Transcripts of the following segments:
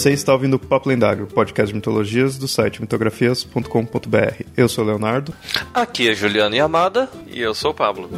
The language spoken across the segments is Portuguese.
Você está ouvindo o Papo Lendário, podcast de mitologias do site mitografias.com.br. Eu sou o Leonardo. Aqui é Juliana Yamada e eu sou o Pablo.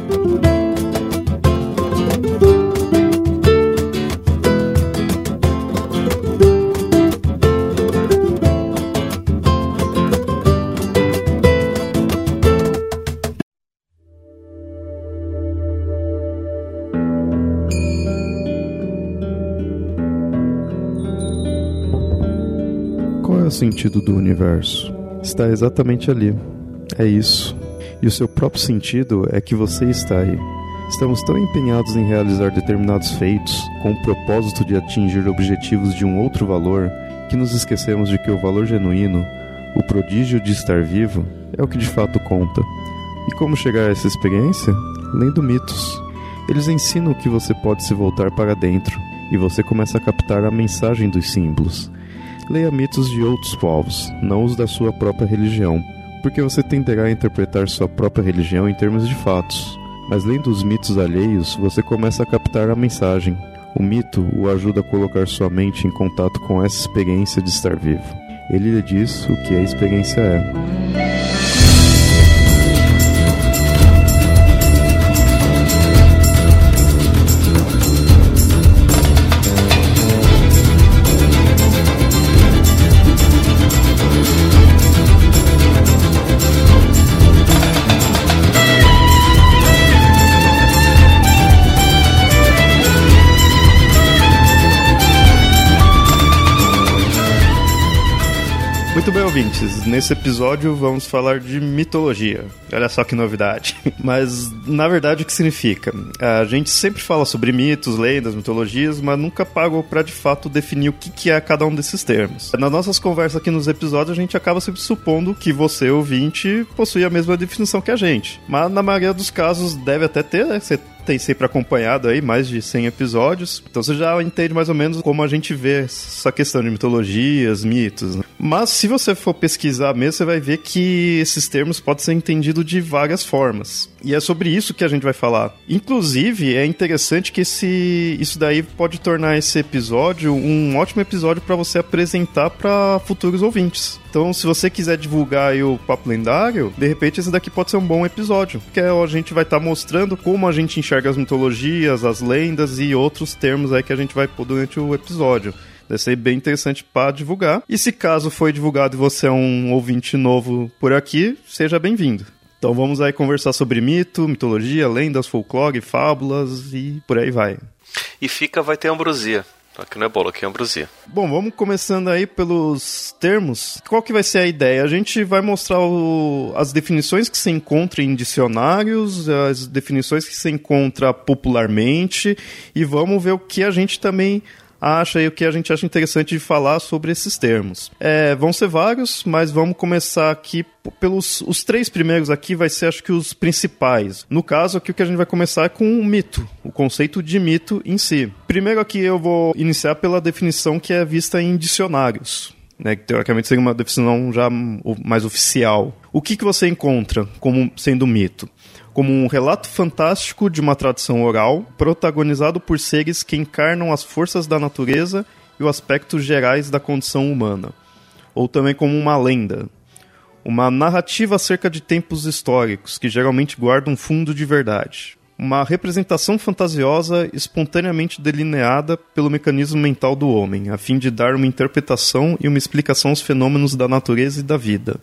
Sentido do universo? Está exatamente ali. É isso. E o seu próprio sentido é que você está aí. Estamos tão empenhados em realizar determinados feitos com o propósito de atingir objetivos de um outro valor que nos esquecemos de que o valor genuíno, o prodígio de estar vivo, é o que de fato conta. E como chegar a essa experiência? Lendo mitos. Eles ensinam que você pode se voltar para dentro e você começa a captar a mensagem dos símbolos. Leia mitos de outros povos, não os da sua própria religião, porque você tenderá a interpretar sua própria religião em termos de fatos. Mas lendo os mitos alheios, você começa a captar a mensagem. O mito o ajuda a colocar sua mente em contato com essa experiência de estar vivo. Ele lhe diz o que a experiência é. Ouvintes. Nesse episódio vamos falar de mitologia. Olha só que novidade. Mas, na verdade, o que significa? A gente sempre fala sobre mitos, lendas, mitologias, mas nunca pagou para de fato definir o que, é cada um desses termos. Nas nossas conversas aqui nos episódios, a gente acaba sempre supondo que você, ouvinte, possui a mesma definição que a gente. Mas, na maioria dos casos, deve até ter, né? Você tem sempre acompanhado aí mais de 100 episódios, então você já entende mais ou menos como a gente vê essa questão de mitologias, mitos. Né? Mas se você for pesquisar mesmo, você vai ver que esses termos podem ser entendidos de várias formas. E é sobre isso que a gente vai falar. Inclusive, é interessante que esse, isso daí pode tornar esse episódio um ótimo episódio para você apresentar para futuros ouvintes. Então, se você quiser divulgar o Papo Lendário, de repente esse daqui pode ser um bom episódio. Porque a gente vai estar tá mostrando como a gente enxerga as mitologias, as lendas e outros termos aí que a gente vai pôr durante o episódio. Deve ser bem interessante para divulgar. E se caso foi divulgado e você é um ouvinte novo por aqui, seja bem-vindo. Então vamos aí conversar sobre mito, mitologia, lendas, folclore, fábulas e por aí vai. E fica, vai ter ambrosia. Aqui não é bolo, aqui é ambrosia. Bom, vamos começando aí pelos termos. Qual que vai ser a ideia? A gente vai mostrar o, as definições que se encontram em dicionários, as definições que se encontra popularmente e vamos ver o que a gente também acha e o que a gente acha interessante de falar sobre esses termos. É, vão ser vários, mas vamos começar aqui pelos os três primeiros aqui vai ser acho que os principais. No caso aqui o que a gente vai começar é com o mito, o conceito de mito em si. Primeiro aqui eu vou iniciar pela definição que é vista em dicionários. Né, que teoricamente seria uma definição já mais oficial. O que, que você encontra como sendo mito? Como um relato fantástico de uma tradição oral, protagonizado por seres que encarnam as forças da natureza e os aspectos gerais da condição humana, ou também como uma lenda, uma narrativa acerca de tempos históricos que geralmente guarda um fundo de verdade, uma representação fantasiosa espontaneamente delineada pelo mecanismo mental do homem, a fim de dar uma interpretação e uma explicação aos fenômenos da natureza e da vida.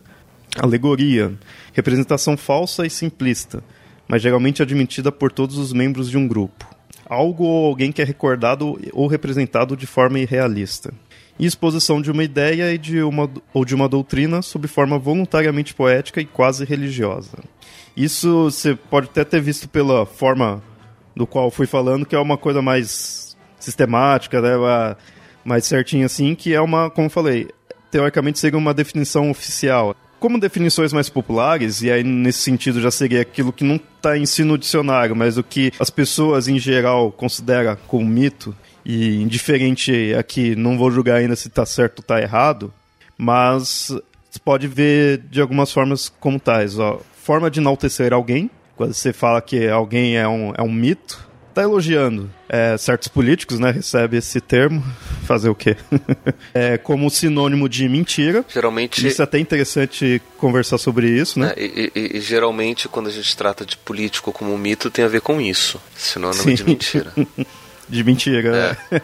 Alegoria, representação falsa e simplista, mas geralmente admitida por todos os membros de um grupo. Algo ou alguém que é recordado ou representado de forma irrealista. E exposição de uma ideia e de uma, ou de uma doutrina sob forma voluntariamente poética e quase religiosa. Isso você pode até ter visto pela forma do qual fui falando, que é uma coisa mais sistemática, né, mais certinha assim, que é uma, como falei, teoricamente seria uma definição oficial. Como definições mais populares, e aí nesse sentido já seria aquilo que não está em si no dicionário, mas o que as pessoas em geral consideram como mito, e indiferente aqui, não vou julgar ainda se está certo ou está errado, mas pode ver de algumas formas como tais. Ó. Forma de enaltecer alguém, quando você fala que alguém é um, é um mito, tá elogiando é, certos políticos, né? Recebe esse termo, fazer o quê? é, como sinônimo de mentira. Geralmente. Isso é até interessante conversar sobre isso, né? É, e, e, e, geralmente, quando a gente trata de político como um mito, tem a ver com isso. Sinônimo Sim. de mentira. de mentira, é. né?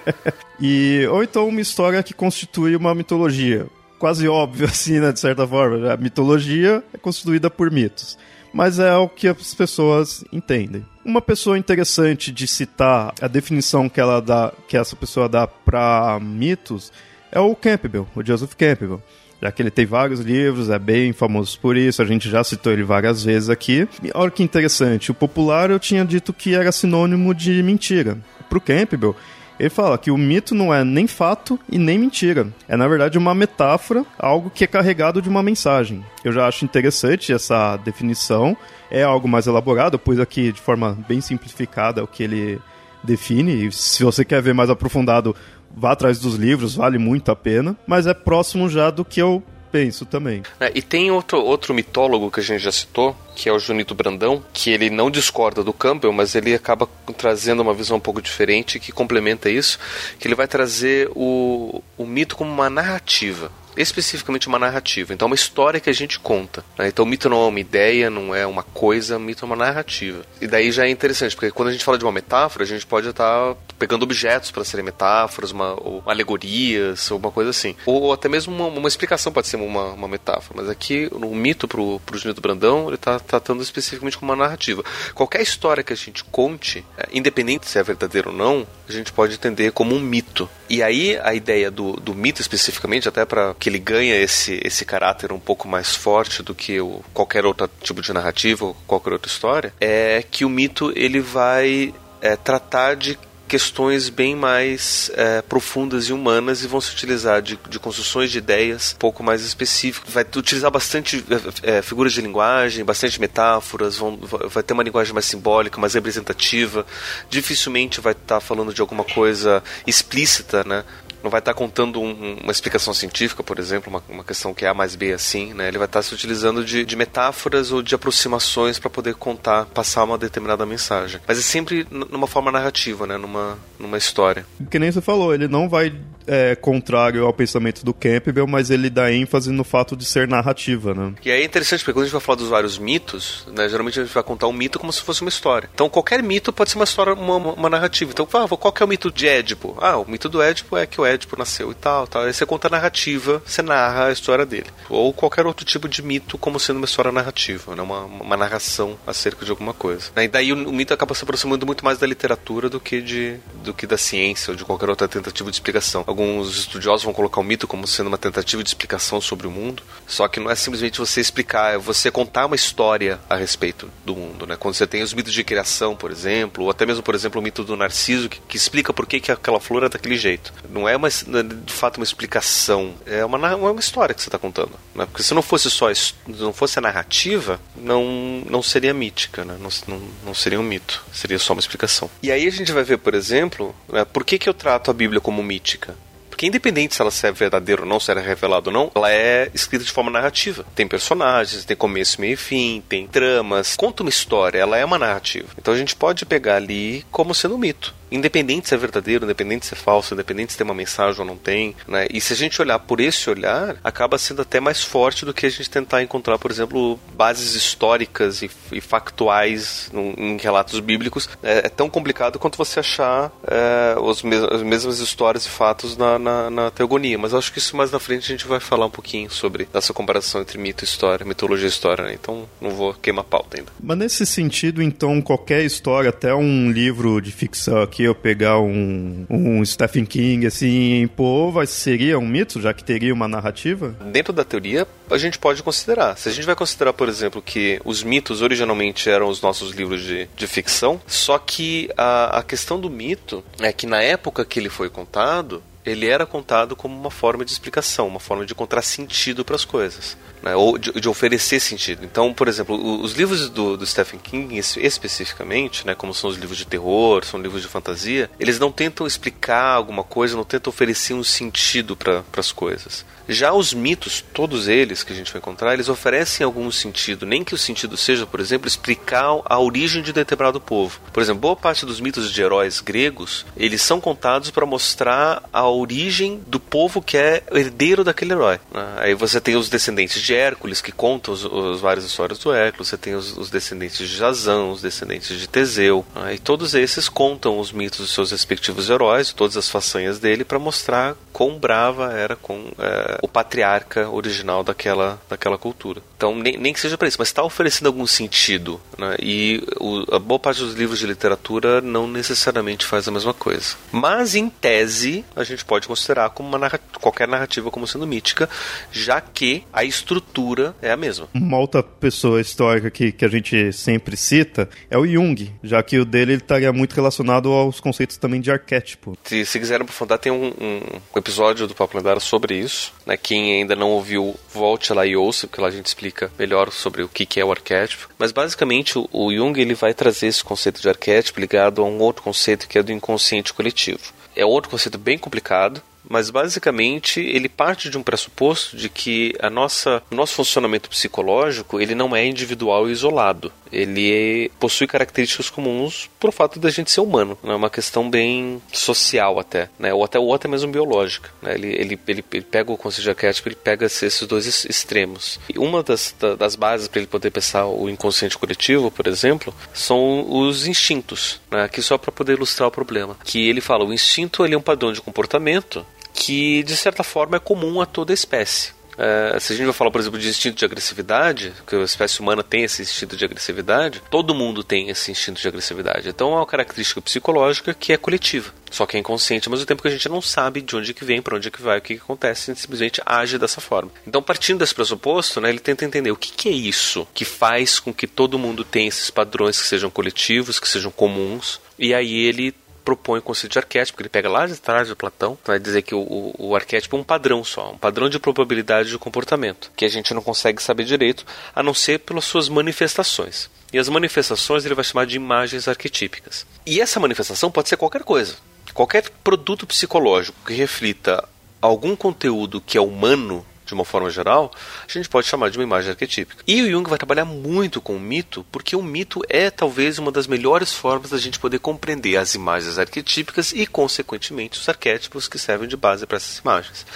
e, ou então uma história que constitui uma mitologia. Quase óbvio, assim, né? De certa forma. A mitologia é constituída por mitos mas é o que as pessoas entendem. Uma pessoa interessante de citar a definição que ela dá, que essa pessoa dá para mitos é o Campbell, o Joseph Campbell. Já que ele tem vários livros, é bem famoso por isso, a gente já citou ele várias vezes aqui. E olha que interessante, o popular eu tinha dito que era sinônimo de mentira. Para o Campbell, ele fala que o mito não é nem fato e nem mentira. É, na verdade, uma metáfora, algo que é carregado de uma mensagem. Eu já acho interessante essa definição. É algo mais elaborado, pois aqui, de forma bem simplificada, é o que ele define. E se você quer ver mais aprofundado, vá atrás dos livros, vale muito a pena. Mas é próximo já do que eu penso também. É, e tem outro, outro mitólogo que a gente já citou, que é o Junito Brandão, que ele não discorda do Campbell, mas ele acaba trazendo uma visão um pouco diferente que complementa isso, que ele vai trazer o, o mito como uma narrativa especificamente uma narrativa. Então, é uma história que a gente conta. Né? Então, o mito não é uma ideia, não é uma coisa, o mito é uma narrativa. E daí já é interessante, porque quando a gente fala de uma metáfora, a gente pode estar pegando objetos para serem metáforas, uma, ou alegorias, ou uma coisa assim. Ou até mesmo uma, uma explicação pode ser uma, uma, metáfora. Mas aqui, o mito pro, pro Junito Brandão, ele está tratando especificamente como uma narrativa. Qualquer história que a gente conte, é, independente se é verdadeiro ou não, a gente pode entender como um mito. E aí, a ideia do, do mito especificamente, até para que ele ganha esse, esse caráter um pouco mais forte do que o, qualquer outro tipo de narrativa ou qualquer outra história, é que o mito ele vai é, tratar de questões bem mais é, profundas e humanas e vão se utilizar de, de, construções de ideias um pouco mais específicas. Vai utilizar bastante é, figuras de linguagem, bastante metáforas, vão, vai ter uma linguagem mais simbólica, mais representativa. Dificilmente vai estar tá falando de alguma coisa explícita, né? Não vai estar contando um, uma explicação científica, por exemplo, uma, uma, questão que é A mais B assim, né? Ele vai estar se utilizando de, de metáforas ou de aproximações para poder contar, passar uma determinada mensagem. Mas é sempre numa forma narrativa, né? Numa, numa história. Que nem você falou, ele não vai é, contrário ao pensamento do Campbell, mas ele dá ênfase no fato de ser narrativa, né? E aí é interessante, porque quando a gente vai falar dos vários mitos, né? Geralmente a gente vai contar um mito como se fosse uma história. Então qualquer mito pode ser uma história, uma, uma narrativa. Então, ah, qual que é o mito de Édipo? Ah, o mito do Édipo é que o Édipo nasceu e tal, tal. Aí você conta a narrativa, você narra a história dele. Ou qualquer outro tipo de mito como sendo uma história narrativa, né? uma, uma narração acerca de alguma coisa. E daí o, o, mito acaba se aproximando muito mais da literatura do que, de, do que da ciência ou de qualquer outra tentativa de explicação. Alguns estudiosos vão colocar o mito como sendo uma tentativa de explicação sobre o mundo, só que não é simplesmente você explicar, é você contar uma história a respeito do mundo. Né? Quando você tem os mitos de criação, por exemplo, ou até mesmo, por exemplo, o mito do Narciso, que, que explica por que, que aquela flor é daquele jeito. Não é uma é de fato uma explicação, é uma, uma história que você está contando. Né? Porque se não fosse só não fosse a narrativa, não, não seria mítica, né? não, não, não seria um mito, seria só uma explicação. E aí a gente vai ver, por exemplo, né, por que, que eu trato a Bíblia como mítica? Porque independente se ela é verdadeira ou não, se ela é revelada ou não, ela é escrita de forma narrativa. Tem personagens, tem começo, meio e fim, tem tramas, conta uma história, ela é uma narrativa. Então a gente pode pegar ali como sendo um mito independente se é verdadeiro, independente se é falso, independente se tem uma mensagem ou não tem, né? E se a gente olhar por esse olhar, acaba sendo até mais forte do que a gente tentar encontrar, por exemplo, bases históricas e, e factuais num, em relatos bíblicos. É, é, tão complicado quanto você achar é, os mes as mesmas histórias e fatos na, na, na, teogonia. Mas acho que isso mais na frente a gente vai falar um pouquinho sobre essa comparação entre mito e história, mitologia e história, né? Então não vou queimar pauta ainda. Mas nesse sentido, então, qualquer história, até um livro de ficção aqui eu pegar um, um Stephen King assim, pô, vai, seria um mito, já que teria uma narrativa? Dentro da teoria, a gente pode considerar. Se a gente vai considerar, por exemplo, que os mitos originalmente eram os nossos livros de, de ficção, só que a, a questão do mito é que na época que ele foi contado, ele era contado como uma forma de explicação, uma forma de encontrar sentido para as coisas, né? ou de, de, oferecer sentido. Então, por exemplo, os livros do, do Stephen King, especificamente, né, como são os livros de terror, são livros de fantasia, eles não tentam explicar alguma coisa, não tentam oferecer um sentido para as coisas. Já os mitos, todos eles que a gente vai encontrar, eles oferecem algum sentido, nem que o sentido seja, por exemplo, explicar a origem de determinado povo. Por exemplo, boa parte dos mitos de heróis gregos, eles são contados para mostrar a origem do povo que é herdeiro daquele herói. Né? Aí você tem os descendentes de Hércules, que contam os, os várias histórias do Hércules, você tem os, os, descendentes de Jazão, os descendentes de Teseu, né? e todos esses contam os mitos dos seus respectivos heróis, todas as façanhas dele, para mostrar quão brava era com é, o patriarca original daquela, daquela cultura. Então, nem, nem que seja para isso, mas está oferecendo algum sentido. Né? E o, a boa parte dos livros de literatura não necessariamente faz a mesma coisa. Mas, em tese, a gente pode considerar como uma narrativa, qualquer narrativa como sendo mítica, já que a estrutura é a mesma. Uma outra pessoa histórica que, que a gente sempre cita é o Jung, já que o dele estaria muito relacionado aos conceitos também de arquétipo. Se, se quiserem aprofundar, tem um, um episódio do Papo Lendário sobre isso. Né? Quem ainda não ouviu, volte lá e ouça, porque lá a gente explica melhor sobre o que é o arquétipo. Mas basicamente o, o Jung ele vai trazer esse conceito de arquétipo ligado a um outro conceito que é do inconsciente coletivo. É outro conceito bem complicado, mas basicamente ele parte de um pressuposto de que a nossa, o nosso funcionamento psicológico ele não é individual e isolado. Ele possui características comuns por fato da gente ser humano. É né? uma questão bem social até, né? ou até ou até mesmo biológica. Né? Ele, ele, ele, ele, pega o conceito de arquétipo, ele pega esses dois extremos. E uma das, das bases para ele poder pensar o inconsciente coletivo, por exemplo, são os instintos. Né? Aqui só para poder ilustrar o problema. Que ele fala, o instinto ele é um padrão de comportamento que de certa forma é comum a toda espécie. É, se a gente vai falar, por exemplo, de instinto de agressividade, que a espécie humana tem esse instinto de agressividade, todo mundo tem esse instinto de agressividade. Então é uma característica psicológica que é coletiva. Só que é inconsciente, ao mesmo tempo que a gente não sabe de onde que vem, para onde que vai, o que, que acontece, a gente simplesmente age dessa forma. Então, partindo desse pressuposto, né, ele tenta entender o que, que é isso que faz com que todo mundo tenha esses padrões que sejam coletivos, que sejam comuns, e aí ele propõe o conceito de arquétipo, que ele pega lá de trás de Platão, vai dizer que o, o, o, arquétipo é um padrão só, um padrão de probabilidade de comportamento, que a gente não consegue saber direito, a não ser pelas suas manifestações. E as manifestações ele vai chamar de imagens arquetípicas. E essa manifestação pode ser qualquer coisa. Qualquer produto psicológico que reflita algum conteúdo que é humano de uma forma geral, a gente pode chamar de uma imagem arquetípica. E o Jung vai trabalhar muito com o mito, porque o mito é talvez uma das melhores formas da gente poder compreender as imagens arquetípicas e, consequentemente, os arquétipos que servem de base para essas imagens.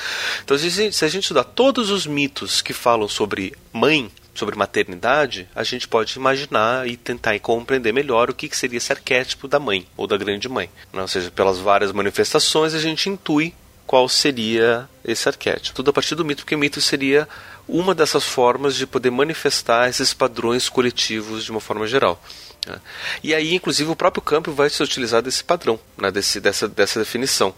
Então, se a gente estudar todos os mitos que falam sobre mãe, sobre maternidade, a gente pode imaginar e tentar compreender melhor o que seria esse arquétipo da mãe ou da grande mãe. Ou seja, pelas várias manifestações a gente intui qual seria esse arquétipo. Tudo a partir do mito, porque o mito seria uma dessas formas de poder manifestar esses padrões coletivos de uma forma geral. Né? E aí, inclusive, o próprio campo vai se utilizar desse padrão, né, desse, dessa, dessa definição.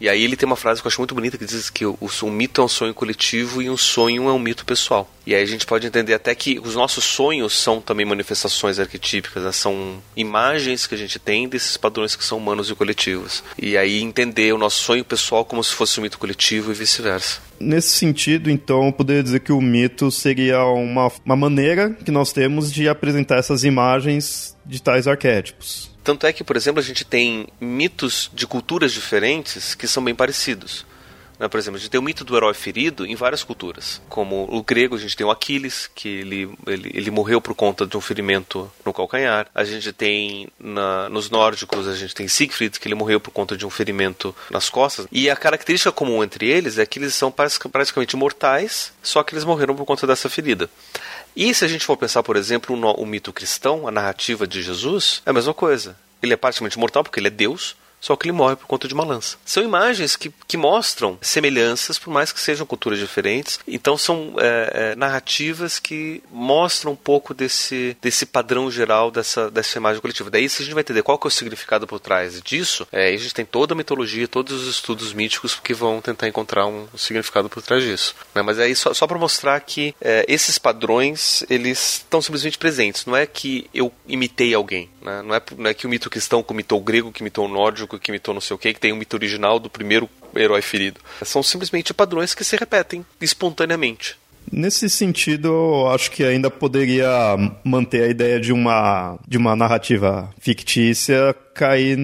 E aí ele tem uma frase que eu acho muito bonita que diz que o, o, mito é um sonho coletivo e um sonho é um mito pessoal. E aí a gente pode entender até que os nossos sonhos são também manifestações arquetípicas, né? são imagens que a gente tem desses padrões que são humanos e coletivos. E aí entender o nosso sonho pessoal como se fosse um mito coletivo e vice-versa. Nesse sentido, então, eu poderia dizer que o mito seria uma, uma maneira que nós temos de apresentar essas imagens de tais arquétipos. Tanto é que, por exemplo, a gente tem mitos de culturas diferentes que são bem parecidos. Né? Por exemplo, a gente tem o mito do herói ferido em várias culturas. Como o grego, a gente tem o Aquiles, que ele, ele, ele morreu por conta de um ferimento no calcanhar. A gente tem na, nos nórdicos, a gente tem Siegfried, que ele morreu por conta de um ferimento nas costas. E a característica comum entre eles é que eles são praticamente mortais, só que eles morreram por conta dessa ferida. E se a gente for pensar, por exemplo, o, mito cristão, a narrativa de Jesus, é a mesma coisa. Ele é praticamente mortal porque ele é Deus, só que ele morre por conta de uma lança. São imagens que, que mostram semelhanças, por mais que sejam culturas diferentes. Então são é, é, narrativas que mostram um pouco desse, desse padrão geral dessa, dessa imagem coletiva. Daí, se a gente vai entender qual é o significado por trás disso, é, a gente tem toda a mitologia, todos os estudos míticos que vão tentar encontrar um, significado por trás disso. Né? Mas aí só, só para mostrar que é, esses padrões eles estão simplesmente presentes. Não é que eu imitei alguém. Né? Não, é, não é que o mito cristão imitou o grego, que imitou o nórdico, que imitou não sei o que, que tem o mito original do primeiro herói ferido. São simplesmente padrões que se repetem espontaneamente. Nesse sentido, eu acho que ainda poderia manter a ideia de uma, de uma narrativa fictícia cair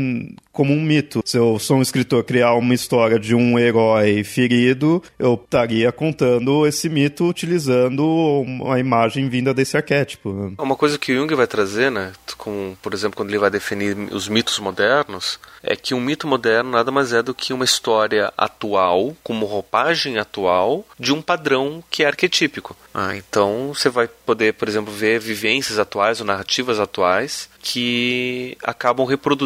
como um mito. Se eu sou um escritor criar uma história de um herói ferido, eu estaria contando esse mito utilizando uma imagem vinda desse arquétipo. Uma coisa que Jung vai trazer, né, com, por exemplo, quando ele vai definir os mitos modernos, é que um mito moderno nada mais é do que uma história atual, com uma roupagem atual, de um padrão que é arquetípico. Ah, então você vai poder, por exemplo, ver vivências atuais ou narrativas atuais que acabam reproduzindo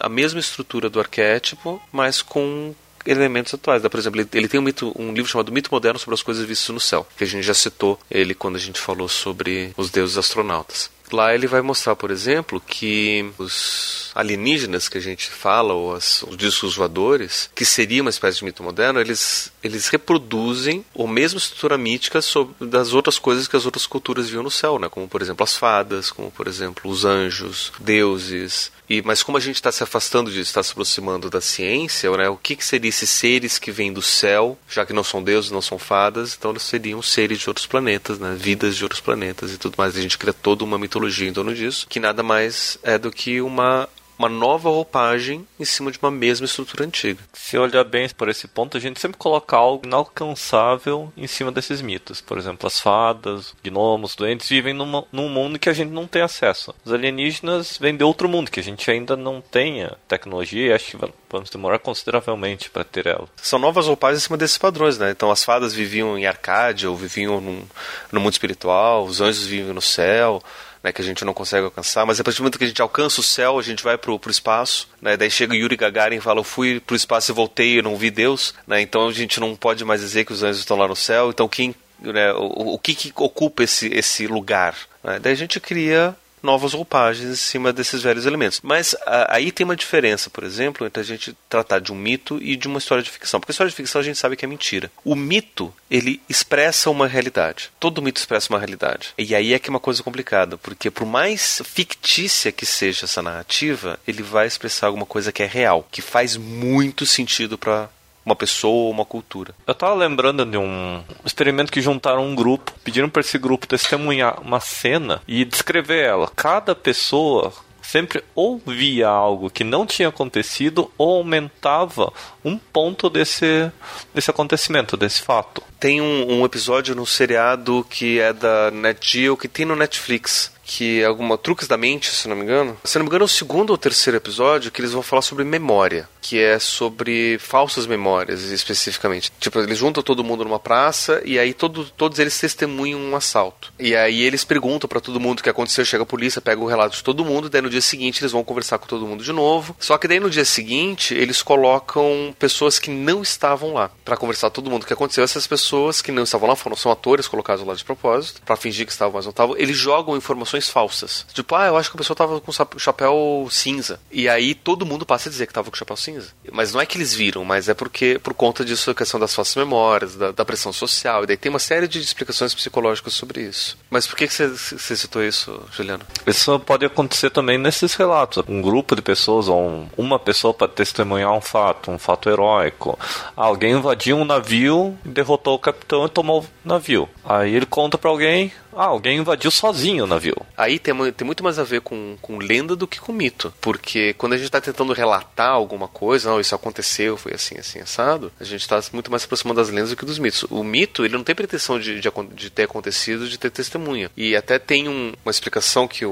a mesma estrutura do arquétipo, mas com elementos atuais. Por exemplo, ele, tem um, mito, um livro chamado Mito Moderno sobre as Coisas Vistas no Céu, que a gente já citou ele quando a gente falou sobre os deuses astronautas. Lá ele vai mostrar, por exemplo, que os alienígenas que a gente fala, ou as, os discos voadores, que seria uma espécie de mito moderno, eles, eles reproduzem a mesma estrutura mítica sobre, das outras coisas que as outras culturas viam no céu, né? como por exemplo as fadas, como por exemplo os anjos, deuses, e, mas como a gente está se afastando disso, está se aproximando da ciência, né, o que, que esses seres que vêm do céu, já que não são deuses, não são fadas, então eles seriam seres de outros planetas, né, vidas de outros planetas e tudo mais. A gente cria toda uma mitologia em torno disso, que nada mais é do que uma uma nova roupagem em cima de uma mesma estrutura antiga. Se olhar bem por esse ponto, a gente sempre coloca algo inalcançável em cima desses mitos. Por exemplo, as fadas, gnomos, doentes vivem numa, num mundo que a gente não tem acesso. Os alienígenas vêm de outro mundo que a gente ainda não tenha tecnologia e acho que vamos demorar consideravelmente para ter ela. São novas roupagens em cima desses padrões, né? Então as fadas viviam em Arcádia ou viviam num, no mundo espiritual, os anjos vivem no céu né, que a gente não consegue alcançar, mas a partir do momento que a gente alcança o céu, a gente vai pro, pro espaço, né, daí chega Yuri Gagarin e fala, eu fui pro espaço e voltei e não vi Deus, né, então a gente não pode mais dizer que os anjos estão lá no céu, então quem, né, o, o que, que ocupa esse, esse lugar? Né? Daí a gente cria novas roupagens em cima desses velhos elementos. Mas a, aí tem uma diferença, por exemplo, entre a gente tratar de um mito e de uma história de ficção. Porque a história de ficção a gente sabe que é mentira. O mito, ele expressa uma realidade. Todo mito expressa uma realidade. E aí é que é uma coisa complicada, porque por mais fictícia que seja essa narrativa, ele vai expressar alguma coisa que é real, que faz muito sentido para uma pessoa ou uma cultura. Eu tava lembrando de um experimento que juntaram um grupo, pediram para esse grupo testemunhar uma cena e descrever ela. Cada pessoa sempre ou via algo que não tinha acontecido ou aumentava um ponto desse, desse acontecimento, desse fato. Tem um, um episódio no seriado que é da NetGeo que tem no Netflix que é alguma Truques da Mente, se não me engano. Se não me engano, é o segundo ou terceiro episódio que eles vão falar sobre memória, que é sobre falsas memórias especificamente. Tipo, eles juntam todo mundo numa praça e aí todo, todos eles testemunham um assalto. E aí eles perguntam para todo mundo o que aconteceu, chega a polícia, pega o relato de todo mundo, daí no dia seguinte eles vão conversar com todo mundo de novo. Só que daí no dia seguinte eles colocam pessoas que não estavam lá para conversar todo mundo o que aconteceu. Essas pessoas que não estavam lá foram são atores colocados lá de propósito para fingir que estavam, mas não estavam. Eles jogam informações informações falsas. Tipo, ah, eu acho que a pessoa tava com chapéu cinza. E aí todo mundo passa a dizer que tava com chapéu cinza. Mas não é que eles viram, mas é porque por conta disso a questão das falsas memórias, da, da pressão social. E daí tem uma série de explicações psicológicas sobre isso. Mas por que, você citou isso, Juliano? Isso pode acontecer também nesses relatos. Um grupo de pessoas ou um, uma pessoa para testemunhar um fato, um fato heróico. Alguém invadiu um navio, derrotou o capitão e tomou o navio. Aí ele conta para alguém, ah, alguém invadiu sozinho o navio. Aí tem, tem muito mais a ver com, com lenda do que com mito. Porque quando a gente está tentando relatar alguma coisa, não, isso aconteceu, foi assim, assim, assado, a gente está muito mais se aproximando das lendas do que dos mitos. O mito, ele não tem pretensão de, de, de ter acontecido, de ter testemunha. E até tem um, uma explicação que o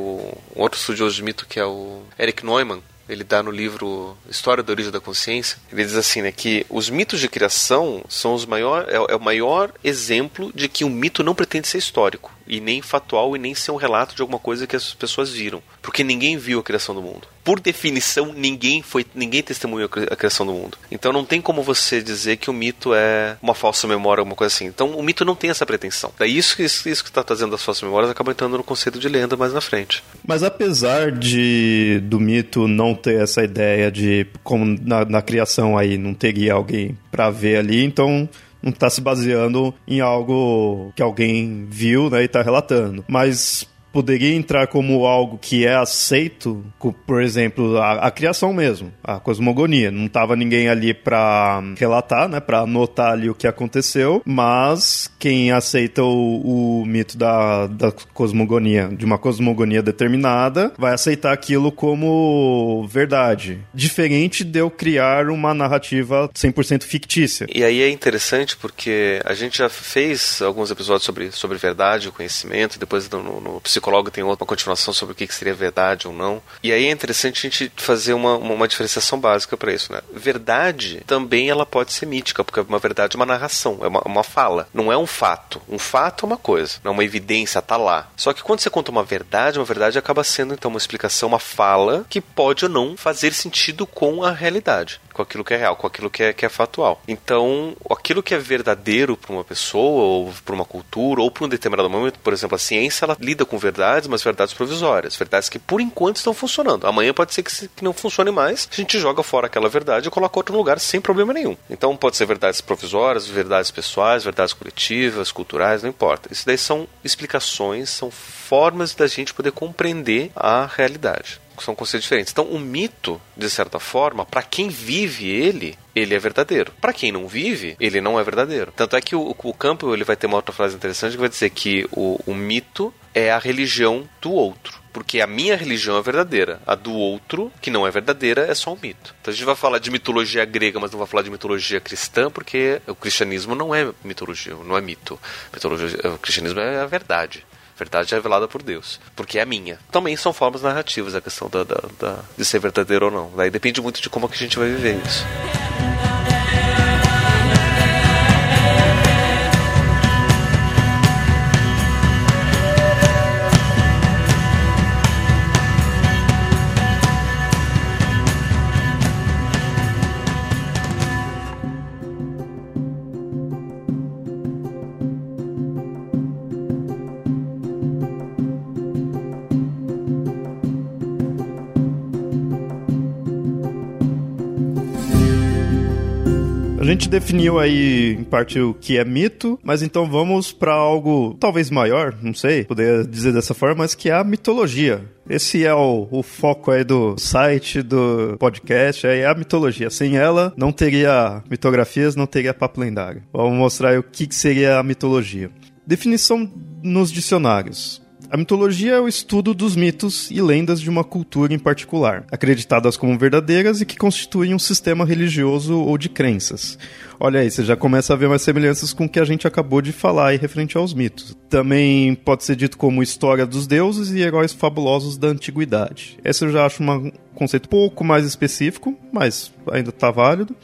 um outro estudioso de mito, que é o Eric Neumann, ele dá no livro História da Origem da Consciência, ele diz assim, né, que os mitos de criação são os maior, é, é o maior exemplo de que um mito não pretende ser histórico e nem factual e nem ser um relato de alguma coisa que as pessoas viram, porque ninguém viu a criação do mundo. Por definição, ninguém foi, ninguém testemunhou a criação do mundo. Então não tem como você dizer que o mito é uma falsa memória, alguma coisa assim. Então o mito não tem essa pretensão. Daí isso, isso, isso que está trazendo as falsas memórias acaba entrando no conceito de lenda mais na frente. Mas apesar de do mito não ter essa ideia de como na, na criação aí não teria alguém para ver ali, então não está se baseando em algo que alguém viu né, e está relatando. Mas poderia entrar como algo que é aceito, por exemplo, a, a criação mesmo, a cosmogonia. Não tava ninguém ali para relatar, né, para anotar ali o que aconteceu, mas quem aceita o, o mito da, da cosmogonia, de uma cosmogonia determinada, vai aceitar aquilo como verdade. Diferente de eu criar uma narrativa 100% fictícia. E aí é interessante porque a gente já fez alguns episódios sobre, sobre verdade, conhecimento, depois no, no psicólogo tem outra continuação sobre o que seria verdade ou não. E aí é interessante a gente fazer uma, uma diferenciação básica para isso, né? Verdade também ela pode ser mítica, porque uma verdade é uma narração, é uma, uma fala, não é um fato. Um fato é uma coisa, não é uma evidência, tá lá. Só que quando você conta uma verdade, uma verdade acaba sendo então uma explicação, uma fala que pode ou não fazer sentido com a realidade com aquilo que é real, com aquilo que é, que é factual. Então, aquilo que é verdadeiro para uma pessoa, ou para uma cultura, ou para um determinado momento, por exemplo, a ciência, ela lida com verdades, mas verdades provisórias, verdades que por enquanto estão funcionando. Amanhã pode ser que, não funcione mais, a gente joga fora aquela verdade e coloca outro lugar sem problema nenhum. Então, pode ser verdades provisórias, verdades pessoais, verdades coletivas, culturais, não importa. Isso daí são explicações, são formas da gente poder compreender a realidade são conceitos diferentes. Então, o mito, de certa forma, para quem vive ele, ele é verdadeiro. Para quem não vive, ele não é verdadeiro. Tanto é que o, o Campo ele vai ter uma outra frase interessante que vai dizer que o, o mito é a religião do outro porque a minha religião é verdadeira. A do outro, que não é verdadeira, é só um mito. Então a gente vai falar de mitologia grega, mas não vai falar de mitologia cristã, porque o cristianismo não é mitologia, não é mito. Mitologia, o cristianismo é a verdade verdade é revelada por Deus, porque é a minha. Também são formas narrativas a questão da, da, da, de ser verdadeiro ou não. Daí depende muito de como é que a gente vai viver isso. Gente definiu aí, em parte, o que é mito, mas então vamos para algo talvez maior, não sei, poder dizer dessa forma, mas que é a mitologia. Esse é o, o, foco aí do site, do podcast, é a mitologia. Sem ela, não teria mitografias, não teria papo lendário. Vamos mostrar aí o que, que seria a mitologia. Definição nos dicionários. A mitologia é o estudo dos mitos e lendas de uma cultura em particular, acreditadas como verdadeiras e que constituem um sistema religioso ou de crenças. Olha aí, você já começa a ver mais semelhanças com o que a gente acabou de falar aí referente aos mitos. Também pode ser dito como história dos deuses e heróis fabulosos da antiguidade. Esse eu já acho um conceito pouco mais específico, mas ainda está válido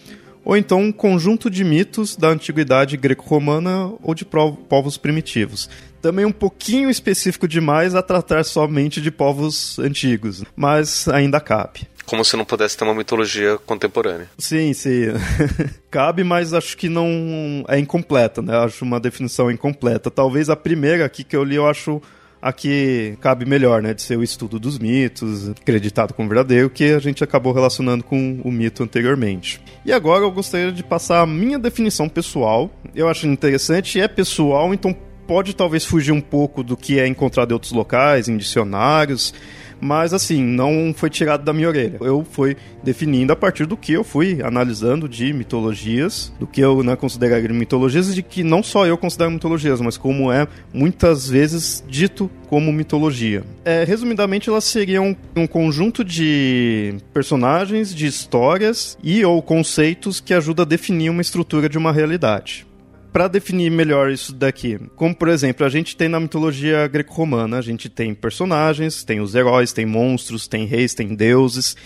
ou então um conjunto de mitos da antiguidade greco-romana ou de povos primitivos também um pouquinho específico demais a tratar somente de povos antigos, mas ainda cabe. Como se não pudesse ter uma mitologia contemporânea. Sim, sim. cabe, mas acho que não é incompleta, né? Acho uma definição incompleta. Talvez a primeira aqui que eu li eu acho aqui cabe melhor, né, de ser o estudo dos mitos, acreditado como verdadeiro, que a gente acabou relacionando com o mito anteriormente. E agora eu gostaria de passar a minha definição pessoal. Eu acho interessante, é pessoal, então pode talvez fugir um pouco do que é encontrado em outros locais, em dicionários, mas assim, não foi tirado da minha orelha. Eu fui definindo a partir do que eu fui analisando de mitologias, do que eu né, consideraria mitologias de que não só eu considero mitologias, mas como é muitas vezes dito como mitologia. É, resumidamente, elas seriam um conjunto de personagens, de histórias e ou conceitos que ajuda a definir uma estrutura de uma realidade para definir melhor isso daqui, como por exemplo, a gente tem na mitologia greco-romana, a gente tem personagens, tem os heróis, tem monstros, tem reis, tem deuses,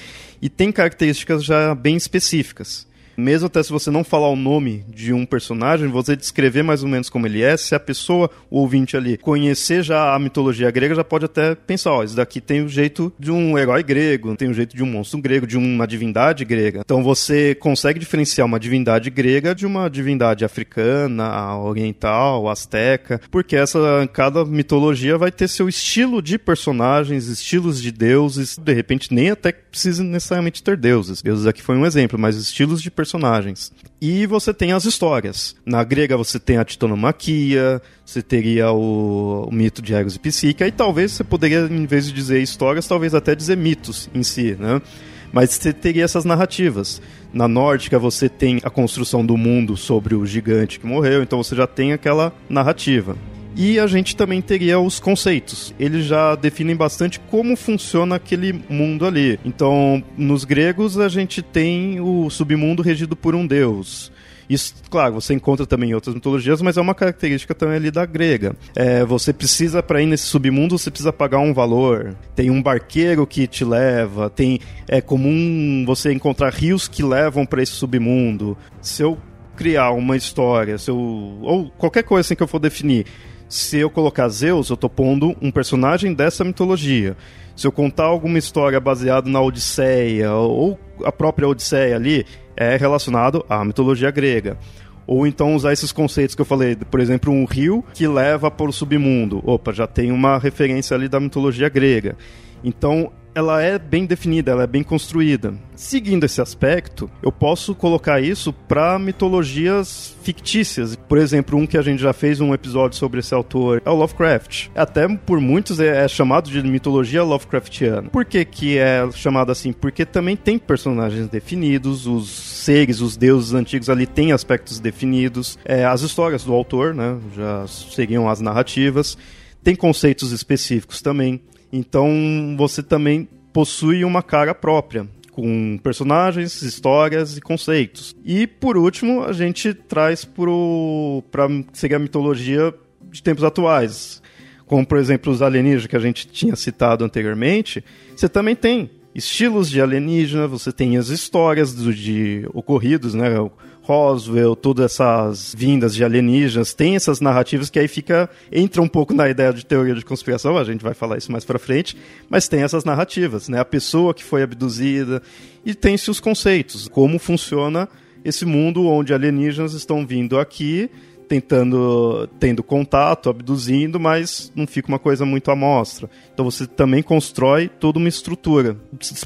e tem características já bem específicas mesmo até se você não falar o nome de um personagem, você descrever mais ou menos como ele é, se a pessoa, o ouvinte ali, conhecer já a mitologia grega, já pode até pensar, ó, isso daqui tem o jeito de um herói grego, tem o jeito de um monstro grego, de uma divindade grega. Então você consegue diferenciar uma divindade grega de uma divindade africana, oriental, asteca, porque essa cada mitologia vai ter seu estilo de personagens, estilos de deuses, de repente nem até precisa necessariamente ter deuses. Deuses aqui foi um exemplo, mas estilos de personagens personagens. E você tem as histórias. Na grega você tem a titanomaquia, você teria o, o mito de Eros e Psique, e talvez você poderia, em vez de dizer histórias, talvez até dizer mitos em si, né? Mas você teria essas narrativas. Na nórdica você tem a construção do mundo sobre o gigante que morreu, então você já tem aquela narrativa. E a gente também teria os conceitos. Eles já definem bastante como funciona aquele mundo ali. Então, nos gregos, a gente tem o submundo regido por um deus. Isso, claro, você encontra também em outras mitologias, mas é uma característica também ali da grega. É, você precisa, para ir nesse submundo, você precisa pagar um valor. Tem um barqueiro que te leva, tem é comum você encontrar rios que levam para esse submundo. Se eu criar uma história, se eu, ou qualquer coisa assim que eu for definir, se eu colocar Zeus, eu tô pondo um personagem dessa mitologia. Se eu contar alguma história baseada na Odisseia ou a própria Odisseia ali, é relacionado à mitologia grega. Ou então usar esses conceitos que eu falei, por exemplo, um rio que leva para o submundo. Opa, já tem uma referência ali da mitologia grega. Então, ela é bem definida, ela é bem construída. Seguindo esse aspecto, eu posso colocar isso para mitologias fictícias. Por exemplo, um que a gente já fez um episódio sobre esse autor é o Lovecraft. Até por muitos é, é chamado de mitologia Lovecraftiana. Por que, que é chamado assim? Porque também tem personagens definidos, os seres, os deuses antigos ali têm aspectos definidos. É, as histórias do autor, né, já seriam as narrativas. Tem conceitos específicos também. Então você também possui uma cara própria, com personagens, histórias e conceitos. E por último, a gente traz para seguir a mitologia de tempos atuais. Como, por exemplo, os alienígenas que a gente tinha citado anteriormente, você também tem estilos de alienígena, você tem as histórias do, de ocorridos, né? Roswell, todas essas vindas de alienígenas, tem essas narrativas que aí fica entra um pouco na ideia de teoria de conspiração, a gente vai falar isso mais para frente, mas tem essas narrativas, né? A pessoa que foi abduzida e tem-se os conceitos, como funciona esse mundo onde alienígenas estão vindo aqui tentando, tendo contato, abduzindo, mas não fica uma coisa muito à mostra. Então você também constrói toda uma estrutura.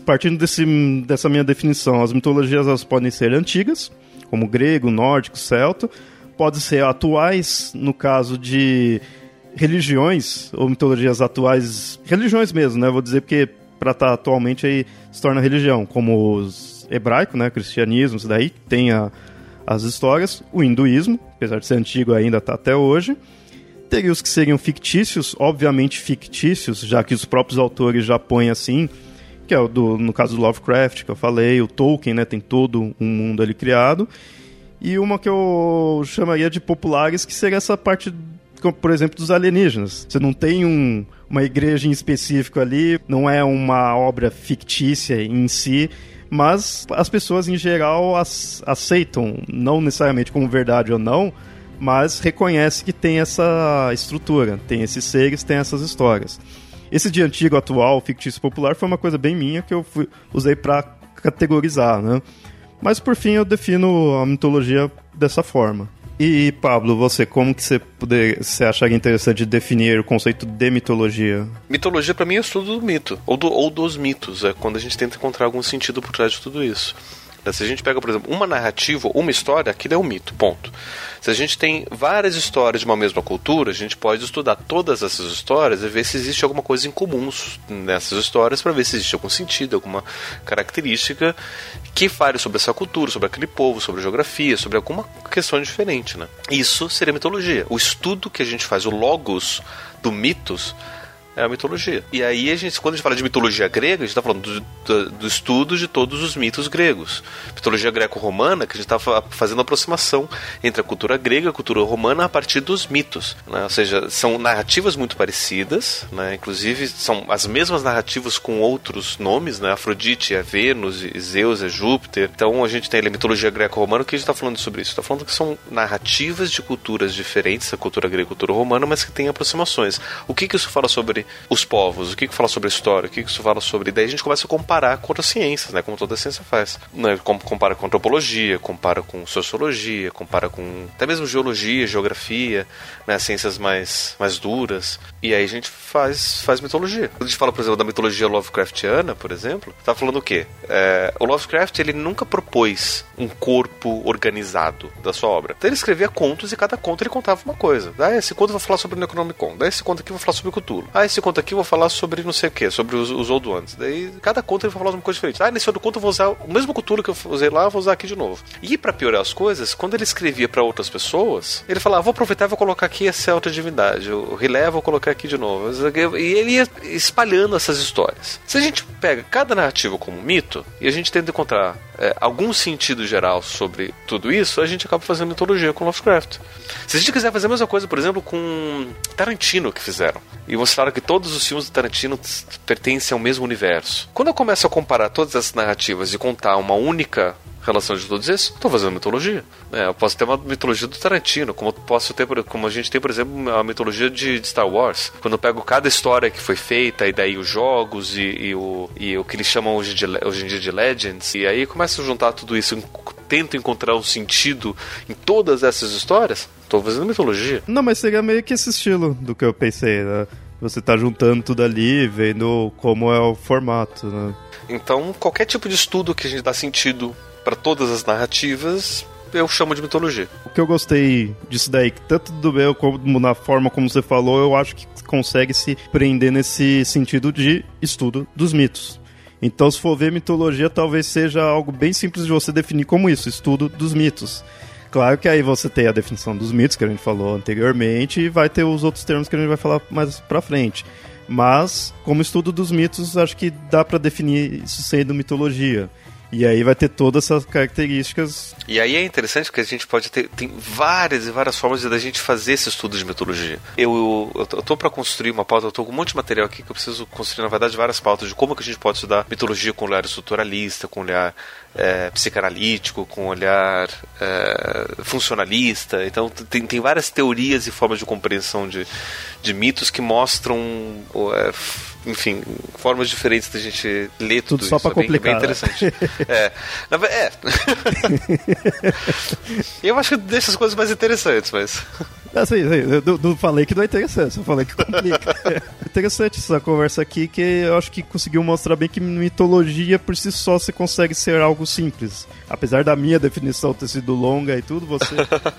Partindo desse, dessa minha definição, as mitologias elas podem ser antigas, como grego, nórdico, celta, podem ser atuais, no caso de religiões ou mitologias atuais, religiões mesmo, né? Vou dizer porque para estar tá atualmente aí se torna religião, como os hebraico, né, cristianismo, isso daí tem a, as histórias, o hinduísmo, apesar de ser antigo ainda está até hoje. Teria os que seriam fictícios, obviamente fictícios, já que os próprios autores já põem assim, que é o do, no caso do Lovecraft, que eu falei, o Tolkien, né, tem todo um mundo ali criado. E uma que eu chamaria de populares, que seria essa parte, por exemplo, dos alienígenas. Você não tem um, uma igreja em específico ali, não é uma obra fictícia em si, mas as pessoas em geral aceitam, não necessariamente como verdade ou não, mas reconhece que tem essa estrutura, tem esses seres, tem essas histórias. Esse de antigo, atual, fictício popular foi uma coisa bem minha que eu fui, usei para categorizar, né? Mas por fim eu defino a mitologia dessa forma. E Pablo, você, como que você, poder, você acharia interessante definir o conceito de mitologia? Mitologia para mim é o estudo do mito, ou, do, ou dos mitos, é quando a gente tenta encontrar algum sentido por trás de tudo isso. Se a gente pega, por exemplo, uma narrativa, uma história, aquilo é um mito, ponto. Se a gente tem várias histórias de uma mesma cultura, a gente pode estudar todas essas histórias e ver se existe alguma coisa em comum nessas histórias para ver se existe algum sentido, alguma característica que fale sobre essa cultura, sobre aquele povo, sobre geografia, sobre alguma questão diferente, né? Isso seria mitologia. O estudo que a gente faz, o logos do mitos, é a mitologia. E aí, a gente, quando a gente fala de mitologia grega, a gente está falando do, do, do, estudo de todos os mitos gregos. Mitologia greco-romana, que a gente está fazendo aproximação entre a cultura grega e a cultura romana a partir dos mitos. Né? Ou seja, são narrativas muito parecidas, né? inclusive são as mesmas narrativas com outros nomes, né? Afrodite é Vênus, Zeus é Júpiter. Então a gente tem a mitologia greco-romana, que a gente está falando sobre isso? Está falando que são narrativas de culturas diferentes, a cultura grega e a cultura romana, mas que têm aproximações. O que, que isso fala sobre os povos, o que, que fala sobre a história, o que, que isso fala sobre. Daí a gente começa a comparar com outras ciências, né? Como toda ciência faz. Né? Compara com antropologia, compara com sociologia, compara com até mesmo geologia, geografia, né? Ciências mais, mais duras. E aí a gente faz, faz mitologia. Quando a gente fala, por exemplo, da mitologia Lovecraftiana, por exemplo, tá falando o quê? É, o Lovecraft, ele nunca propôs um corpo organizado da sua obra. Então ele escrevia contos e cada conto ele contava uma coisa. Ah, esse conto eu vou falar sobre o Necronomicon. Daí esse conto aqui eu vou falar sobre o Cthulhu. Ah, esse conto aqui eu vou falar sobre não sei o que, sobre os, os Old Ones. Daí cada conto ele vai falar uma coisa diferente. Ah, nesse outro conto eu vou usar o mesmo Cthulhu que eu usei lá, eu vou usar aqui de novo. E para piorar as coisas, quando ele escrevia para outras pessoas, ele falava, ah, vou aproveitar e vou colocar aqui essa outra divindade. O Rilé vou colocar aqui de novo. E ele ia espalhando essas histórias. Se a gente pega cada narrativa como mito e a gente tenta encontrar é, algum sentido geral sobre tudo isso, a gente acaba fazendo mitologia com Lovecraft. Se a gente quiser fazer a mesma coisa, por exemplo, com Tarantino que fizeram, e mostraram que todos os filmes de Tarantino pertencem ao mesmo universo. Quando eu começo a comparar todas essas narrativas e contar uma única relação de todos esses, estou fazendo mitologia. É, eu posso ter uma mitologia do Tarantino, como posso ter, como a gente tem, por exemplo, a mitologia de, de Star Wars. Quando eu pego cada história que foi feita, e daí os jogos e, e o, e o que eles chamam hoje, de, hoje em dia de Legends, e aí começo a juntar tudo isso, tento encontrar um sentido em todas essas histórias, estou fazendo mitologia. Não, mas seria meio que esse estilo do que eu pensei, né? Você tá juntando tudo ali, vendo como é o formato, né? Então, qualquer tipo de estudo que a gente dá sentido para todas as narrativas, eu chamo de mitologia. O que eu gostei disso daí, tanto do meu como na forma como você falou, eu acho que consegue se prender nesse sentido de estudo dos mitos. Então, se for ver mitologia, talvez seja algo bem simples de você definir como isso, estudo dos mitos. Claro que aí você tem a definição dos mitos que a gente falou anteriormente e vai ter os outros termos que a gente vai falar mais pra frente. Mas, como estudo dos mitos, acho que dá para definir isso sendo mitologia. E aí vai ter todas essas características. E aí é interessante porque a gente pode ter tem várias e várias formas de a gente fazer esse estudo de mitologia. Eu, eu, para construir uma pauta, eu com um monte de material aqui que eu preciso construir, na verdade, várias pautas de como que a gente pode estudar mitologia com olhar estruturalista, com olhar é, psicanalítico, com olhar é, funcionalista. Então tem, tem várias teorias e formas de compreensão de, de mitos que mostram é, enfim, formas diferentes da gente ler tudo, tudo só para é complicar. Bem, bem interessante. é. é. eu acho que deixa as coisas mais interessantes, mas. Assim, eu não falei que não é interessante, só falei que complica. é interessante essa conversa aqui, que eu acho que conseguiu mostrar bem que mitologia por si só você consegue ser algo simples. Apesar da minha definição ter sido longa e tudo, você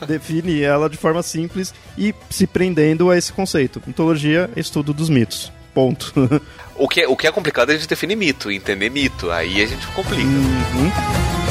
define ela de forma simples e se prendendo a esse conceito. Mitologia é estudo dos mitos. Ponto. o, que é, o que é complicado é a gente definir mito, entender mito. Aí a gente complica. Uhum.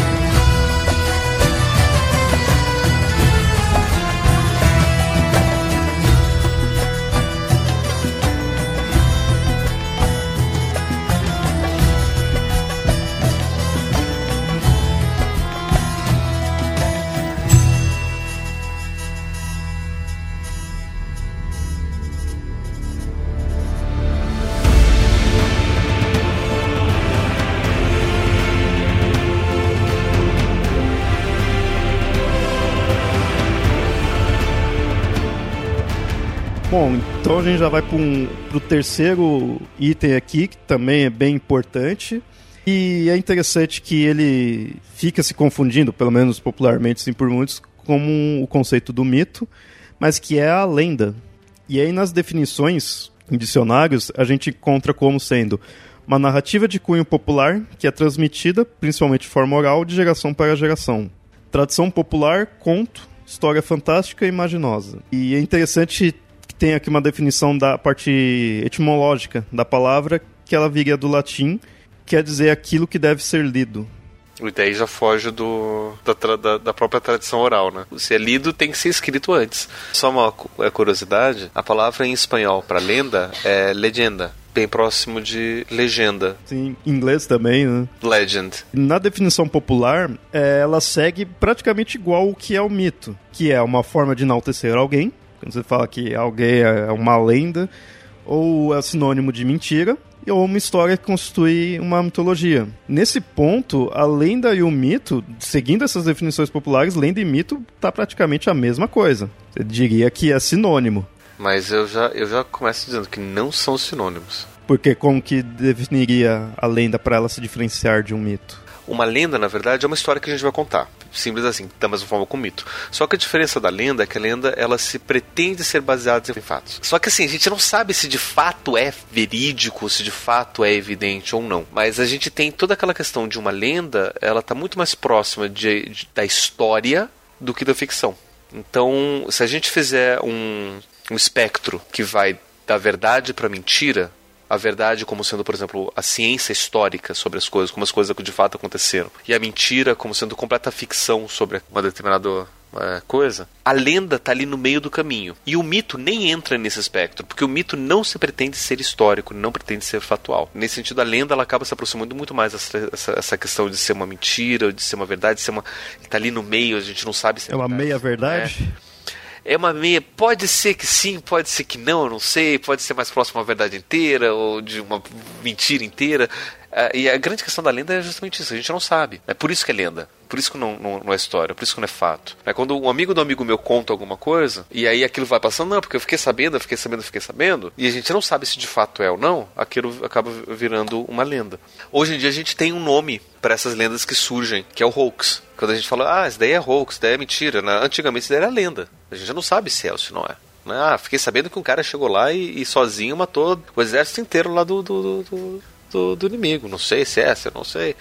Então a gente já vai para um, o terceiro item aqui, que também é bem importante. E é interessante que ele fica se confundindo, pelo menos popularmente, sim, por muitos, como o conceito do mito, mas que é a lenda. E aí nas definições em dicionários, a gente encontra como sendo uma narrativa de cunho popular que é transmitida, principalmente de forma oral, de geração para geração. Tradição popular, conto, história fantástica e imaginosa. E é interessante tem aqui uma definição da parte etimológica da palavra, que ela viria do latim, quer dizer aquilo que deve ser lido. E daí já foge do, da, da, da, própria tradição oral, né? Se é lido, tem que ser escrito antes. Só uma é curiosidade: a palavra em espanhol para lenda é legenda. Bem próximo de legenda. Sim, em inglês também, né? Legend. Na definição popular, é, ela segue praticamente igual o que é o mito, que é uma forma de enaltecer alguém, quando você fala que alguém é uma lenda, ou é sinônimo de mentira, ou uma história que constitui uma mitologia. Nesse ponto, a lenda e o mito, seguindo essas definições populares, lenda e mito tá praticamente a mesma coisa. Você diria que é sinônimo. Mas eu já, eu já começo dizendo que não são sinônimos. Porque como que definiria a lenda para ela se diferenciar de um mito? Uma lenda, na verdade, é uma história que a gente vai contar. Simples assim, da mesma forma com o mito. Só que a diferença da lenda é que a lenda ela se pretende ser baseada em fatos. Só que assim, a gente não sabe se de fato é verídico, se de fato é evidente ou não. Mas a gente tem toda aquela questão de uma lenda, ela está muito mais próxima de, de, da história do que da ficção. Então, se a gente fizer um, um espectro que vai da verdade para mentira, a verdade como sendo, por exemplo, a ciência histórica sobre as coisas, como as coisas de fato aconteceram, e a mentira como sendo completa ficção sobre uma determinada é, coisa, a lenda está ali no meio do caminho. E o mito nem entra nesse espectro, porque o mito não se pretende ser histórico, não pretende ser factual. Nesse sentido, a lenda ela acaba se aproximando muito mais dessa, essa, questão de ser uma mentira, de ser uma verdade, de ser uma. está ali no meio, a gente não sabe se é, é uma meia-verdade. É é uma meia. Pode ser que sim, pode ser que não, eu não sei. Pode ser mais próximo uma verdade inteira ou de uma mentira inteira. Uh, e a grande questão da lenda é justamente isso, a gente não sabe. É por isso que é lenda. Por isso que não, não, não é história, por isso que não é fato. É quando um amigo do amigo meu conta alguma coisa, e aí aquilo vai passando, não, porque eu fiquei sabendo, eu fiquei sabendo, eu fiquei sabendo, e a gente não sabe se de fato é ou não, aquilo acaba virando uma lenda. Hoje em dia a gente tem um nome para essas lendas que surgem, que é o hoax. Quando a gente fala, ah, isso daí é hoax, isso daí é mentira, né? antigamente isso daí era lenda. A gente já não sabe se é ou se não é. Né? Ah, fiquei sabendo que um cara chegou lá e, e sozinho matou o exército inteiro lá do, do, do, do, do inimigo. Não sei se é essa, não sei.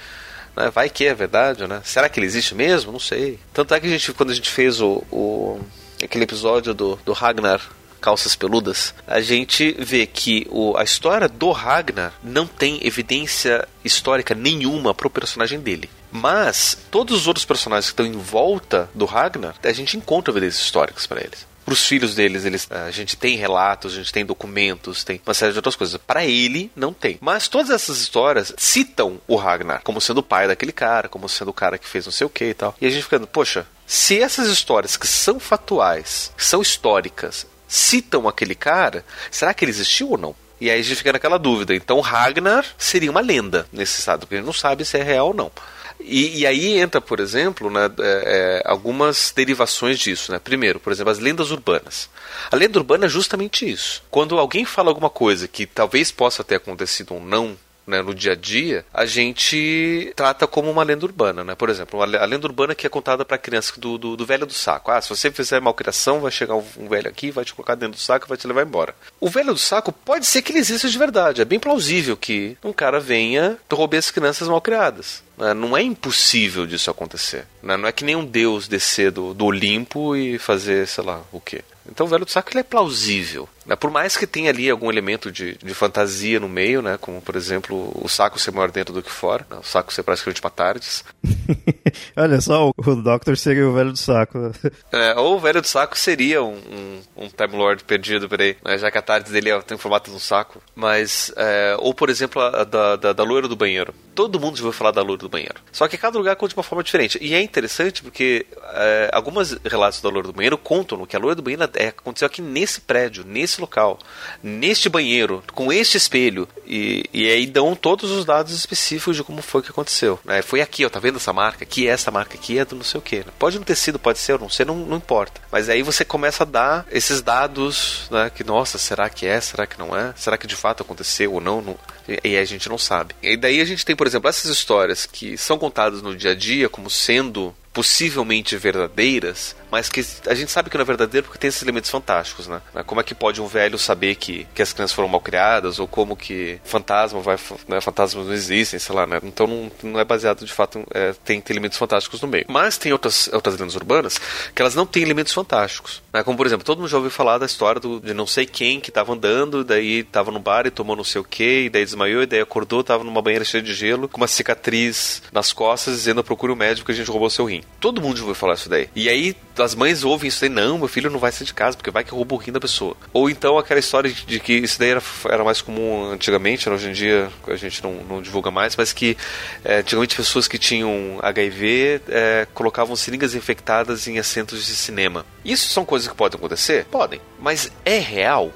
Né? Vai que é verdade, né? Será que ele existe mesmo? Não sei. Tanto é que a gente, quando a gente fez o, o aquele episódio do, do Ragnar calças peludas, a gente vê que o, a história do Ragnar não tem evidência histórica nenhuma para o personagem dele. Mas todos os outros personagens que estão em volta do Ragnar, a gente encontra evidências históricas para eles para os filhos deles, eles, a gente tem relatos, a gente tem documentos, tem uma série de outras coisas. Para ele, não tem. Mas todas essas histórias citam o Ragnar como sendo o pai daquele cara, como sendo o cara que fez não sei o que e tal. E a gente ficando, poxa, se essas histórias que são fatuais, que são históricas, citam aquele cara, será que ele existiu ou não? E aí a gente fica naquela dúvida. Então Ragnar seria uma lenda nesse estado, porque gente não sabe se é real ou não. E, e aí entra, por exemplo, né, é, é, algumas derivações disso. Né? Primeiro, por exemplo, as lendas urbanas. A lenda urbana é justamente isso. Quando alguém fala alguma coisa que talvez possa ter acontecido ou não né, no dia a dia, a gente trata como uma lenda urbana, né? Por exemplo, a lenda urbana que é contada para criança do, do, do, velho do saco. Ah, se você fizer malcriação, vai chegar um, velho aqui, vai te colocar dentro do saco e vai te levar embora. O velho do saco pode ser que ele exista de verdade. É bem plausível que um cara venha roubar as crianças malcriadas. Né? Não é impossível disso acontecer. Né? Não é que nem um deus descer do, do Olimpo e fazer, sei lá, o quê. Então o velho do saco ele é plausível. Né? Por mais que tenha ali algum elemento de, de fantasia no meio, né? como por exemplo o saco ser maior dentro do que fora, né? o saco ser praticamente uma tardes. Olha só, o Doctor seria o velho do saco. É, ou o velho do saco seria um, um, um Time Lord perdido por aí, né? já que a tardes dele é, tem o formato de um saco. Mas, é, ou por exemplo, a da, da, da loira do banheiro. Todo mundo já ouviu falar da loira do banheiro. Só que cada lugar conta de uma forma diferente. E é interessante porque é, algumas relatos da loira do banheiro contam que a loira do banheiro é, aconteceu aqui nesse prédio, nesse local, neste banheiro, com este espelho. E, e aí dão todos os dados específicos de como foi que aconteceu. Né? Foi aqui, ó, tá vendo essa marca? Que essa marca aqui é do não sei o que. Pode não ter sido, pode ser, não sei, não, não importa. Mas aí você começa a dar esses dados, né? Que, nossa, será que é? Será que não é? Será que de fato aconteceu ou não? não... E a gente não sabe. E daí a gente tem, por exemplo, essas histórias que são contadas no dia a dia como sendo possivelmente verdadeiras, mas que a gente sabe que não é verdadeiro porque tem esses elementos fantásticos, né? Como é que pode um velho saber que, que as crianças foram mal criadas, ou como que fantasma vai, né, fantasmas não existem, sei lá, né? Então não, não é baseado de fato, é, tem, tem, elementos fantásticos no meio. Mas tem outras, outras lendas urbanas que elas não têm elementos fantásticos. Né? Como por exemplo, todo mundo já ouviu falar da história do, de não sei quem que estava andando, daí estava no bar e tomou não sei o que, e daí desmaiou, e daí acordou, estava numa banheira cheia de gelo, com uma cicatriz nas costas, dizendo procure o um médico que a gente roubou seu rim. Todo mundo já ouviu falar isso daí. E aí as mães ouvem isso daí, não, meu filho não vai sair de casa, porque vai que rouba o rim da pessoa. Ou então aquela história de, de que isso daí era, era, mais comum antigamente, né? hoje em dia a gente não, não divulga mais, mas que é, antigamente pessoas que tinham HIV é, colocavam seringas infectadas em assentos de cinema. Isso são coisas que podem acontecer? Podem. Mas é real?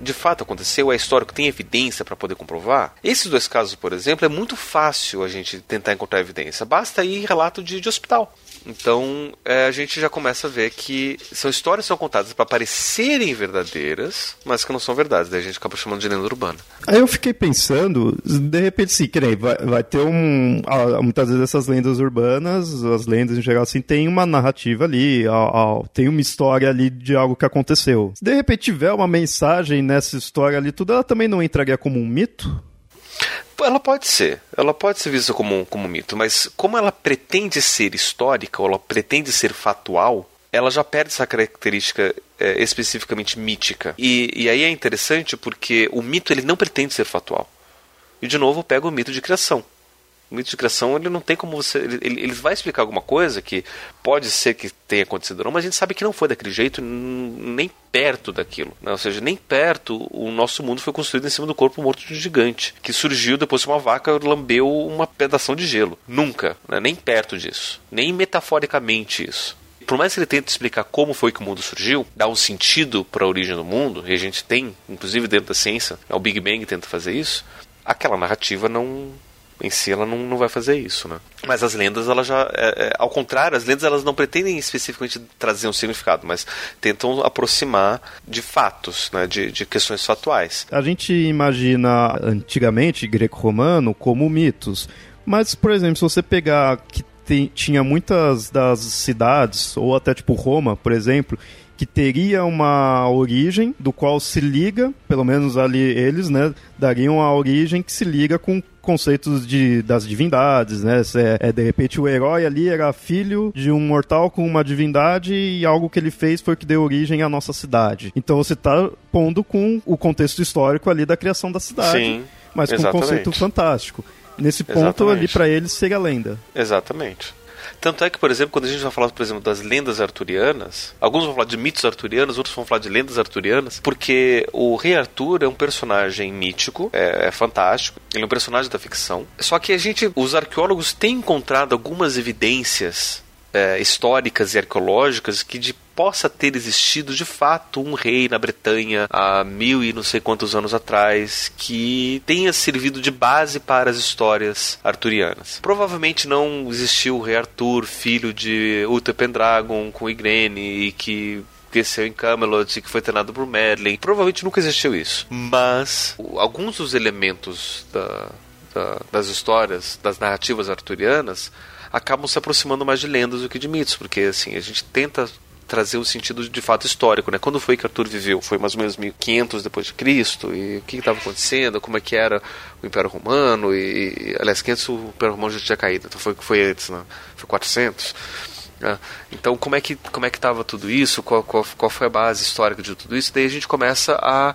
de fato aconteceu, é histórico, tem evidência para poder comprovar? Esses dois casos, por exemplo, é muito fácil a gente tentar encontrar evidência. Basta ir relato de, de hospital. Então é, a gente já começa a ver que são histórias que são contadas para parecerem verdadeiras, mas que não são verdades. Daí a gente acaba chamando de lenda urbana. Aí eu fiquei pensando, de repente, sim, que nem, vai, vai ter um. Muitas vezes essas lendas urbanas, as lendas em geral, assim, tem uma narrativa ali, tem uma história ali de algo que aconteceu. Se de repente tiver uma mensagem nessa história ali, tudo, ela também não entraria como um mito? Ela pode ser, ela pode ser vista como, como mito, mas como ela pretende ser histórica, ou ela pretende ser factual, ela já perde essa característica é, especificamente mítica. E, e aí é interessante porque o mito ele não pretende ser factual. E de novo pega o mito de criação. Mito de criação ele não tem como você. Ele, ele vai explicar alguma coisa que pode ser que tenha acontecido não, mas a gente sabe que não foi daquele jeito, nem perto daquilo. Né? Ou seja, nem perto o nosso mundo foi construído em cima do corpo morto de um gigante, que surgiu depois que uma vaca lambeu uma pedação de gelo. Nunca, né? nem perto disso. Nem metaforicamente isso por mais que ele tente explicar como foi que o mundo surgiu, dar um sentido para a origem do mundo, e a gente tem, inclusive dentro da ciência, o Big Bang tenta fazer isso, aquela narrativa não, em si ela não, não vai fazer isso, né? Mas as lendas, ela já, é, é, ao contrário, as lendas elas não pretendem especificamente trazer um significado, mas tentam aproximar de fatos, né? De, de questões fatuais. A gente imagina antigamente greco-romano como mitos, mas por exemplo, se você pegar que tem, tinha muitas das cidades ou até tipo Roma, por exemplo, que teria uma origem do qual se liga, pelo menos ali eles, né, dariam a origem que se liga com conceitos de, das divindades, né? É, é, de repente o herói ali era filho de um mortal com uma divindade e algo que ele fez foi que deu origem à nossa cidade. Então você está pondo com o contexto histórico ali da criação da cidade, Sim, mas com um conceito fantástico. Nesse ponto exatamente. ali para eles seria lenda. Exatamente. Tanto é que, por exemplo, quando a gente vai falar, por exemplo, das lendas arturianas, alguns vão falar de mitos arturianos, outros vão falar de lendas arturianas, porque o rei Arthur é um personagem mítico, é, é fantástico, ele é um personagem da ficção. Só que a gente, os arqueólogos têm encontrado algumas evidências é, históricas e arqueológicas que de possa ter existido de fato um rei na Bretanha há mil e não sei quantos anos atrás que tenha servido de base para as histórias arturianas. Provavelmente não existiu o rei Arthur, filho de Uther Pendragon com Igrene e que cresceu em Camelot e que foi treinado por Merlin. Provavelmente nunca existiu isso. Mas alguns dos elementos da, da, das histórias, das narrativas arturianas, acabam se aproximando mais de lendas do que de mitos, porque assim, a gente tenta trazer o sentido de fato histórico, né? Quando foi que Arthur viveu? Foi mais ou menos 1500 depois de Cristo e o que estava acontecendo? Como é que era o Império Romano? E, aliás, 500 o Império Romano já tinha caído, então foi foi antes, né? Foi 400. Né? Então, como é que como é que estava tudo isso? Qual, qual, qual foi a base histórica de tudo isso? Daí a gente começa a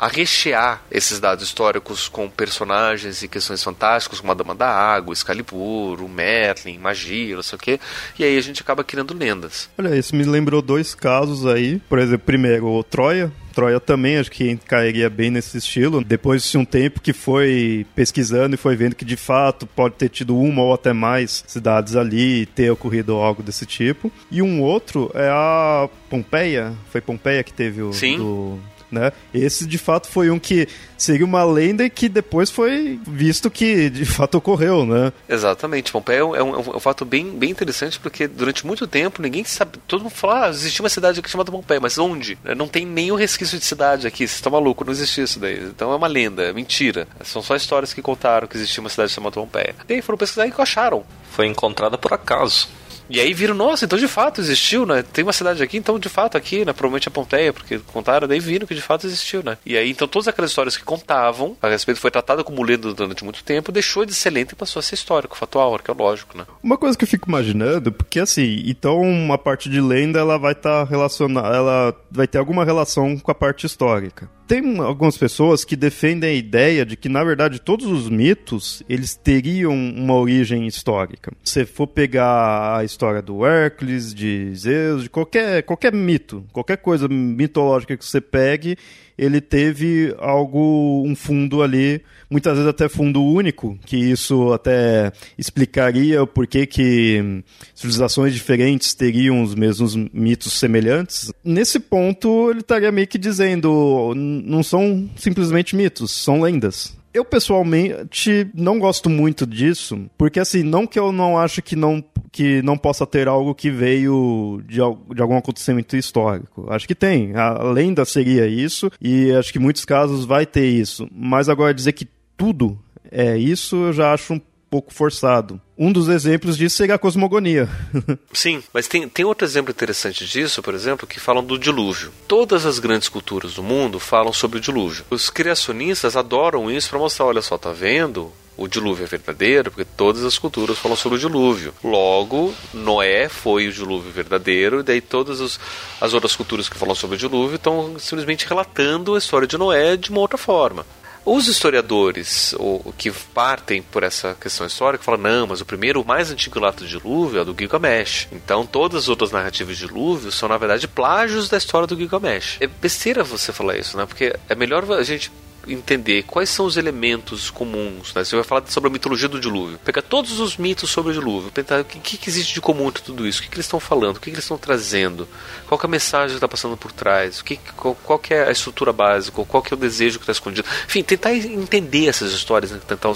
a rechear esses dados históricos com personagens e questões fantásticas, como a Dama da Água, Excalibur, o Merlin, magia, não sei o quê. E aí a gente acaba criando lendas. Olha, isso me lembrou dois casos aí. Por exemplo, primeiro, o Troia, Troia também acho que cairia bem nesse estilo. Depois de um tempo que foi pesquisando e foi vendo que de fato pode ter tido uma ou até mais cidades ali e ter ocorrido algo desse tipo. E um outro é a Pompeia. Foi Pompeia que teve o. Sim. Do né? Esse de fato foi um que seria uma lenda e que depois foi visto que de fato ocorreu, né? Exatamente. Pompeia é um, é um, é um fato bem, bem interessante porque durante muito tempo ninguém sabe. Todo mundo fala, ah, existia uma cidade aqui chamada Pompeia, mas onde? Não tem nenhum resquício de cidade aqui, você está maluco, não existe isso daí. Então é uma lenda, é mentira. São só histórias que contaram que existia uma cidade chamada Pompeia. E aí foram pesquisar e acharam. Foi encontrada por acaso. E aí viram, nossa, então de fato existiu, né? Tem uma cidade aqui, então de fato aqui, né? Provavelmente a Pompeia, porque contaram, daí viram que de fato existiu, né? E aí então todas aquelas histórias que contavam a respeito foi tratada como lenda durante muito tempo, deixou de ser lenta e passou a ser histórico, fatual, arqueológico, né? Uma coisa que eu fico imaginando, porque assim, então uma parte de lenda ela vai estar tá relacionada, ela vai ter alguma relação com a parte histórica tem algumas pessoas que defendem a ideia de que, na verdade, todos os mitos eles teriam uma origem histórica. Se for pegar história do Hércules, de Zeus, de qualquer, qualquer mito, qualquer coisa mitológica que você pegue, ele teve algo, um fundo ali, muitas vezes até fundo único, que isso até explicaria o porquê que civilizações diferentes teriam os mesmos mitos semelhantes. Nesse ponto, ele estaria meio que dizendo, não são simplesmente mitos, são lendas. Eu pessoalmente não gosto muito disso, porque assim, não que eu não acho que não, que não possa ter algo que veio de, de algum acontecimento histórico. Acho que tem. A lenda seria isso, e acho que em muitos casos vai ter isso. Mas agora dizer que tudo é isso, eu já acho um pouco forçado. Um dos exemplos disso seria a cosmogonia. Sim, mas tem, tem outro exemplo interessante disso, por exemplo, que falam do dilúvio. Todas as grandes culturas do mundo falam sobre o dilúvio. Os criacionistas adoram isso para mostrar, olha só, tá vendo? o dilúvio é verdadeiro, porque todas as culturas falam sobre o dilúvio. Logo, Noé foi o dilúvio verdadeiro, e daí todas as, as outras culturas que falam sobre o dilúvio estão simplesmente relatando a história de Noé de uma outra forma. Os historiadores o, que partem por essa questão histórica falam: não, mas o primeiro, o mais antigo relato de dilúvio é o do Gilgamesh. Então todas as outras narrativas de dilúvio são, na verdade, plágios da história do Gilgamesh. É besteira você falar isso, né? Porque é melhor a gente entender quais são os elementos comuns. Né? Você vai falar sobre a mitologia do dilúvio. Pegar todos os mitos sobre o dilúvio, pensar o que, que, existe de comum entre tudo isso, o que, que eles estão falando, o que, que eles estão trazendo, qual é a mensagem que está passando por trás, o que, qual, qual é a estrutura básica, qual é o desejo que está escondido. Enfim, tentar entender essas histórias, né? tentar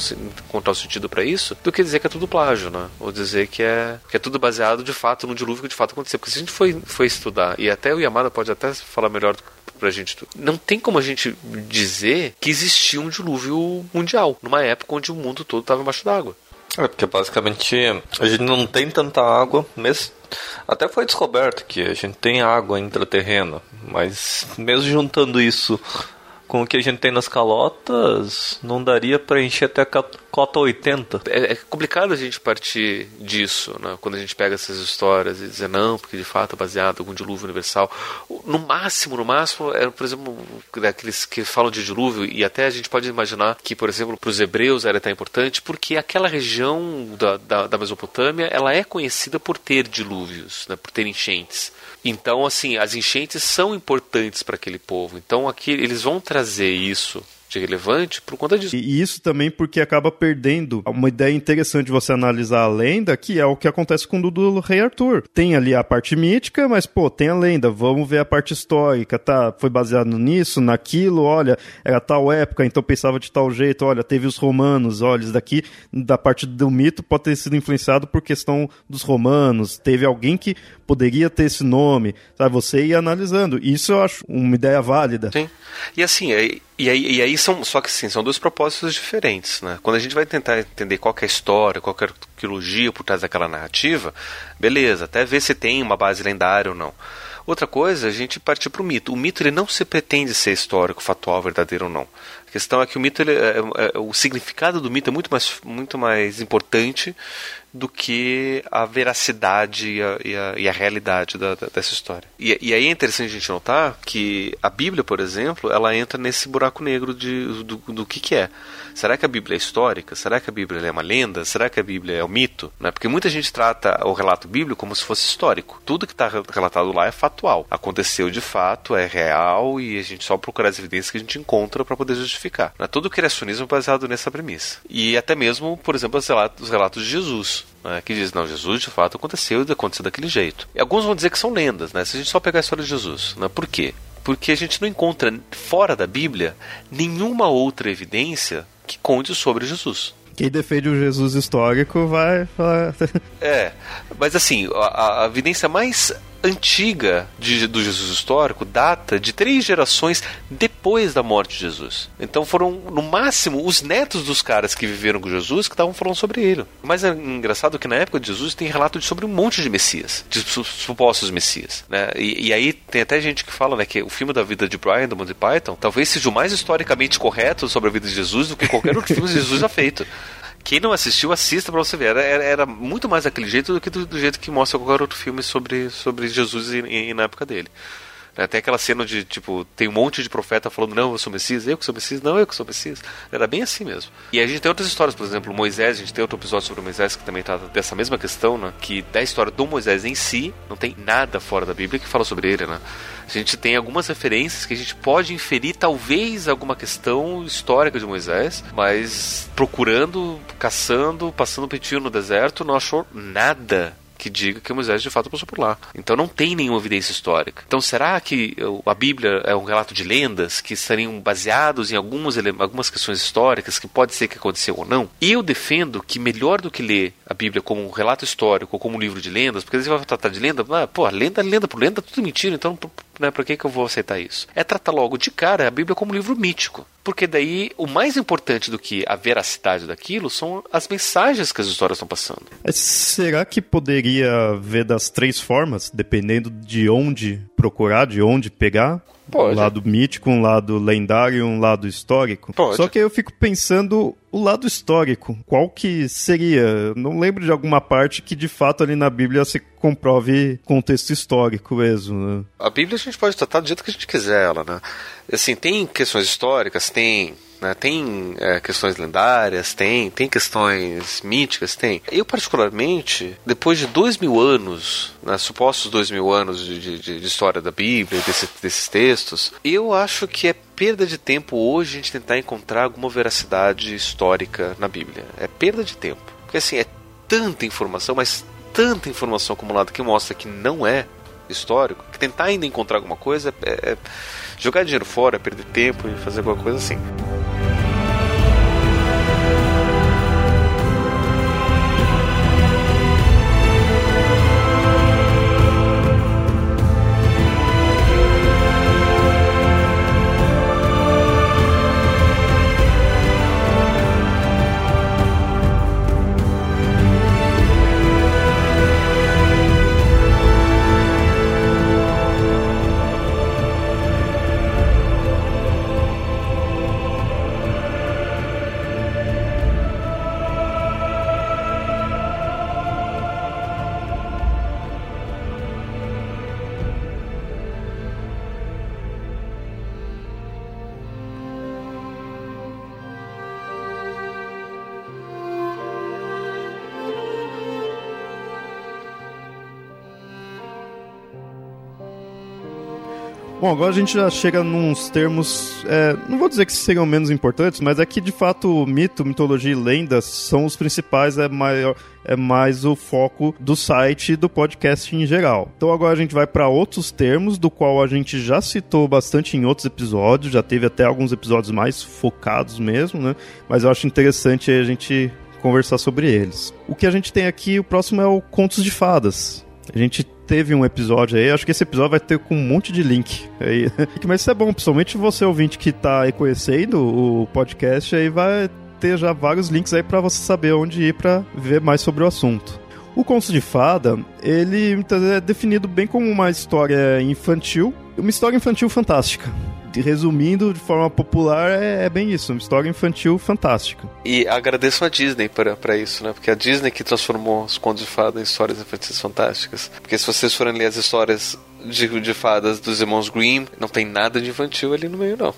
encontrar o sentido para isso, do que dizer que é tudo plágio, né? ou dizer que é, que é tudo baseado de fato no dilúvio que de fato aconteceu. Porque se a gente foi, foi estudar, e até o Yamada pode até falar melhor pra gente. Não tem como a gente dizer que existia um dilúvio mundial, numa época onde o mundo todo estava embaixo d'água. É, porque basicamente a gente não tem tanta água, mesmo. Até foi descoberto que a gente tem água intraterrena, mas mesmo juntando isso com o que a gente tem nas calotas, não daria para encher até a cota 80. É, é, complicado a gente partir disso, né? quando a gente pega essas histórias e dizer não, porque de fato é baseado em algum dilúvio universal. No máximo, no máximo, é, por exemplo, aqueles que falam de dilúvio, e até a gente pode imaginar que, por exemplo, para os hebreus era tão importante, porque aquela região da, da, da Mesopotâmia ela é conhecida por ter dilúvios, né? por ter enchentes. Então, assim, as enchentes são importantes para aquele povo. Então, aqui eles vão trazer isso de relevante por conta disso. E isso também porque acaba perdendo uma ideia interessante de você analisar a lenda, que é o que acontece com o do Rei Arthur. Tem ali a parte mítica, mas pô, tem a lenda, vamos ver a parte histórica, tá? Foi baseado nisso, naquilo, olha, era tal época, então pensava de tal jeito, olha, teve os romanos, olha, isso daqui da parte do mito pode ter sido influenciado por questão dos romanos, teve alguém que poderia ter esse nome, sabe? Você ia analisando. Isso eu acho uma ideia válida. Sim. E assim, e, e aí, e aí são, só que sim, são dois propósitos diferentes, né? Quando a gente vai tentar entender qual é a história, qual é a arqueologia por trás daquela narrativa, beleza, até ver se tem uma base lendária ou não. Outra coisa, a gente partir para o mito. O mito ele não se pretende ser histórico, fatual, verdadeiro ou não. A questão é que o mito, ele, é, é, o significado do mito é muito mais, muito mais importante do que a veracidade e a, e a, e a realidade da, da, dessa história. E, e, aí é interessante a gente notar que a Bíblia, por exemplo, ela entra nesse buraco negro de, do, do que, que é. Será que a Bíblia é histórica? Será que a Bíblia é uma lenda? Será que a Bíblia é um mito? Né? Porque muita gente trata o relato bíblico como se fosse histórico. Tudo que está relatado lá é factual. Aconteceu de fato, é real e a gente só procura as evidências que a gente encontra para poder justificar. Né? Todo o criacionismo é baseado nessa premissa. E até mesmo, por exemplo, os relatos, os relatos de Jesus. Né, que diz, não, Jesus de fato aconteceu e aconteceu daquele jeito. E alguns vão dizer que são lendas, né? Se a gente só pegar a história de Jesus, né? Por quê? Porque a gente não encontra fora da Bíblia nenhuma outra evidência que conte sobre Jesus. Quem defende o Jesus histórico vai falar. é, mas assim, a, a evidência mais antiga de, do Jesus histórico data de três gerações depois da morte de Jesus. Então foram, no máximo, os netos dos caras que viveram com Jesus que estavam falando sobre ele. Mas é engraçado que na época de Jesus tem relato de, sobre um monte de messias, de supostos messias. Né? E, e, aí tem até gente que fala né, que o filme da vida de Brian, do Monty Python, talvez seja o mais historicamente correto sobre a vida de Jesus do que qualquer outro filme de Jesus já feito. Quem não assistiu, assista pra você ver. Era, era, era muito mais daquele jeito do que do, do, jeito que mostra qualquer outro filme sobre, sobre Jesus e, e, na época dele. Né? Tem aquela cena de, tipo, tem um monte de profeta falando, não, eu sou Messias, eu que sou Messias, não, eu que sou Messias. Era bem assim mesmo. E a gente tem outras histórias, por exemplo, Moisés, a gente tem outro episódio sobre Moisés que também trata dessa mesma questão, né? Que da história do Moisés em si, não tem nada fora da Bíblia que fala sobre ele, né? A gente tem algumas referências que a gente pode inferir talvez alguma questão histórica de Moisés, mas procurando, caçando, passando petinho no deserto, não achou nada que diga que Moisés de fato passou por lá. Então não tem nenhuma evidência histórica. Então será que a Bíblia é um relato de lendas que estariam baseados em algumas, algumas questões históricas que pode ser que aconteceu ou não? E eu defendo que melhor do que ler a Bíblia como um relato histórico ou como um livro de lendas, porque às vezes vai tratar de lenda, ah, pô, lenda, lenda por lenda, tudo mentira, então né, por que, que eu vou aceitar isso? É tratar logo de cara a Bíblia como um livro mítico. Porque daí o mais importante do que a veracidade daquilo são as mensagens que as histórias estão passando. Será que poderia ver das três formas, dependendo de onde procurar, de onde pegar? Pode. Um lado mítico, um lado lendário e um lado histórico. Pode. Só que eu fico pensando o lado histórico. Qual que seria? Não lembro de alguma parte que de fato ali na Bíblia se comprove contexto histórico mesmo. Né? A Bíblia a gente pode tratar do jeito que a gente quiser ela, né? Assim, tem questões históricas, tem né? Tem é, questões lendárias, tem, tem questões míticas, tem. Eu, particularmente, depois de dois mil anos, né, supostos dois mil anos de, de, de história da Bíblia, desse, desses textos, eu acho que é perda de tempo hoje a gente tentar encontrar alguma veracidade histórica na Bíblia. É perda de tempo. Porque assim, é tanta informação, mas tanta informação acumulada que mostra que não é histórico, que tentar ainda encontrar alguma coisa é, é jogar dinheiro fora, perder tempo e fazer alguma coisa assim. Agora a gente já chega nos termos, é, não vou dizer que seriam menos importantes, mas é que de fato mito, mitologia e lendas são os principais, é maior, é mais o foco do site e do podcast em geral. Então agora a gente vai para outros termos, do qual a gente já citou bastante em outros episódios, já teve até alguns episódios mais focados mesmo, né? Mas eu acho interessante a gente conversar sobre eles. O que a gente tem aqui, o próximo é o Contos de Fadas. A gente teve um episódio aí, acho que esse episódio vai ter com um monte de link. Aí. Mas isso é bom, principalmente você ouvinte que tá aí conhecendo o podcast, aí vai ter já vários links aí para você saber onde ir para ver mais sobre o assunto. O Conto de Fada, ele é definido bem como uma história infantil, uma história infantil fantástica resumindo de forma popular, é, é, bem isso, uma história infantil fantástica. E agradeço a Disney para isso, né? Porque a Disney que transformou os contos de fada em histórias infantis fantásticas. Porque se vocês forem ler as histórias de, de fadas dos irmãos Grimm, não tem nada de infantil ali no meio, não.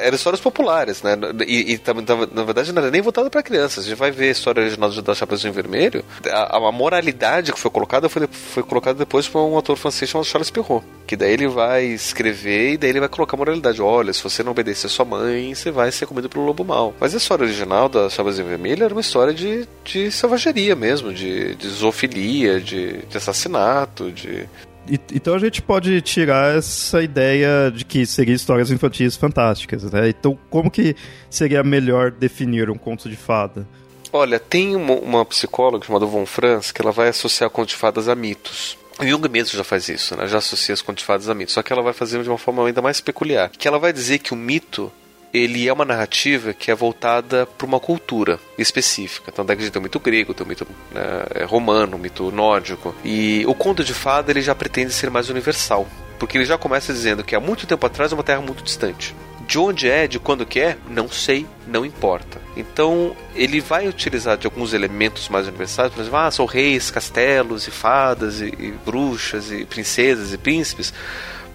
Eram histórias populares, né? E, e na verdade não era nem voltada para crianças. A gente vai ver a história original da Chapeuzinho Vermelho. A, a, moralidade que foi colocada foi, foi colocada depois por um autor francês chamado Charles Perrault. Que daí ele vai escrever e daí ele vai colocar moralidade. Olha, se você não obedecer sua mãe, você vai ser comido pelo lobo mal. Mas a história original da Chapeuzinho Vermelho era uma história de, de selvageria mesmo, de, de zoofilia, de, de assassinato, de então a gente pode tirar essa ideia de que seria histórias infantis fantásticas, né? Então como que seria melhor definir um conto de fada? Olha, tem uma, uma psicóloga chamada Von Franz que ela vai associar contos de fadas a mitos. Jung mesmo já faz isso, né? já associa as contos de fadas a mitos, só que ela vai fazer de uma forma ainda mais peculiar. Que ela vai dizer que o mito ele é uma narrativa que é voltada para uma cultura específica. Então, daqui tem o mito grego, tem o mito né, é, romano, o mito nórdico. E o conto de fada ele já pretende ser mais universal, porque ele já começa dizendo que há muito tempo atrás é uma terra muito distante. De onde é, de quando que é, não sei, não importa. Então, ele vai utilizar de alguns elementos mais universais, por exemplo, ah, são reis, castelos e fadas e, e bruxas e princesas e príncipes,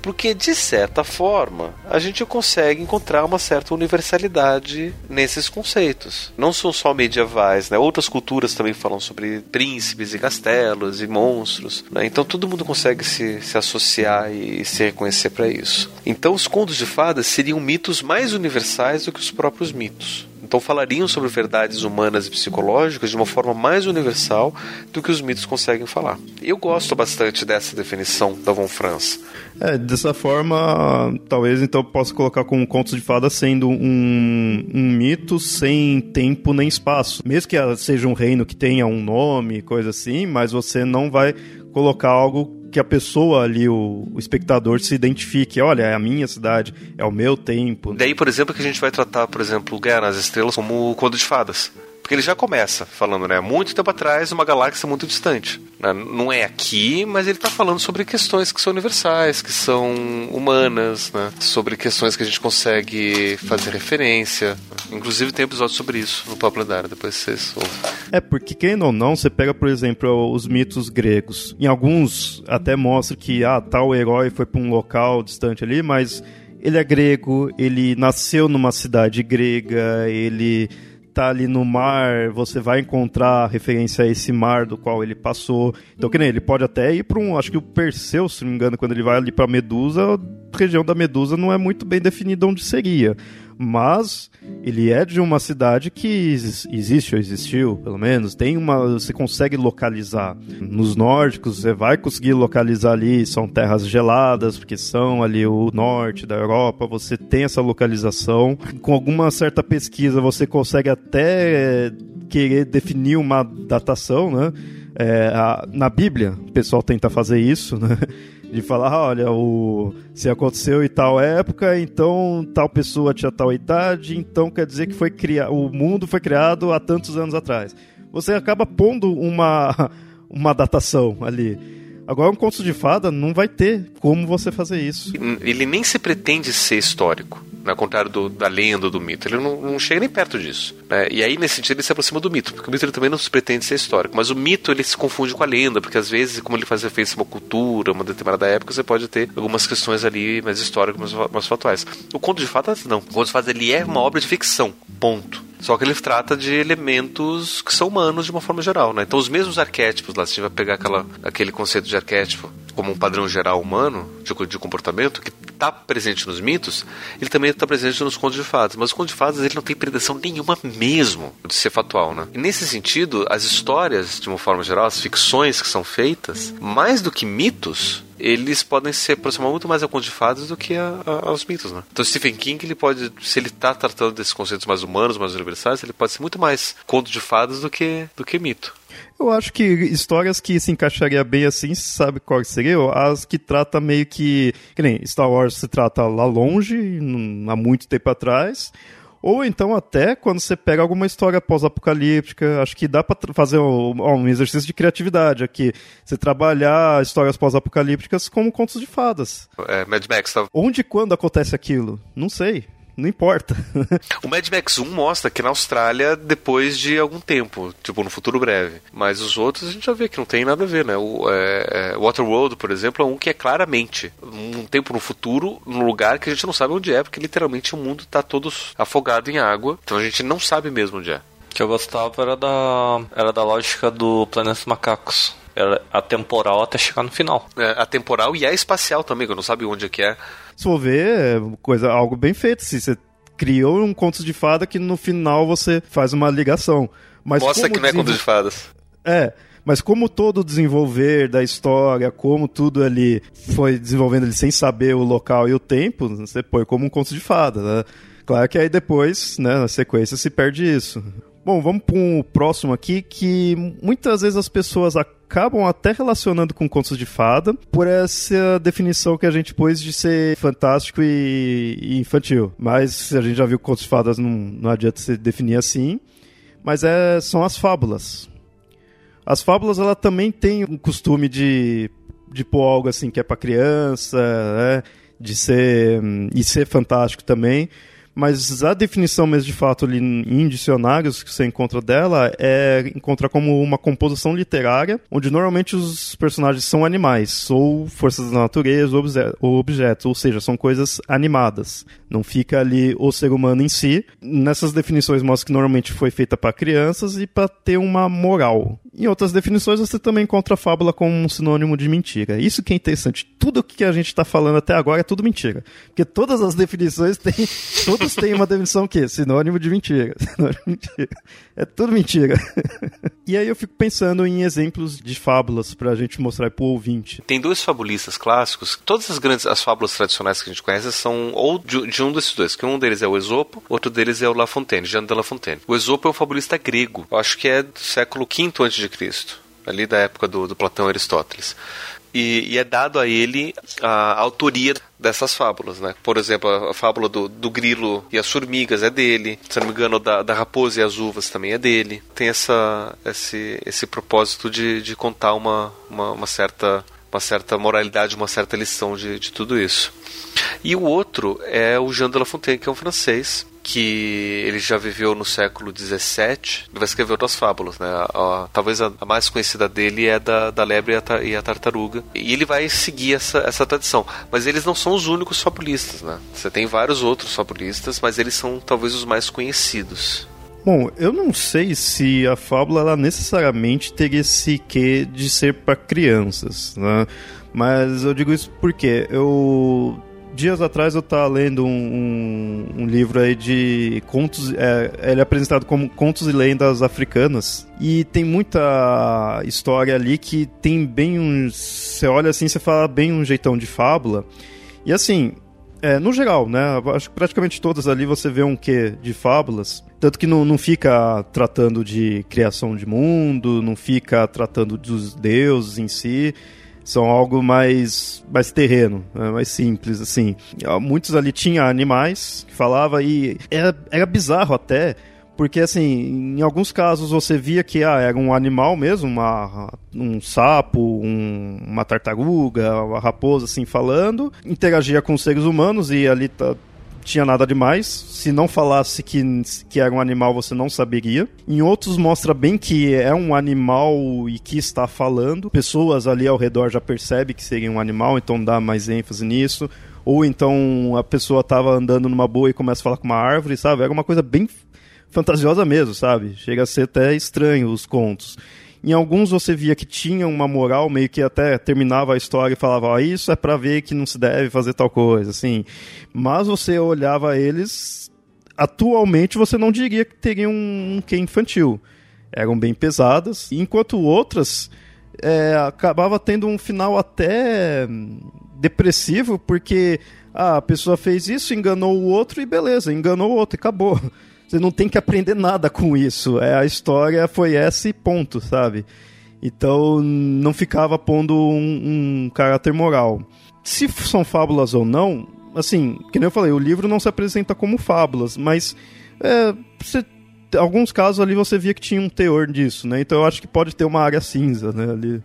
Porque, de certa forma, a gente consegue encontrar uma certa universalidade nesses conceitos. Não são só medievais, né? Outras culturas também falam sobre príncipes e castelos e monstros. Né? Então todo mundo consegue se, se associar e se reconhecer para isso. Então os contos de fadas seriam mitos mais universais do que os próprios mitos. Então falariam sobre verdades humanas e psicológicas de uma forma mais universal do que os mitos conseguem falar. Eu gosto bastante dessa definição da Von Franz. É, dessa forma, talvez então possa colocar como contos de fadas sendo um, um mito sem tempo nem espaço. Mesmo que seja um reino que tenha um nome, coisa assim, mas você não vai colocar algo que a pessoa ali, o, o, espectador, se identifique. Olha, é a minha cidade, é o meu tempo. Daí, por exemplo, que a gente vai tratar, por exemplo, Guerra nas Estrelas como o Conto de Fadas. Porque ele já começa falando, né? Muito tempo atrás, uma galáxia muito distante. Né? Não é aqui, mas ele está falando sobre questões que são universais, que são humanas, né? Sobre questões que a gente consegue fazer referência. Inclusive tem episódio sobre isso no Papo Lendário, depois vocês ouvem. É, porque quem ou não, você pega, por exemplo, os mitos gregos. Em alguns até mostra que, ah, tal herói foi para um local distante ali, mas ele é grego, ele nasceu numa cidade grega, ele tá ali no mar, você vai encontrar referência a esse mar do qual ele passou. Então, que nem ele pode até ir para um. Acho que o Perseu, se não me engano, quando ele vai ali para Medusa, a região da Medusa não é muito bem definida onde seria mas ele é de uma cidade que existe ou existiu, pelo menos. Tem uma, você consegue localizar. Nos nórdicos você vai conseguir localizar ali, são terras geladas, porque são ali o norte da Europa. Você tem essa localização. Com alguma certa pesquisa você consegue até querer definir uma datação, né? É, a, na Bíblia, o pessoal tenta fazer isso, né? de falar, olha, o se aconteceu em tal época, então tal pessoa tinha tal idade, então quer dizer que foi criado, o mundo foi criado há tantos anos atrás. Você acaba pondo uma uma datação ali. Agora, um conto de fada não vai ter como você fazer isso. Ele nem se pretende ser histórico né, ao contrário do, da lenda do mito. Ele não, não chega nem perto disso. Né? E aí, nesse sentido, ele se aproxima do mito, porque o mito ele também não se pretende ser histórico. Mas o mito ele se confunde com a lenda, porque às vezes, como ele faz referência a uma cultura, uma determinada época, você pode ter algumas questões ali mais históricas, mais, mais fatuais. O conto de fadas, não. O conto de fadas ele é uma obra de ficção. Ponto. Só que ele trata de elementos que são humanos de uma forma geral, né? Então os mesmos arquétipos lá, se a gente vai pegar aquela, aquele conceito de arquétipo como um padrão geral humano de, de comportamento que está presente nos mitos, ele também está presente nos contos de fadas. Mas os contos de fadas ele não tem pretensão nenhuma mesmo de ser factual, né? E nesse sentido, as histórias, de uma forma geral, as ficções que são feitas, mais do que mitos, eles podem se aproximar muito mais a contos de fadas do que a, a, aos mitos, né? Então Stephen King, ele pode, se ele está tratando desses conceitos mais humanos, mais universais, ele pode ser muito mais conto de fadas do que, do que mito. Eu acho que histórias que se encaixaria bem assim, sabe qual seria? As que trata meio que. Que nem Star Wars se trata lá longe, há muito tempo atrás. Ou então até quando você pega alguma história pós-apocalíptica, acho que dá para fazer um, um, exercício de criatividade aqui. Você trabalhar histórias pós-apocalípticas como contos de fadas. É, Mad Max tá... Onde e quando acontece aquilo? Não sei não importa. o Mad Max 1 mostra que na Austrália, depois de algum tempo, tipo no futuro breve. Mas os outros a gente já vê que não tem nada a ver, né? O é, é, Waterworld, por exemplo, é um que é claramente um tempo no futuro, num lugar que a gente não sabe onde é, porque literalmente o mundo está todo afogado em água. Então a gente não sabe mesmo onde é. O que eu gostava era da, era da lógica do Planeta dos Macacos era atemporal até chegar no final. É, atemporal e é espacial também, que eu não sabe onde é que é se for ver, é coisa, algo bem feito. Se você criou um conto de fada que no final você faz uma ligação. Mas Mostra que não é conto de fadas. É, mas como todo o desenvolver da história, como tudo ali foi desenvolvendo ele sem saber o local e o tempo, você põe como um conto de fada, né? Claro que aí depois, né, na sequência, se perde isso. Bom, vamos para um próximo aqui que muitas vezes as pessoas acabam até relacionando com contos de fada por essa definição que a gente pôs de ser fantástico e, infantil. Mas a gente já viu que contos de fadas não, não adianta se definir assim. Mas é, são as fábulas. As fábulas ela também tem um costume de, de pôr algo assim que é para criança, né? de ser e ser fantástico também mas a definição mesmo de fato ali em dicionários que você encontra dela é encontrar como uma composição literária, onde normalmente os personagens são animais, ou forças da natureza, ou objetos, ou seja, são coisas animadas. Não fica ali o ser humano em si. Nessas definições mostra que normalmente foi feita para crianças e para ter uma moral. Em outras definições você também encontra a fábula como um sinônimo de mentira. Isso que é interessante. Tudo o que a gente está falando até agora é tudo mentira. Porque todas as definições têm, todos têm uma definição que sinônimo de mentira. Sinônimo de mentira. É tudo mentira. e aí eu fico pensando em exemplos de fábulas para a gente mostrar para o ouvinte. Tem dois fabulistas clássicos. Todas as grandes as fábulas tradicionais que a gente conhece são ou de, de um desses dois, que um deles é o Esopo, outro deles é o La Fontaine, Jean de La Fontaine. O Esopo é um fabulista grego. Acho que é do século V a.C ali da época do, do Platão e Aristóteles. E, e, é dado a ele a autoria dessas fábulas, né? Por exemplo, a, a fábula do, do, grilo e as formigas é dele. Se não me engano, da, da raposa e as uvas também é dele. Tem essa, esse, esse propósito de, de contar uma, uma, uma certa uma certa moralidade, uma certa lição de, de tudo isso. E o outro é o Jean de La Fontaine, que é um francês, que ele já viveu no século XVII, vai escrever outras fábulas, né? Talvez a, mais conhecida dele é da, da lebre e a, e a, tartaruga. E ele vai seguir essa, essa tradição. Mas eles não são os únicos fabulistas, né? Você tem vários outros fabulistas, mas eles são talvez os mais conhecidos. Bom, eu não sei se a fábula ela necessariamente teria esse quê de ser para crianças, né? Mas eu digo isso porque eu dias atrás eu estava lendo um, um, um, livro aí de contos. É, ele é apresentado como contos e lendas africanas. E tem muita história ali que tem bem um. Você olha assim, você fala bem um jeitão de fábula. E assim, é, no geral, né? Acho que praticamente todas ali você vê um quê de fábulas. Tanto que não, não fica tratando de criação de mundo, não fica tratando dos deuses em si são algo mais, mais terreno, né, mais simples, assim. Muitos ali tinham animais que falava e era, era bizarro até, porque assim, em alguns casos você via que ah, era um animal mesmo, uma, um sapo, um, uma tartaruga, uma raposa assim falando, interagia com os seres humanos e ali tá, tinha nada demais. Se não falasse que, que era um animal, você não saberia. Em outros mostra bem que é um animal e que está falando. Pessoas ali ao redor já percebem que seria um animal, então dá mais ênfase nisso. Ou então a pessoa estava andando numa boa e começa a falar com uma árvore, sabe? Era uma coisa bem fantasiosa mesmo, sabe? Chega a ser até estranho os contos. Em alguns você via que tinha uma moral, meio que até terminava a história e falava, isso é para ver que não se deve fazer tal coisa, assim. Mas você olhava eles, atualmente você não diria que teriam um, um que infantil. Eram bem pesadas, enquanto outras é, acabava tendo um final até depressivo, porque ah, a pessoa fez isso, enganou o outro e beleza, enganou o outro e acabou. Você não tem que aprender nada com isso. É, a história foi essa e ponto, sabe? Então não ficava pondo um, um caráter moral. Se são fábulas ou não, assim, que nem eu falei, o livro não se apresenta como fábulas, mas é, você alguns casos ali você via que tinha um teor disso, né? Então eu acho que pode ter uma área cinza, né, ali.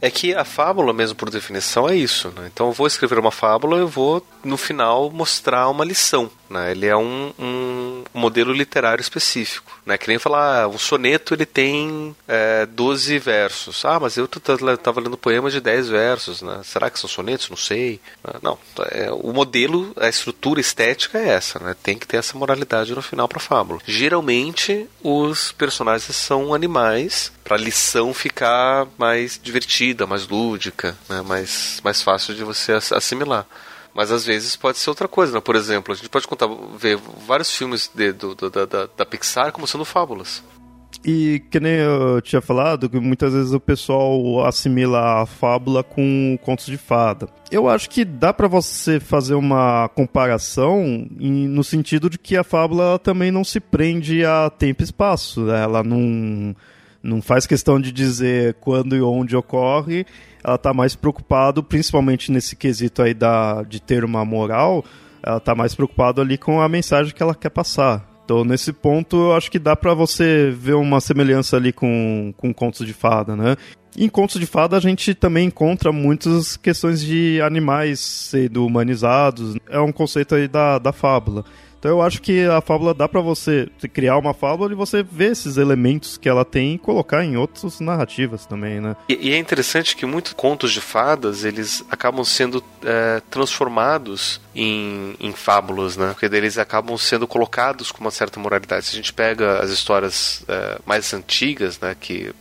É que a fábula, mesmo por definição, é isso, né? Então eu vou escrever uma fábula, eu vou no final mostrar uma lição, né? Ele é um, um modelo literário específico, né? Que nem falar, ah, o soneto ele tem é, 12 versos. Ah, mas eu estava lendo poemas de 10 versos, né? Será que são sonetos? Não sei. Não, é, o modelo, a estrutura estética é essa, né? Tem que ter essa moralidade no final para a fábula. Geralmente os personagens são animais para a lição ficar mais divertida, mais lúdica, né? mais, mais fácil de você assimilar. Mas às vezes pode ser outra coisa, né? Por exemplo, a gente pode contar, ver vários filmes de, do, do, da, da Pixar como sendo fábulas. E que nem eu tinha falado, que muitas vezes o pessoal assimila a fábula com contos de fada. Eu acho que dá para você fazer uma comparação em, no sentido de que a fábula também não se prende a tempo e espaço. Né? Ela não, não faz questão de dizer quando e onde ocorre, ela está mais preocupado, principalmente nesse quesito aí da, de ter uma moral, ela está mais preocupada ali com a mensagem que ela quer passar. Então, nesse ponto, eu acho que dá para você ver uma semelhança ali com, com contos de fada, né? Em contos de fada, a gente também encontra muitas questões de animais sendo humanizados. É um conceito aí da, da fábula. Então eu acho que a fábula dá para você criar uma fábula e você ver esses elementos que ela tem e colocar em outras narrativas também, né? E, e é interessante que muitos contos de fadas, eles acabam sendo é, transformados em, em fábulas, né? Porque eles acabam sendo colocados com uma certa moralidade. Se a gente pega as histórias é, mais antigas, né? Que,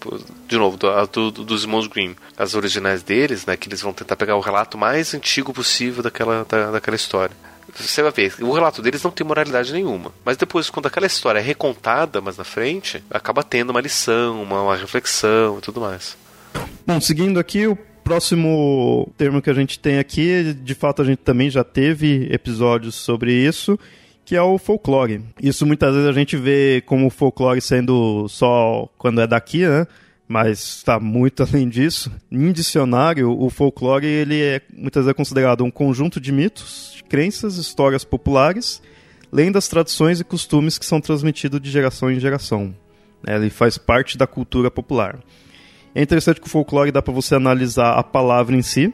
de novo, do, do, dos irmãos Grimm, as originais deles, né? Que eles vão tentar pegar o relato mais antigo possível daquela, da, daquela história você vai ver, o relato deles não tem moralidade nenhuma. Mas depois, quando aquela história é recontada mais na frente, acaba tendo uma lição, uma, uma reflexão e tudo mais. Bom, seguindo aqui, o próximo termo que a gente tem aqui, de fato a gente também já teve episódios sobre isso, que é o folclore. Isso muitas vezes a gente vê como folclore sendo só quando é daqui, né? Mas está muito além disso. Em dicionário, o folclore ele é muitas vezes considerado um conjunto de mitos crenças, histórias populares, lendas, tradições e costumes que são transmitidos de geração em geração. Ele faz parte da cultura popular. É interessante que o folclore dá para você analisar a palavra em si,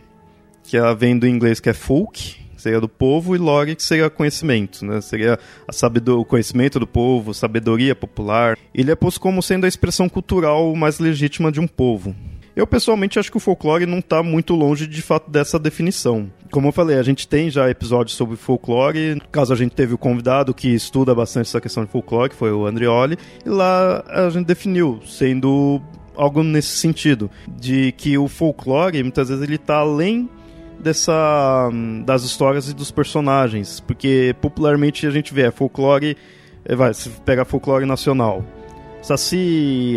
que ela vem do inglês que é folk, seria do povo, e lore, que seria conhecimento, né? seria a sabedor, o conhecimento do povo, sabedoria popular. Ele é posto como sendo a expressão cultural mais legítima de um povo. Eu pessoalmente acho que o folclore não está muito longe de fato dessa definição. Como eu falei, a gente tem já episódios sobre folclore. No caso, a gente teve o convidado que estuda bastante essa questão de folclore, que foi o Andrioli, e lá a gente definiu sendo algo nesse sentido, de que o folclore muitas vezes ele está além dessa das histórias e dos personagens, porque popularmente a gente vê é folclore, é, vai, se pega folclore nacional, Saci,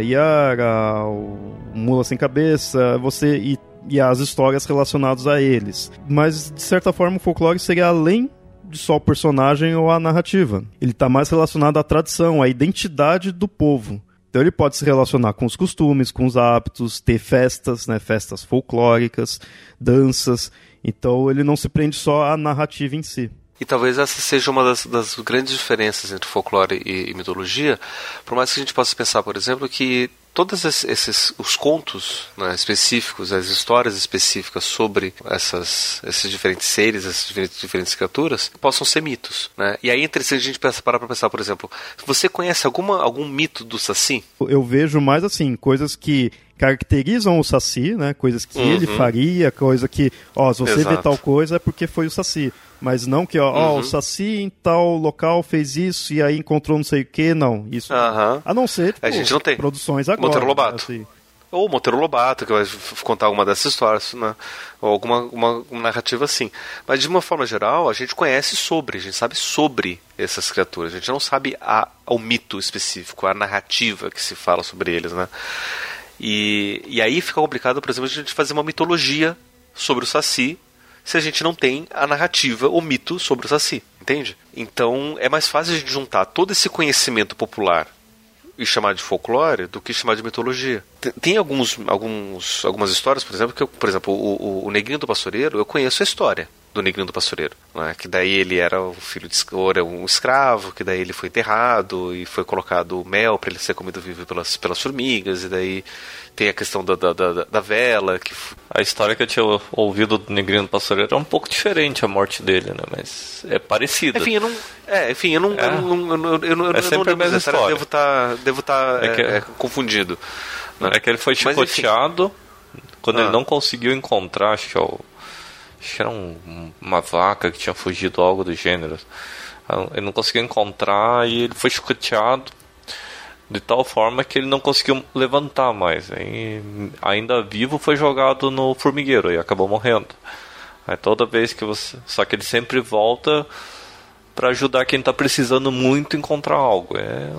Yara, o Mula Sem Cabeça, você e, e as histórias relacionadas a eles. Mas, de certa forma, o folclore seria além de só o personagem ou a narrativa. Ele está mais relacionado à tradição, à identidade do povo. Então ele pode se relacionar com os costumes, com os hábitos, ter festas, né, festas folclóricas, danças. Então ele não se prende só à narrativa em si. E talvez essa seja uma das, das grandes diferenças entre folclore e, e, mitologia, por mais que a gente possa pensar, por exemplo, que todos esses os contos né, específicos, as histórias específicas sobre essas, esses diferentes seres, essas diferentes, diferentes criaturas, possam ser mitos. Né? E aí é interessante a gente parar para pensar, por exemplo, você conhece alguma, algum mito do Saci? Eu vejo mais assim, coisas que caracterizam o Saci, né? Coisas que uhum. ele faria, coisa que, ó, se você Exato. vê tal coisa é porque foi o Saci. Mas não que, ó, uhum. ó, o Saci em tal local fez isso e aí encontrou não sei o que, não. Isso. Uhum. A não ser, tipo, a gente não tem. produções agora. Monteiro Lobato. Assim. Ou Monteiro Lobato, que vai contar alguma dessas histórias, né? Ou alguma uma, uma narrativa assim. Mas de uma forma geral, a gente conhece sobre, a gente sabe sobre essas criaturas. A gente não sabe a, o mito específico, a narrativa que se fala sobre eles, né? E, e aí fica complicado, por exemplo, a gente fazer uma mitologia sobre o Saci se a gente não tem a narrativa, o mito sobre o Saci, entende? Então é mais fácil a gente juntar todo esse conhecimento popular e chamar de folclore do que chamar de mitologia. Tem, tem alguns, alguns, algumas histórias, por exemplo, que eu, por exemplo, o, o, o do Pastoreiro, eu conheço a história do Negrinho do Pastoreiro, né? que daí ele era o filho de era um escravo, que daí ele foi enterrado e foi colocado mel para ele ser comido vivo pelas, pelas formigas, e daí tem a questão da, da, da, da, vela. Que... A história que eu tinha ouvido do Negrinho do Pastoreiro é um pouco diferente a morte dele, né? Mas é parecida. Enfim, eu não. É, enfim, eu não. É, eu não, eu não, eu não, é sempre a mesma história. Devo estar tá, devo tá, é, é, é, confundido. Né? É que ele foi chicoteado quando ah. ele não conseguiu encontrar, acho que é o Acho que era um, uma vaca que tinha fugido, algo do gênero. Ah, ele não conseguiu encontrar e ele foi chicoteado de tal forma que ele não conseguiu levantar mais. Aí, ainda vivo, foi jogado no formigueiro e acabou morrendo. Aí toda vez que você. Só que ele sempre volta para ajudar quem está precisando muito encontrar algo. É...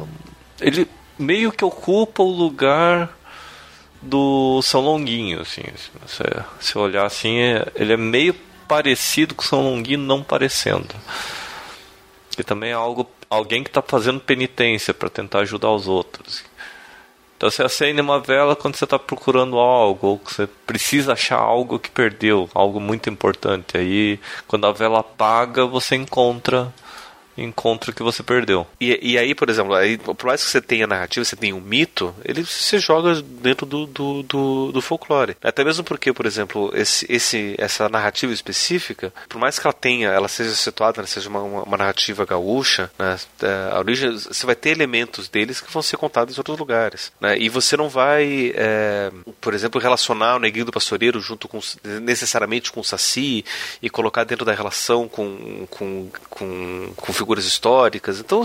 Ele meio que ocupa o lugar do São Longuinho, assim. Se você se olhar assim, é, ele é meio parecido com São Longuinho, não parecendo. E também é algo, alguém que está fazendo penitência para tentar ajudar os outros. Então você acende uma vela quando você está procurando algo, ou você precisa achar algo que perdeu, algo muito importante. Aí, quando a vela apaga, você encontra encontra o que você perdeu. E, e aí, por exemplo, aí, por mais que você tenha narrativa, você tenha um mito, ele se joga dentro do, do, do, do folclore. Até mesmo porque, por exemplo, esse, esse, essa narrativa específica, por mais que ela tenha, ela seja situada, né, seja uma, uma, uma, narrativa gaúcha, né, é, a origem, você vai ter elementos deles que vão ser contados em outros lugares. Né, e você não vai, é, por exemplo, relacionar o neguinho do pastoreiro junto com necessariamente com o Saci e colocar dentro da relação com, com, com, com figuras históricas. Então,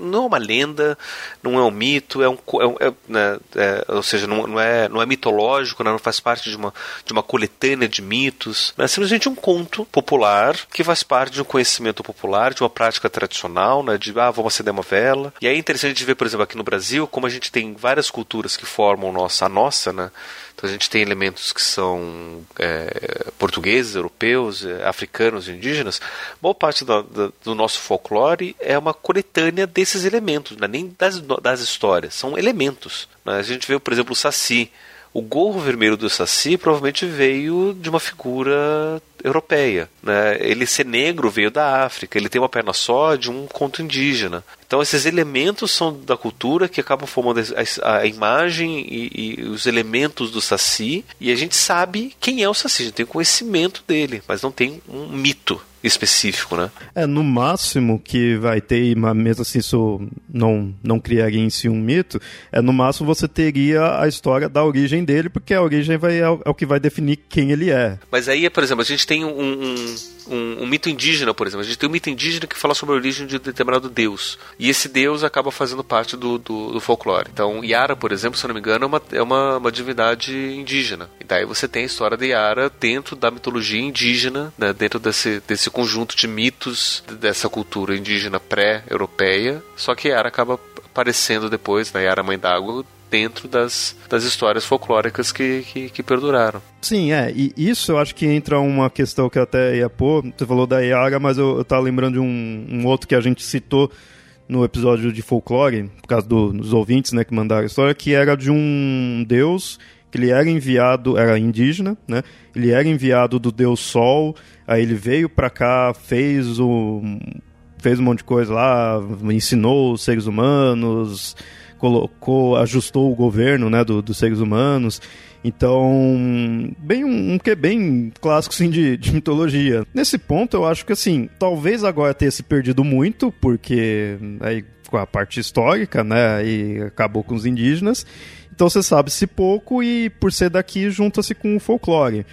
não é uma lenda, não é um mito, é um, é, é, né, é ou seja, não, não, é, não é mitológico, né, não faz parte de uma, de uma coletânea de mitos. Né, é simplesmente um conto popular que faz parte de um conhecimento popular, de uma prática tradicional, né, de ah, vamos acender uma vela. E aí é interessante ver, por exemplo, aqui no Brasil, como a gente tem várias culturas que formam nossa, a nossa, né? Então a gente tem elementos que são é, portugueses, europeus, é, africanos, indígenas. Boa parte do, do, nosso folclore é uma coletânea desses elementos, né? nem das, das histórias, são elementos. A gente vê, por exemplo, o Saci. O gorro vermelho do Saci provavelmente veio de uma figura europeia. Né? Ele ser negro veio da África, ele tem uma perna só de um conto indígena. Então esses elementos são da cultura que acabam formando a, a imagem e, e, os elementos do Saci e a gente sabe quem é o Saci, a gente tem conhecimento dele, mas não tem um mito específico, né? É, no máximo que vai ter, mas mesmo assim isso não, não criaria em si um mito, é no máximo você teria a história da origem dele, porque a origem vai, é, o, é o que vai definir quem ele é. Mas aí, por exemplo, a gente tem um, um, um, um, mito indígena, por exemplo. A gente tem um mito indígena que fala sobre a origem de determinado deus. E esse deus acaba fazendo parte do, do, do folclore. Então, Yara, por exemplo, se eu não me engano, é uma, é uma, uma divindade indígena. E daí você tem a história de Yara dentro da mitologia indígena, né, dentro desse, desse conjunto de mitos dessa cultura indígena pré-europeia. Só que Yara acaba aparecendo depois, né, Yara Mãe d'Água, dentro das, das histórias folclóricas que, que, que, perduraram. Sim, é, e isso eu acho que entra uma questão que eu até ia pôr, você falou da Yara, mas eu, eu tava lembrando de um, um outro que a gente citou no episódio de folclore, por causa do, dos ouvintes, né, que mandaram a história, que era de um deus que ele era enviado, era indígena, né? Ele era enviado do deus Sol, aí ele veio para cá, fez o fez um monte de coisa lá, ensinou os seres humanos, colocou, ajustou o governo né, do, dos seres humanos. Então, bem um, um que é bem clássico sim, de, de mitologia. Nesse ponto, eu acho que assim, talvez agora tenha se perdido muito, porque aí com a parte histórica, né, e acabou com os indígenas. Então você sabe-se pouco e por ser daqui junta-se com o folclore.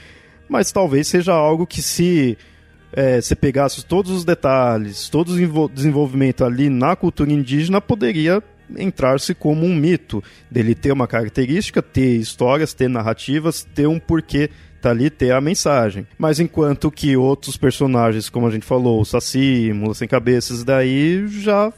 Mas talvez seja algo que se é, você pegasse todos os detalhes, todo o desenvolvimento ali na cultura indígena, poderia entrar-se como um mito, dele ter uma característica, ter histórias, ter narrativas, ter um porquê tá ali, ter a mensagem. Mas enquanto que outros personagens, como a gente falou, o Saci, Mula Sem Cabeças, daí já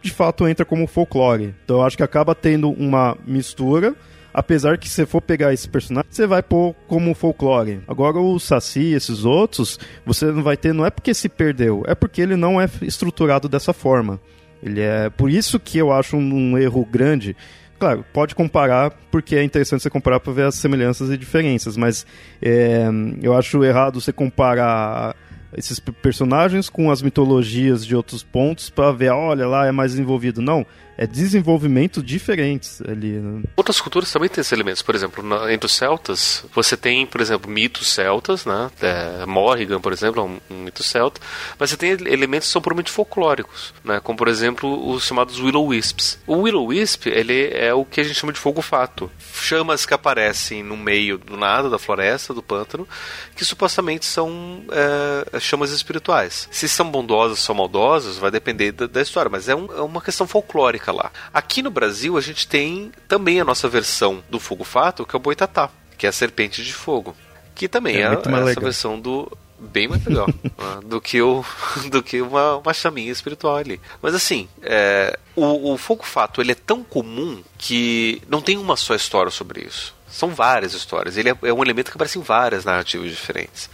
de fato entra como folclore. Então eu acho que acaba tendo uma mistura apesar que se for pegar esse personagem, você vai pôr como folclore. Agora o Saci, esses outros, você não vai ter, não é porque se perdeu, é porque ele não é estruturado dessa forma. Ele é por isso que eu acho um, um erro grande. Claro, pode comparar, porque é interessante você comparar para ver as semelhanças e diferenças, mas é, eu acho errado você comparar esses personagens com as mitologias de outros pontos para ver, olha lá, é mais desenvolvido. Não, é desenvolvimento diferentes ali. Né? Outras culturas também têm esses elementos. Por exemplo, na, entre os celtas, você tem, por exemplo, mitos celtas, né? É, Morrigan, por exemplo, é um, um, mito celta. Mas você tem elementos que são puramente folclóricos, né? Como, por exemplo, os chamados Willow-Wisps. O Willow-Wisp, ele é o que a gente chama de fogo-fato. Chamas que aparecem no meio do nada, da floresta, do pântano, que supostamente são é, chamas espirituais. Se são bondosas ou são maldosas, vai depender da, da história, mas é, um, é uma questão folclórica lá. Aqui no Brasil, a gente tem também a nossa versão do fogo fato, que é o boitatá, que é a serpente de fogo. Que também é, é, essa versão do, bem mais legal né, do que o do que uma, uma chaminha espiritual ali. Mas assim, é, o, o fogo fato ele é tão comum que não tem uma só história sobre isso. São várias histórias. Ele é, é um elemento que aparece em várias narrativas diferentes.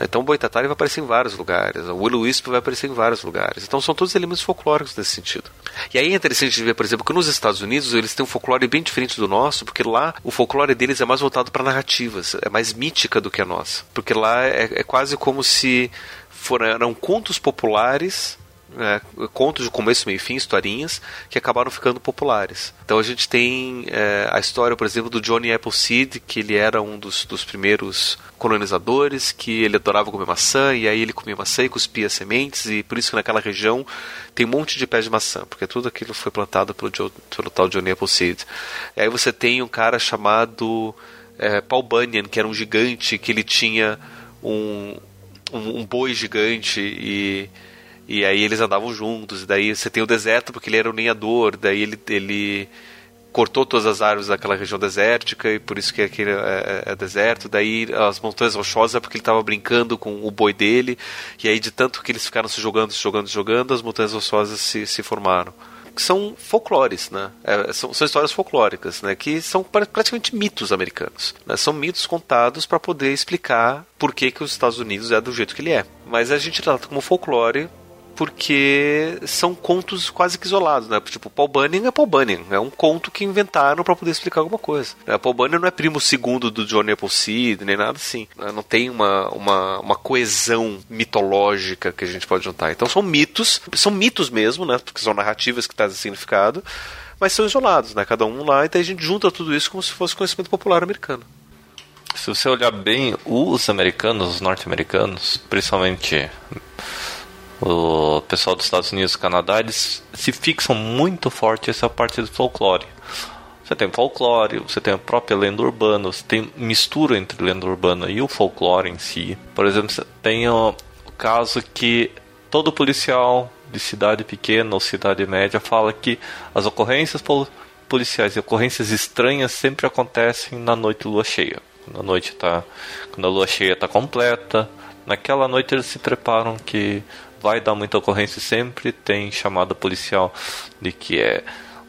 Então o Boitatá vai aparecer em vários lugares, o Will Wisp vai aparecer em vários lugares. Então são todos elementos folclóricos nesse sentido. E aí é interessante ver, por exemplo, que nos Estados Unidos eles têm um folclore bem diferente do nosso, porque lá o folclore deles é mais voltado para narrativas, é mais mítica do que a nossa. Porque lá é, é quase como se foram, eram contos populares é, contos de começo, meio e fim, historinhas, que acabaram ficando populares. Então a gente tem é, a história, por exemplo, do Johnny Appleseed, que ele era um dos, dos primeiros colonizadores, que ele adorava comer maçã, e aí ele comia maçã e cuspia sementes, e por isso que naquela região tem um monte de pés de maçã, porque tudo aquilo foi plantado pelo, pelo tal Johnny Appleseed. E aí você tem um cara chamado é, Paul Bunyan, que era um gigante, que ele tinha um, um, um boi gigante e e aí eles andavam juntos, e daí você tem o deserto porque ele era um lenhador, daí ele, ele cortou todas as árvores daquela região desértica e por isso que aquele é, é, é deserto. Daí as montanhas rochosas é porque ele estava brincando com o boi dele e aí de tanto que eles ficaram se jogando, se jogando, se jogando, as montanhas rochosas se, se formaram. São folclores, né? É, são, são, histórias folclóricas, né? Que são praticamente mitos americanos. Né? São mitos contados para poder explicar por que, que os Estados Unidos é do jeito que ele é. Mas a gente trata como folclore porque são contos quase que isolados, né? Tipo, Paul Bunyan é Paul Bunyan, é um conto que inventaram para poder explicar alguma coisa. Né? Paul Bunyan não é primo segundo do Johnny Appleseed, nem nada assim. Né? Não tem uma, uma, uma coesão mitológica que a gente pode juntar. Então são mitos, são mitos mesmo, né? Porque são narrativas que trazem significado, mas são isolados, né? Cada um lá, e a gente junta tudo isso como se fosse conhecimento popular americano. Se você olhar bem, os americanos, os norte-americanos, principalmente o pessoal dos Estados Unidos e Canadá, eles se fixam muito forte essa parte do folclore. Você tem folclore, você tem a própria lenda urbana, você tem mistura entre lenda urbana e o folclore em si. Por exemplo, você tem o, caso que todo policial de cidade pequena ou cidade média fala que as ocorrências policiais e ocorrências estranhas sempre acontecem na noite lua cheia. Quando a noite tá, quando a lua cheia está completa, naquela noite eles se preparam que vai dar muita ocorrência sempre tem chamada policial de que é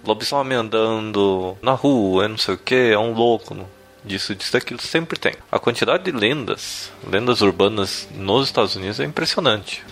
lobisomem andando na rua, é não sei o que, é um louco, disso, disso, daquilo, sempre tem. A quantidade de lendas, lendas urbanas nos Estados Unidos é impressionante.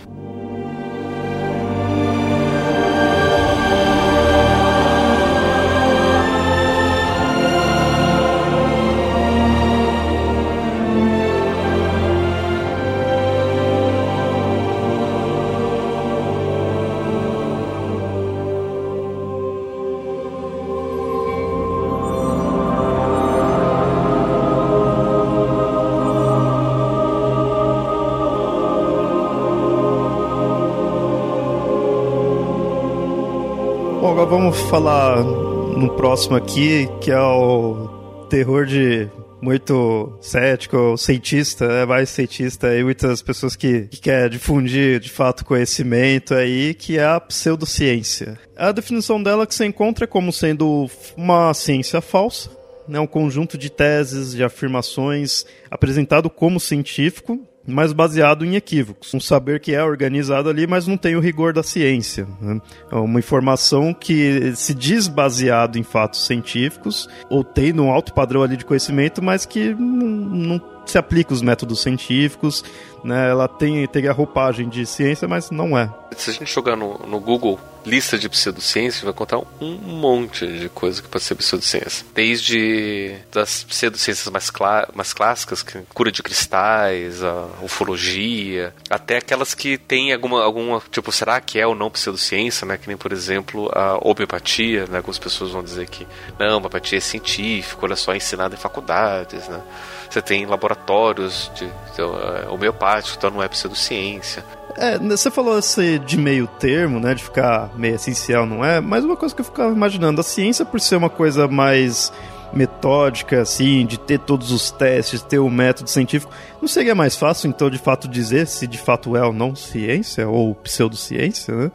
Falar no próximo aqui, que é o terror de muito cético, cientista, é mais cientista e muitas pessoas que, que quer difundir de fato conhecimento aí, que é a pseudociência. A definição dela que você encontra é como sendo uma ciência falsa, né, um conjunto de teses, de afirmações apresentado como científico, mas baseado em equívocos. Um saber que é organizado ali, mas não tem o rigor da ciência. Né? É uma informação que se diz baseado em fatos científicos, ou tem um alto padrão ali de conhecimento, mas que não, não se aplica os métodos científicos, né? Ela tem, tem a roupagem de ciência, mas não é. Se a gente jogar no, no Google lista de pseudociência, vai contar um monte de coisa que pode ser pseudociência. Desde das pseudociências mais, clá mais clássicas, que cura de cristais, a ufologia, até aquelas que tem alguma, alguma, tipo, será que é ou não pseudociência, né? Que nem, por exemplo, a homeopatia, né? Algumas pessoas vão dizer que não, homeopatia é científico, olha só, é ensinada em faculdades, né? Você tem laboratórios de, de uh, homeopáticos, então não é pseudociência. É, você falou esse de meio termo, né? De ficar meio essencial, não é? Mas uma coisa que eu ficava imaginando, a ciência, por ser uma coisa mais metódica, assim, de ter todos os testes, ter o método científico, não seria mais fácil, então, de fato, dizer se de fato é ou não ciência, ou pseudociência, né?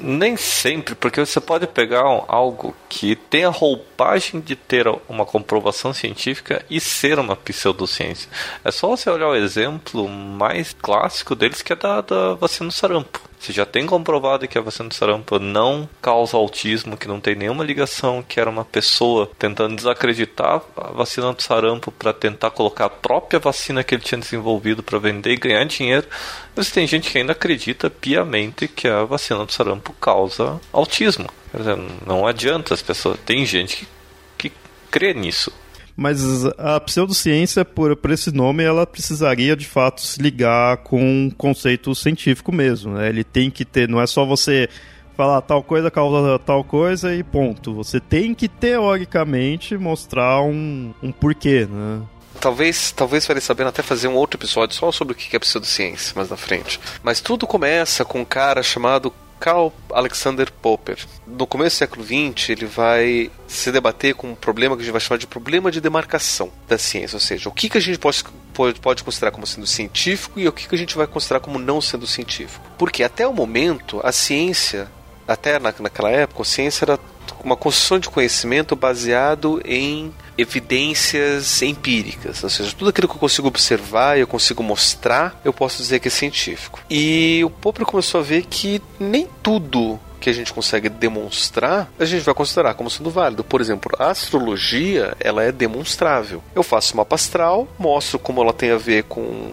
Nem sempre, porque você pode pegar algo que tem a roupagem de ter uma comprovação científica e ser uma pseudociência. É só você olhar o exemplo mais clássico deles que é da, da vacina do sarampo. Você já tem comprovado que a vacina do sarampo não causa autismo, que não tem nenhuma ligação, que era uma pessoa tentando desacreditar a vacina do sarampo para tentar colocar a própria vacina que ele tinha desenvolvido para vender e ganhar dinheiro. Mas tem gente que ainda acredita piamente que a vacina do sarampo causa autismo. Dizer, não adianta as pessoas. Tem gente que, que crê nisso. Mas a pseudociência, por, por esse nome, ela precisaria de fato se ligar com um conceito científico mesmo. Né? Ele tem que ter, não é só você falar tal coisa causa tal coisa e ponto. Você tem que, teoricamente, mostrar um, um porquê, né? Talvez, talvez valha sabendo até fazer um outro episódio só sobre o que é pseudociência mais na frente. Mas tudo começa com um cara chamado Karl Alexander Popper. No começo do século XX, ele vai se debater com um problema que a gente vai chamar de problema de demarcação da ciência, ou seja, o que, que a gente pode, pode, pode considerar como sendo científico e o que, que a gente vai considerar como não sendo científico. Porque até o momento, a ciência até na, naquela época, a ciência era uma construção de conhecimento baseado em evidências empíricas, ou seja, tudo aquilo que eu consigo observar, eu consigo mostrar, eu posso dizer que é científico. E o Popper começou a ver que nem tudo que a gente consegue demonstrar, a gente vai considerar como sendo válido. Por exemplo, a astrologia, ela é demonstrável. Eu faço uma astral, mostro como ela tem a ver com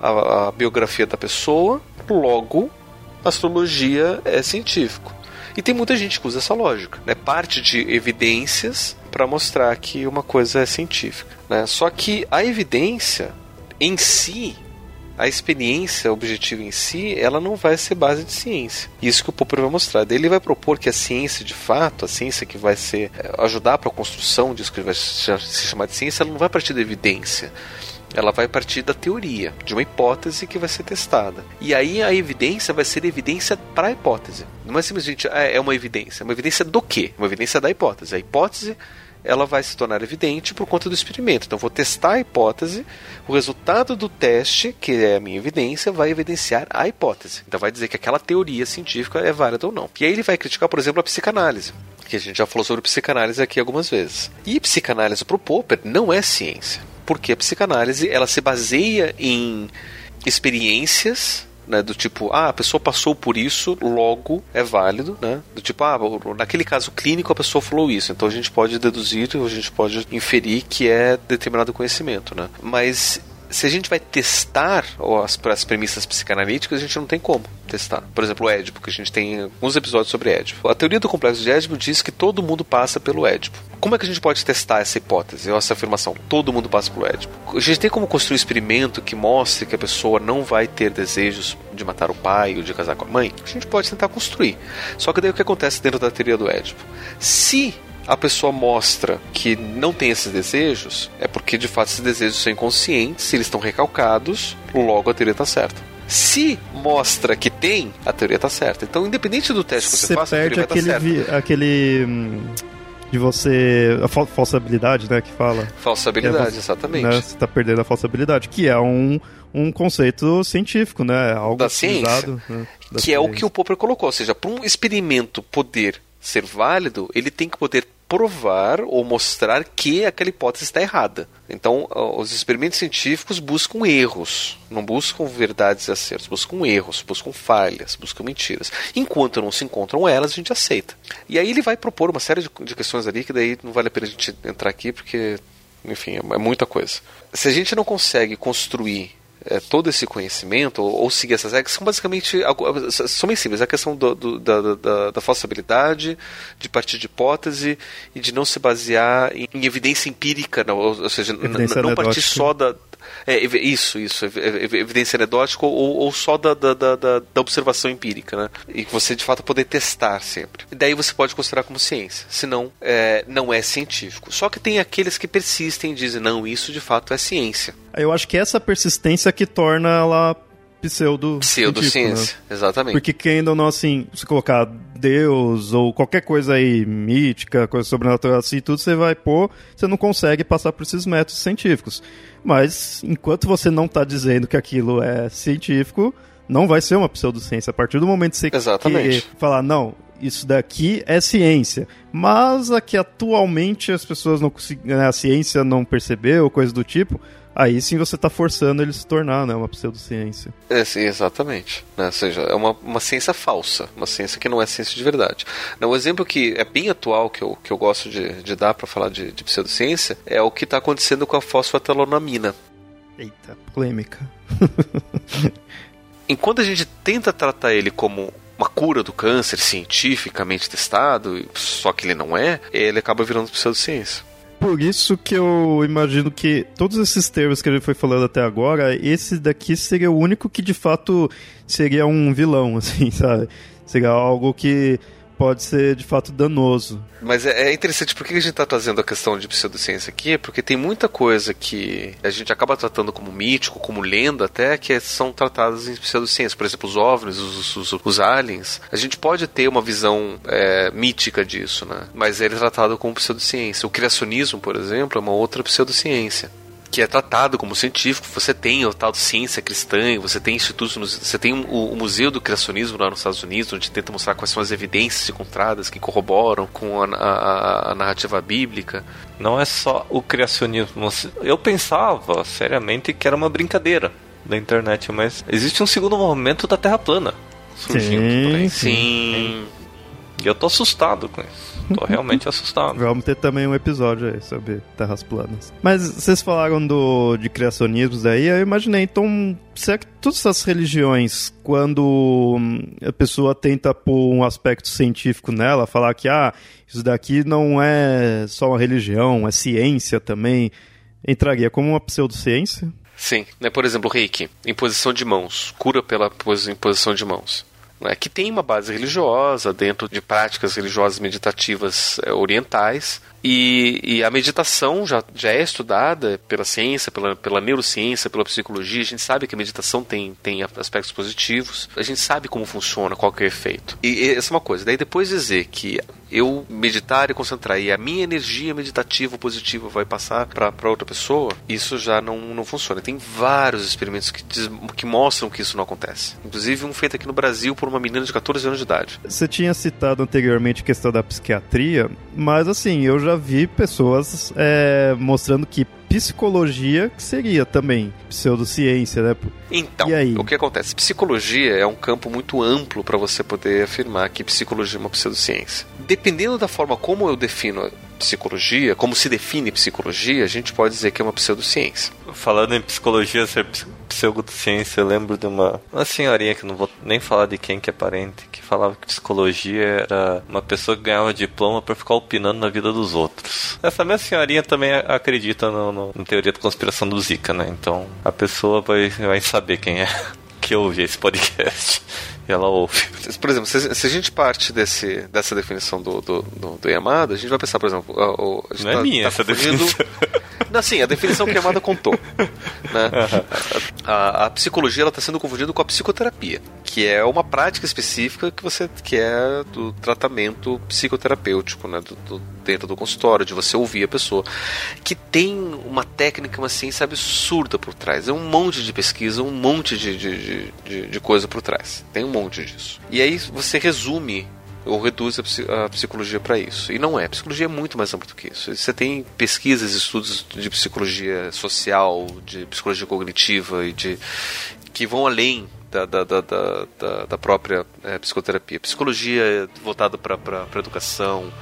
a, a biografia da pessoa, logo astrologia é científico. E tem muita gente que usa essa lógica, né? Parte de evidências para mostrar que uma coisa é científica, né? Só que a evidência em si, a experiência objetiva em si, ela não vai ser base de ciência. Isso que o Popper vai mostrar. Ele vai propor que a ciência, de fato, a ciência que vai ser eh, ajudar para a construção disso que vai se chamar de ciência, ela não vai partir da evidência ela vai partir da teoria, de uma hipótese que vai ser testada. E aí a evidência vai ser evidência para a hipótese. Não é simplesmente ah, é uma evidência, é uma evidência do quê? Uma evidência da hipótese. A hipótese ela vai se tornar evidente por conta do experimento. Então, vou testar a hipótese, o resultado do teste, que é a minha evidência, vai evidenciar a hipótese. Então, vai dizer que aquela teoria científica é válida ou não. E aí ele vai criticar, por exemplo, a psicanálise. Que a gente já falou sobre psicanálise aqui algumas vezes. E psicanálise para o Popper não é ciência porque a psicanálise ela se baseia em experiências né, do tipo, ah, a pessoa passou por isso, logo é válido, né? Do tipo, ah, naquele caso clínico a pessoa falou isso, então a gente pode deduzir, a gente pode inferir que é determinado conhecimento, né? Mas se a gente vai testar as, as premissas psicanalíticas, a gente não tem como testar. Por exemplo, o Édipo, que a gente tem alguns episódios sobre Édipo. A teoria do complexo de Édipo diz que todo mundo passa pelo Édipo. Como é que a gente pode testar essa hipótese, essa afirmação? Todo mundo passa pelo Édipo. A gente tem como construir um experimento que mostre que a pessoa não vai ter desejos de matar o pai ou de casar com a mãe? A gente pode tentar construir. Só que daí o que acontece dentro da teoria do Édipo? Se a pessoa mostra que não tem esses desejos, é porque de fato esses desejos são inconscientes, eles estão recalcados, logo a teoria está certa. Se mostra que tem, a teoria está certa. Então, independente do teste que você, você faça, perde a teoria aquele, tá aquele hum, de você a falsa habilidade, né, que fala. Falsa habilidade, é, exatamente. Né, você está perdendo a falsa habilidade, que é um um conceito científico, né? Algo da ciência. Né? Da que ciência. é o que o Popper colocou, ou seja, para um experimento poder ser válido, ele tem que poder provar ou mostrar que aquela hipótese está errada. Então, os experimentos científicos buscam erros, não buscam verdades e acertos, buscam erros, buscam falhas, buscam mentiras. Enquanto não se encontram elas, a gente aceita. E aí ele vai propor uma série de, questões ali que daí não vale a pena a gente entrar aqui porque, enfim, é, é muita coisa. Se a gente não consegue construir é, todo esse conhecimento, ou, ou, seguir essas regras, são basicamente são bem simples. A questão do, do, da, da, da falsabilidade, de partir de hipótese e de não se basear em, em evidência empírica, não, ou, seja, não partir só da, é, isso, isso, evidência anedótica ou, ou só da, da, da, da, observação empírica, né? E que você de fato poder testar sempre. E daí você pode considerar como ciência, senão é, não é científico. Só que tem aqueles que persistem e dizem, não, isso de fato é ciência. Eu acho que essa persistência que torna ela pseudo pseudociência, né? exatamente. Porque quem ainda não assim, se colocar Deus ou qualquer coisa aí mítica, coisa sobrenatural assim, tudo você vai pôr, você não consegue passar por esses métodos científicos. Mas enquanto você não está dizendo que aquilo é científico, não vai ser uma pseudociência. A partir do momento que você Exatamente. falar, não, isso daqui é ciência. Mas aqui atualmente as pessoas não conseguem, né, a ciência não percebeu, coisa do tipo, aí sim você está forçando ele se tornar né, uma pseudociência. É, sim, exatamente. Né? Ou seja, é uma, uma ciência falsa, uma ciência que não é ciência de verdade. Né, um exemplo que é bem atual, que eu, que eu gosto de, de dar para falar de, de pseudociência, é o que está acontecendo com a fosfatolonamina. Eita, polêmica. Enquanto a gente tenta tratar ele como uma cura do câncer cientificamente testado, só que ele não é, ele acaba virando pseudociência. Por isso que eu imagino que todos esses termos que gente foi falando até agora, esse daqui seria o único que de fato seria um vilão, assim, sabe? Seria algo que pode ser de fato danoso. Mas é, é interessante, por que a gente está trazendo a questão de pseudociência aqui? Porque tem muita coisa que a gente acaba tratando como mítico, como lenda até, que são tratadas em pseudociência. Por exemplo, os OVNIs, os, os, os aliens. A gente pode ter uma visão é, mítica disso, né? Mas ele é tratado como pseudociência. O criacionismo, por exemplo, é uma outra pseudociência que é tratado como científico. Você tem o tal de ciência cristã, você tem institutos, você tem o, o, Museu do Criacionismo lá nos Estados Unidos, onde tenta mostrar quais são as evidências encontradas que corroboram com a, a, a narrativa bíblica. Não é só o criacionismo. Eu pensava seriamente que era uma brincadeira da internet, mas existe um segundo movimento da Terra plana surgindo sim, sim. sim. E eu tô assustado com isso. Tô realmente assustado. Vamos ter também um episódio aí sobre terras planas. Mas vocês falaram do, de criacionismos aí, eu imaginei, então, será que todas essas religiões, quando a pessoa tenta pôr um aspecto científico nela, falar que, ah, isso daqui não é só uma religião, é ciência também, entraria como uma pseudociência? Sim, né? por exemplo, reiki, imposição de mãos, cura pela imposição de mãos né, que tem uma base religiosa dentro de práticas religiosas meditativas é, orientais, e, e, a meditação já, já é estudada pela ciência, pela, pela neurociência, pela psicologia. A gente sabe que a meditação tem, tem aspectos positivos. A gente sabe como funciona, qual é o efeito. E, e essa é uma coisa. Daí depois dizer que eu meditar e concentrar e a minha energia meditativa positiva vai passar para outra pessoa, isso já não, não funciona. Tem vários experimentos que, diz, que mostram que isso não acontece. Inclusive um feito aqui no Brasil por uma menina de 14 anos de idade. Você tinha citado anteriormente a questão da psiquiatria, mas assim, eu já vi pessoas é, mostrando que psicologia seria também pseudociência, né? Então, o que acontece? Psicologia é um campo muito amplo para você poder afirmar que psicologia é uma pseudociência. Dependendo da forma como eu defino psicologia, como se define psicologia, a gente pode dizer que é uma pseudociência. Falando em psicologia ser pseudociência, eu lembro de uma, uma senhorinha que não vou nem falar de quem que é parente, que falava que psicologia era uma pessoa que ganhava diploma para ficar opinando na vida dos outros. Essa minha senhorinha também acredita no, no, na teoria da conspiração do Zika, né? Então a pessoa vai, vai saber quem é que ouve esse podcast ela ouve. Por exemplo, se, se, a gente parte desse, dessa definição do, do, do, do Yamada, a gente vai pensar, por exemplo, a, a Não é tá, é minha tá essa definição. Não, sim, a definição que a Yamada contou. Né? A, a, a, psicologia está sendo confundida com a psicoterapia, que é uma prática específica que você que é do tratamento psicoterapêutico, né? Do, do, dentro do consultório, de você ouvir a pessoa, que tem uma técnica, uma ciência absurda por trás. É um monte de pesquisa, um monte de, de, de, de coisa por trás. Tem um monte disso. E aí você resume ou reduz a, psicologia para isso. E não é. A psicologia é muito mais ampla do que isso. Você tem pesquisas, estudos de psicologia social, de psicologia cognitiva e de que vão além da, da, da, da, da própria é, psicoterapia. Psicologia voltada para a educação,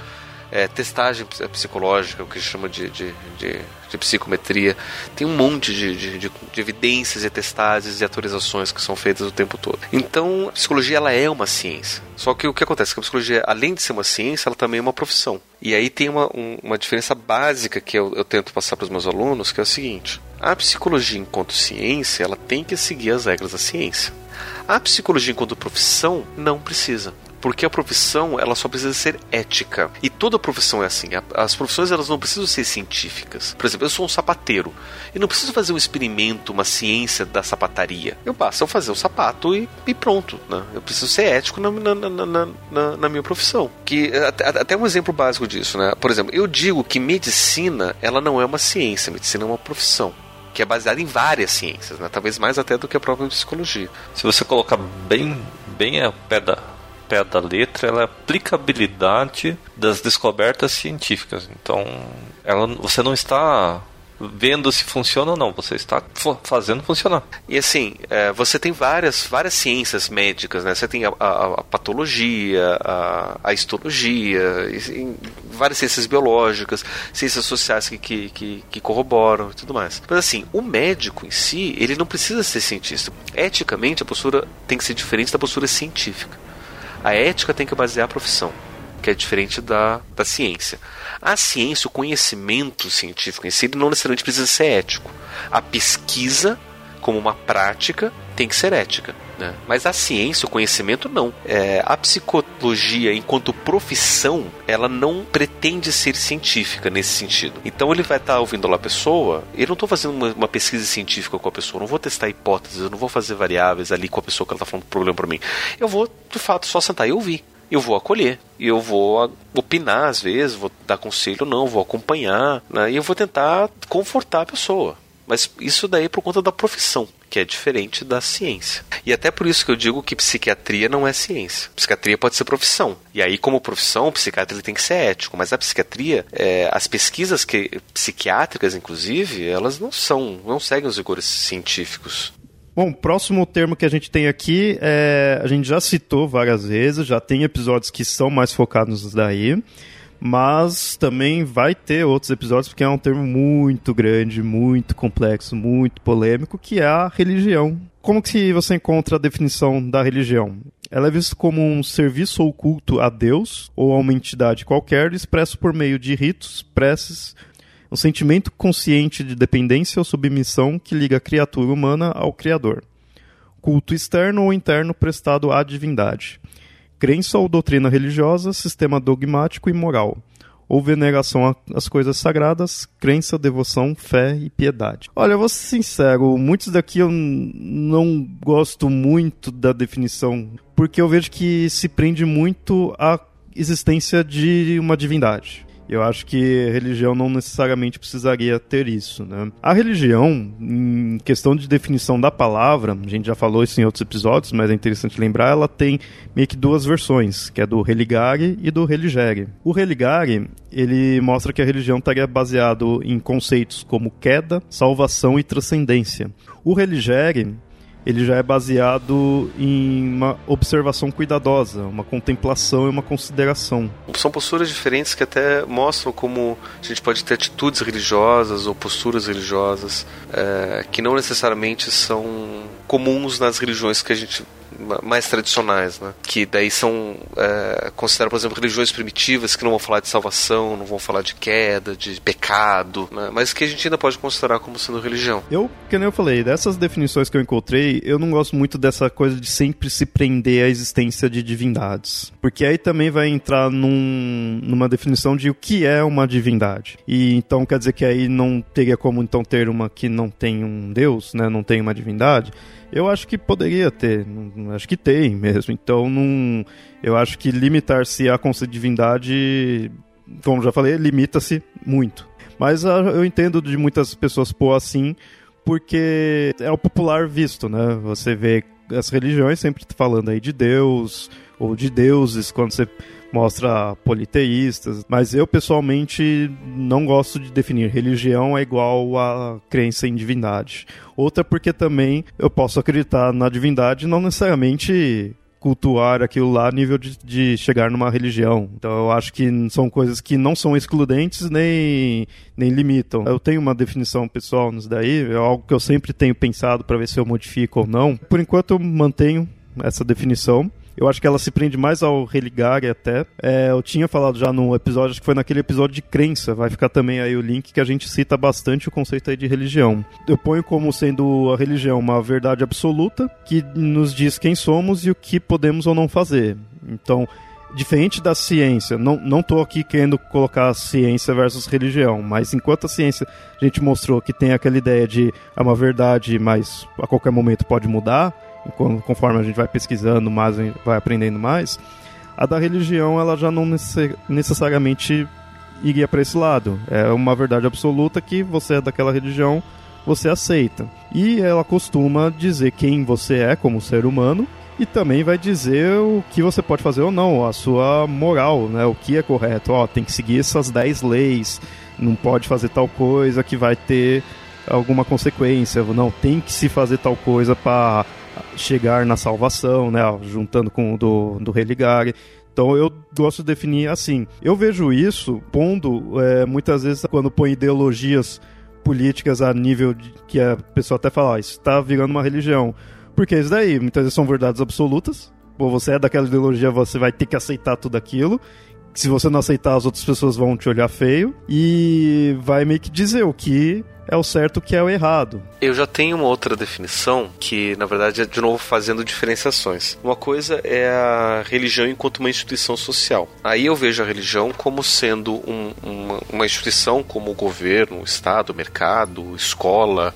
é, testagem psicológica, o que chama de, de, de, de, psicometria. Tem um monte de, de, evidências e testagens e atualizações que são feitas o tempo todo. Então, a psicologia ela é uma ciência. Só que o que acontece que a psicologia, além de ser uma ciência, ela também é uma profissão. E aí tem uma, um, uma diferença básica que eu, eu tento passar para os meus alunos, que é o seguinte. A psicologia enquanto ciência, ela tem que seguir as regras da ciência. A psicologia enquanto profissão não precisa porque a profissão ela só precisa ser ética. E toda profissão é assim. As profissões elas não precisam ser científicas. Por exemplo, eu sou um sapateiro e não preciso fazer um experimento, uma ciência da sapataria. Eu basta eu fazer o sapato e, e pronto. Né? Eu preciso ser ético na, na, na, na, minha profissão. Que até, até um exemplo básico disso, né? Por exemplo, eu digo que medicina ela não é uma ciência, medicina é uma profissão que é baseada em várias ciências, né? talvez mais até do que a própria psicologia. Se você colocar bem, bem a pé da, pé da letra, ela é a aplicabilidade das descobertas científicas. Então, ela, você não está vendo se funciona ou não, você está fazendo funcionar. E assim, é, você tem várias, várias ciências médicas, né? Você tem a, a, a patologia, a, a histologia, e, várias ciências biológicas, ciências sociais que, que, que, que, corroboram e tudo mais. Mas assim, o médico em si, ele não precisa ser cientista. Eticamente, a postura tem que ser diferente da postura científica. A ética tem que basear a profissão. que é diferente da, da ciência. A ciência, o conhecimento científico em si, não necessariamente precisa ser ético. A pesquisa, como uma prática, tem que ser ética. Né? Mas a ciência, o conhecimento, não. É, a psicologia, enquanto profissão, ela não pretende ser científica nesse sentido. Então ele vai estar tá ouvindo lá a pessoa, eu não estou fazendo uma, uma, pesquisa científica com a pessoa, não vou testar hipóteses, eu não vou fazer variáveis ali com a pessoa que ela está falando problema para mim. Eu vou, de fato, só sentar e ouvir eu vou acolher. Eu vou opinar às vezes, vou dar conselho não, vou acompanhar, né? e eu vou tentar confortar a pessoa. Mas isso daí é por conta da profissão, que é diferente da ciência. E até por isso que eu digo que psiquiatria não é ciência. Psiquiatria pode ser profissão. E aí, como profissão, o psiquiatra tem que ser ético. Mas a psiquiatria, é, as pesquisas que, psiquiátricas, inclusive, elas não são, não seguem os rigores científicos. Bom, próximo termo que a gente tem aqui, é, a gente já citou várias vezes, já tem episódios que são mais focados daí mas também vai ter outros episódios porque é um termo muito grande, muito complexo, muito polêmico, que é a religião. Como que você encontra a definição da religião? Ela é vista como um serviço ou culto a Deus ou a uma entidade qualquer, expresso por meio de ritos, preces, um sentimento consciente de dependência ou submissão que liga a criatura humana ao Criador. Culto externo ou interno prestado à divindade crença ou doutrina religiosa, sistema dogmático e moral, ou veneração às coisas sagradas, crença, devoção, fé e piedade. Olha, eu vou ser sincero, muitos daqui eu não gosto muito da definição, porque eu vejo que se prende muito à existência de uma divindade. Eu acho que religião não necessariamente precisaria ter isso, né? A religião, em questão de definição da palavra, a gente já falou isso em outros episódios, mas é interessante lembrar, ela tem meio que duas versões, que é do religare e do religere. O religare, ele mostra que a religião estaria baseado em conceitos como queda, salvação e transcendência. O religere ele já é baseado em uma observação cuidadosa, uma contemplação e uma consideração. São posturas diferentes que até mostram como a gente pode ter atitudes religiosas ou posturas religiosas é, que não necessariamente são comuns nas religiões que a gente mais tradicionais, né? Que daí são é, por exemplo, religiões primitivas que não vão falar de salvação, não vão falar de queda, de pecado, né? mas que a gente ainda pode considerar como sendo religião. Eu, que nem eu falei, dessas definições que eu encontrei, eu não gosto muito dessa coisa de sempre se prender à existência de divindades, porque aí também vai entrar num, numa definição de o que é uma divindade. E então quer dizer que aí não teria como então ter uma que não tem um deus, né? Não tem uma divindade. Eu acho que poderia ter, acho que tem mesmo. Então, eu acho que limitar-se à conceito de divindade, como já falei, limita-se muito. Mas uh, eu entendo de muitas pessoas pôr assim, porque é o popular visto, né? Você vê as religiões sempre falando aí de Deus ou de deuses, quando você mostra politeístas, mas eu pessoalmente não gosto de definir religião é igual a crença em divindade. Outra porque também eu posso acreditar na divindade não necessariamente cultuar aquilo lá a nível de, de, chegar numa religião. Então eu acho que são coisas que não são excludentes nem, nem limitam. Eu tenho uma definição pessoal nisso daí, é algo que eu sempre tenho pensado para ver se eu modifico ou não. Por enquanto eu mantenho essa definição. Eu acho que ela se prende mais ao religare até. É, eu tinha falado já no episódio, acho que foi naquele episódio de crença, vai ficar também aí o link que a gente cita bastante o conceito aí de religião. Eu ponho como sendo a religião uma verdade absoluta que nos diz quem somos e o que podemos ou não fazer. Então, diferente da ciência, não, não tô aqui querendo colocar ciência versus religião, mas enquanto a ciência a gente mostrou que tem aquela ideia de é uma verdade, mas a qualquer momento pode mudar, conforme a gente vai pesquisando mais, vai aprendendo mais, a da religião ela já não necessariamente iria para esse lado. É uma verdade absoluta que você é daquela religião, você aceita. E ela costuma dizer quem você é como ser humano e também vai dizer o que você pode fazer ou não, a sua moral, né? O que é correto. Ó, tem que seguir essas 10 leis, não pode fazer tal coisa que vai ter alguma consequência, não tem que se fazer tal coisa para chegar na salvação, né? Juntando com o do, do religare. Então eu gosto de definir assim. Eu vejo isso pondo é, muitas vezes quando põe ideologias políticas a nível de, que a pessoa até fala, ah, isso está virando uma religião. Porque isso daí muitas vezes são verdades absolutas. Pô, você é daquela ideologia, você vai ter que aceitar tudo aquilo. Se você não aceitar, as outras pessoas vão te olhar feio e vai meio que dizer o que é o certo, o que é o errado. Eu já tenho uma outra definição que, na verdade, é de novo fazendo diferenciações. Uma coisa é a religião enquanto uma instituição social. Aí eu vejo a religião como sendo um, uma, uma instituição como o governo, o Estado, o mercado, escola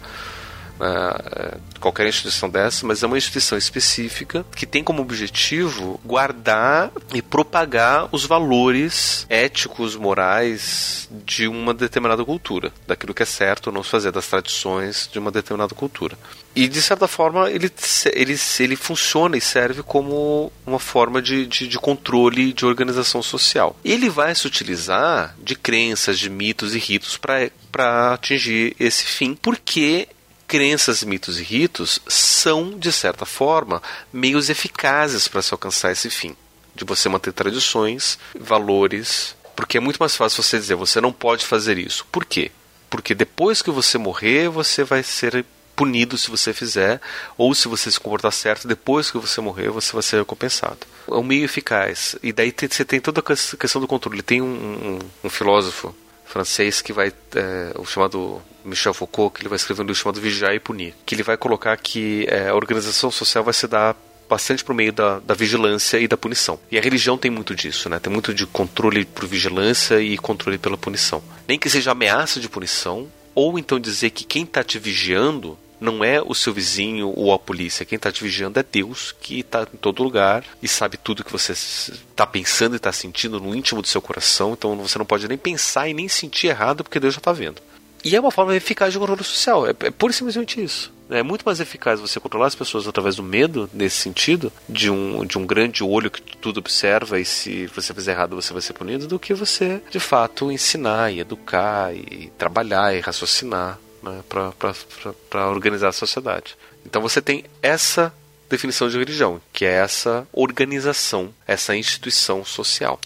qualquer instituição dessa, mas é uma instituição específica que tem como objetivo guardar e propagar os valores éticos, morais de uma determinada cultura, daquilo que é certo ou não se fazer, das tradições de uma determinada cultura. E de certa forma ele, ele, ele funciona e serve como uma forma de, de, de controle de organização social. Ele vai se utilizar de crenças, de mitos e ritos para atingir esse fim, porque crenças, mitos e ritos são, de certa forma, meios eficazes para se alcançar esse fim. De você manter tradições, valores. Porque é muito mais fácil você dizer, você não pode fazer isso. Por quê? Porque depois que você morrer, você vai ser punido se você fizer, ou se você se comportar certo, depois que você morrer, você vai ser recompensado. É um meio eficaz. E daí você tem toda a questão do controle. Tem um, um, um filósofo francês que vai, é, o chamado Michel Foucault, que ele vai escrever um livro chamado Vigiar e Punir, que ele vai colocar que é, a organização social vai se dar bastante por meio da, da, vigilância e da punição. E a religião tem muito disso, né? Tem muito de controle por vigilância e controle pela punição. Nem que seja ameaça de punição, ou então dizer que quem está te vigiando não é o seu vizinho ou a polícia. Quem está te vigiando é Deus, que está em todo lugar e sabe tudo que você está pensando e está sentindo no íntimo do seu coração. Então você não pode nem pensar e nem sentir errado, porque Deus já está vendo. E é uma forma eficaz de controle social. É, é pura e simplesmente isso. É muito mais eficaz você controlar as pessoas através do medo, nesse sentido, de um, de um grande olho que tudo observa e se você fizer errado você vai ser punido, do que você, de fato, ensinar e educar e trabalhar e raciocinar né, para organizar a sociedade. Então você tem essa definição de religião, que é essa organização, essa instituição social.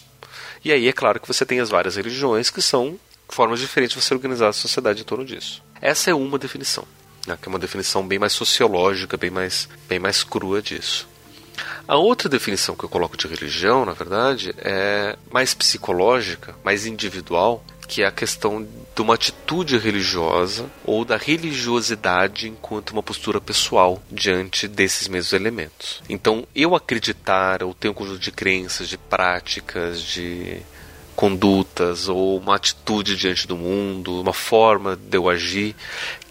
E aí é claro que você tem as várias religiões que são formas diferentes de você organizar a sociedade em torno disso. Essa é uma definição, né, que é uma definição bem mais sociológica, bem mais, bem mais crua disso. A outra definição que eu coloco de religião, na verdade, é mais psicológica, mais individual, que é a questão de uma atitude religiosa ou da religiosidade enquanto uma postura pessoal diante desses mesmos elementos. Então, eu acreditar ou ter um conjunto de crenças, de práticas, de condutas ou uma atitude diante do mundo, uma forma de eu agir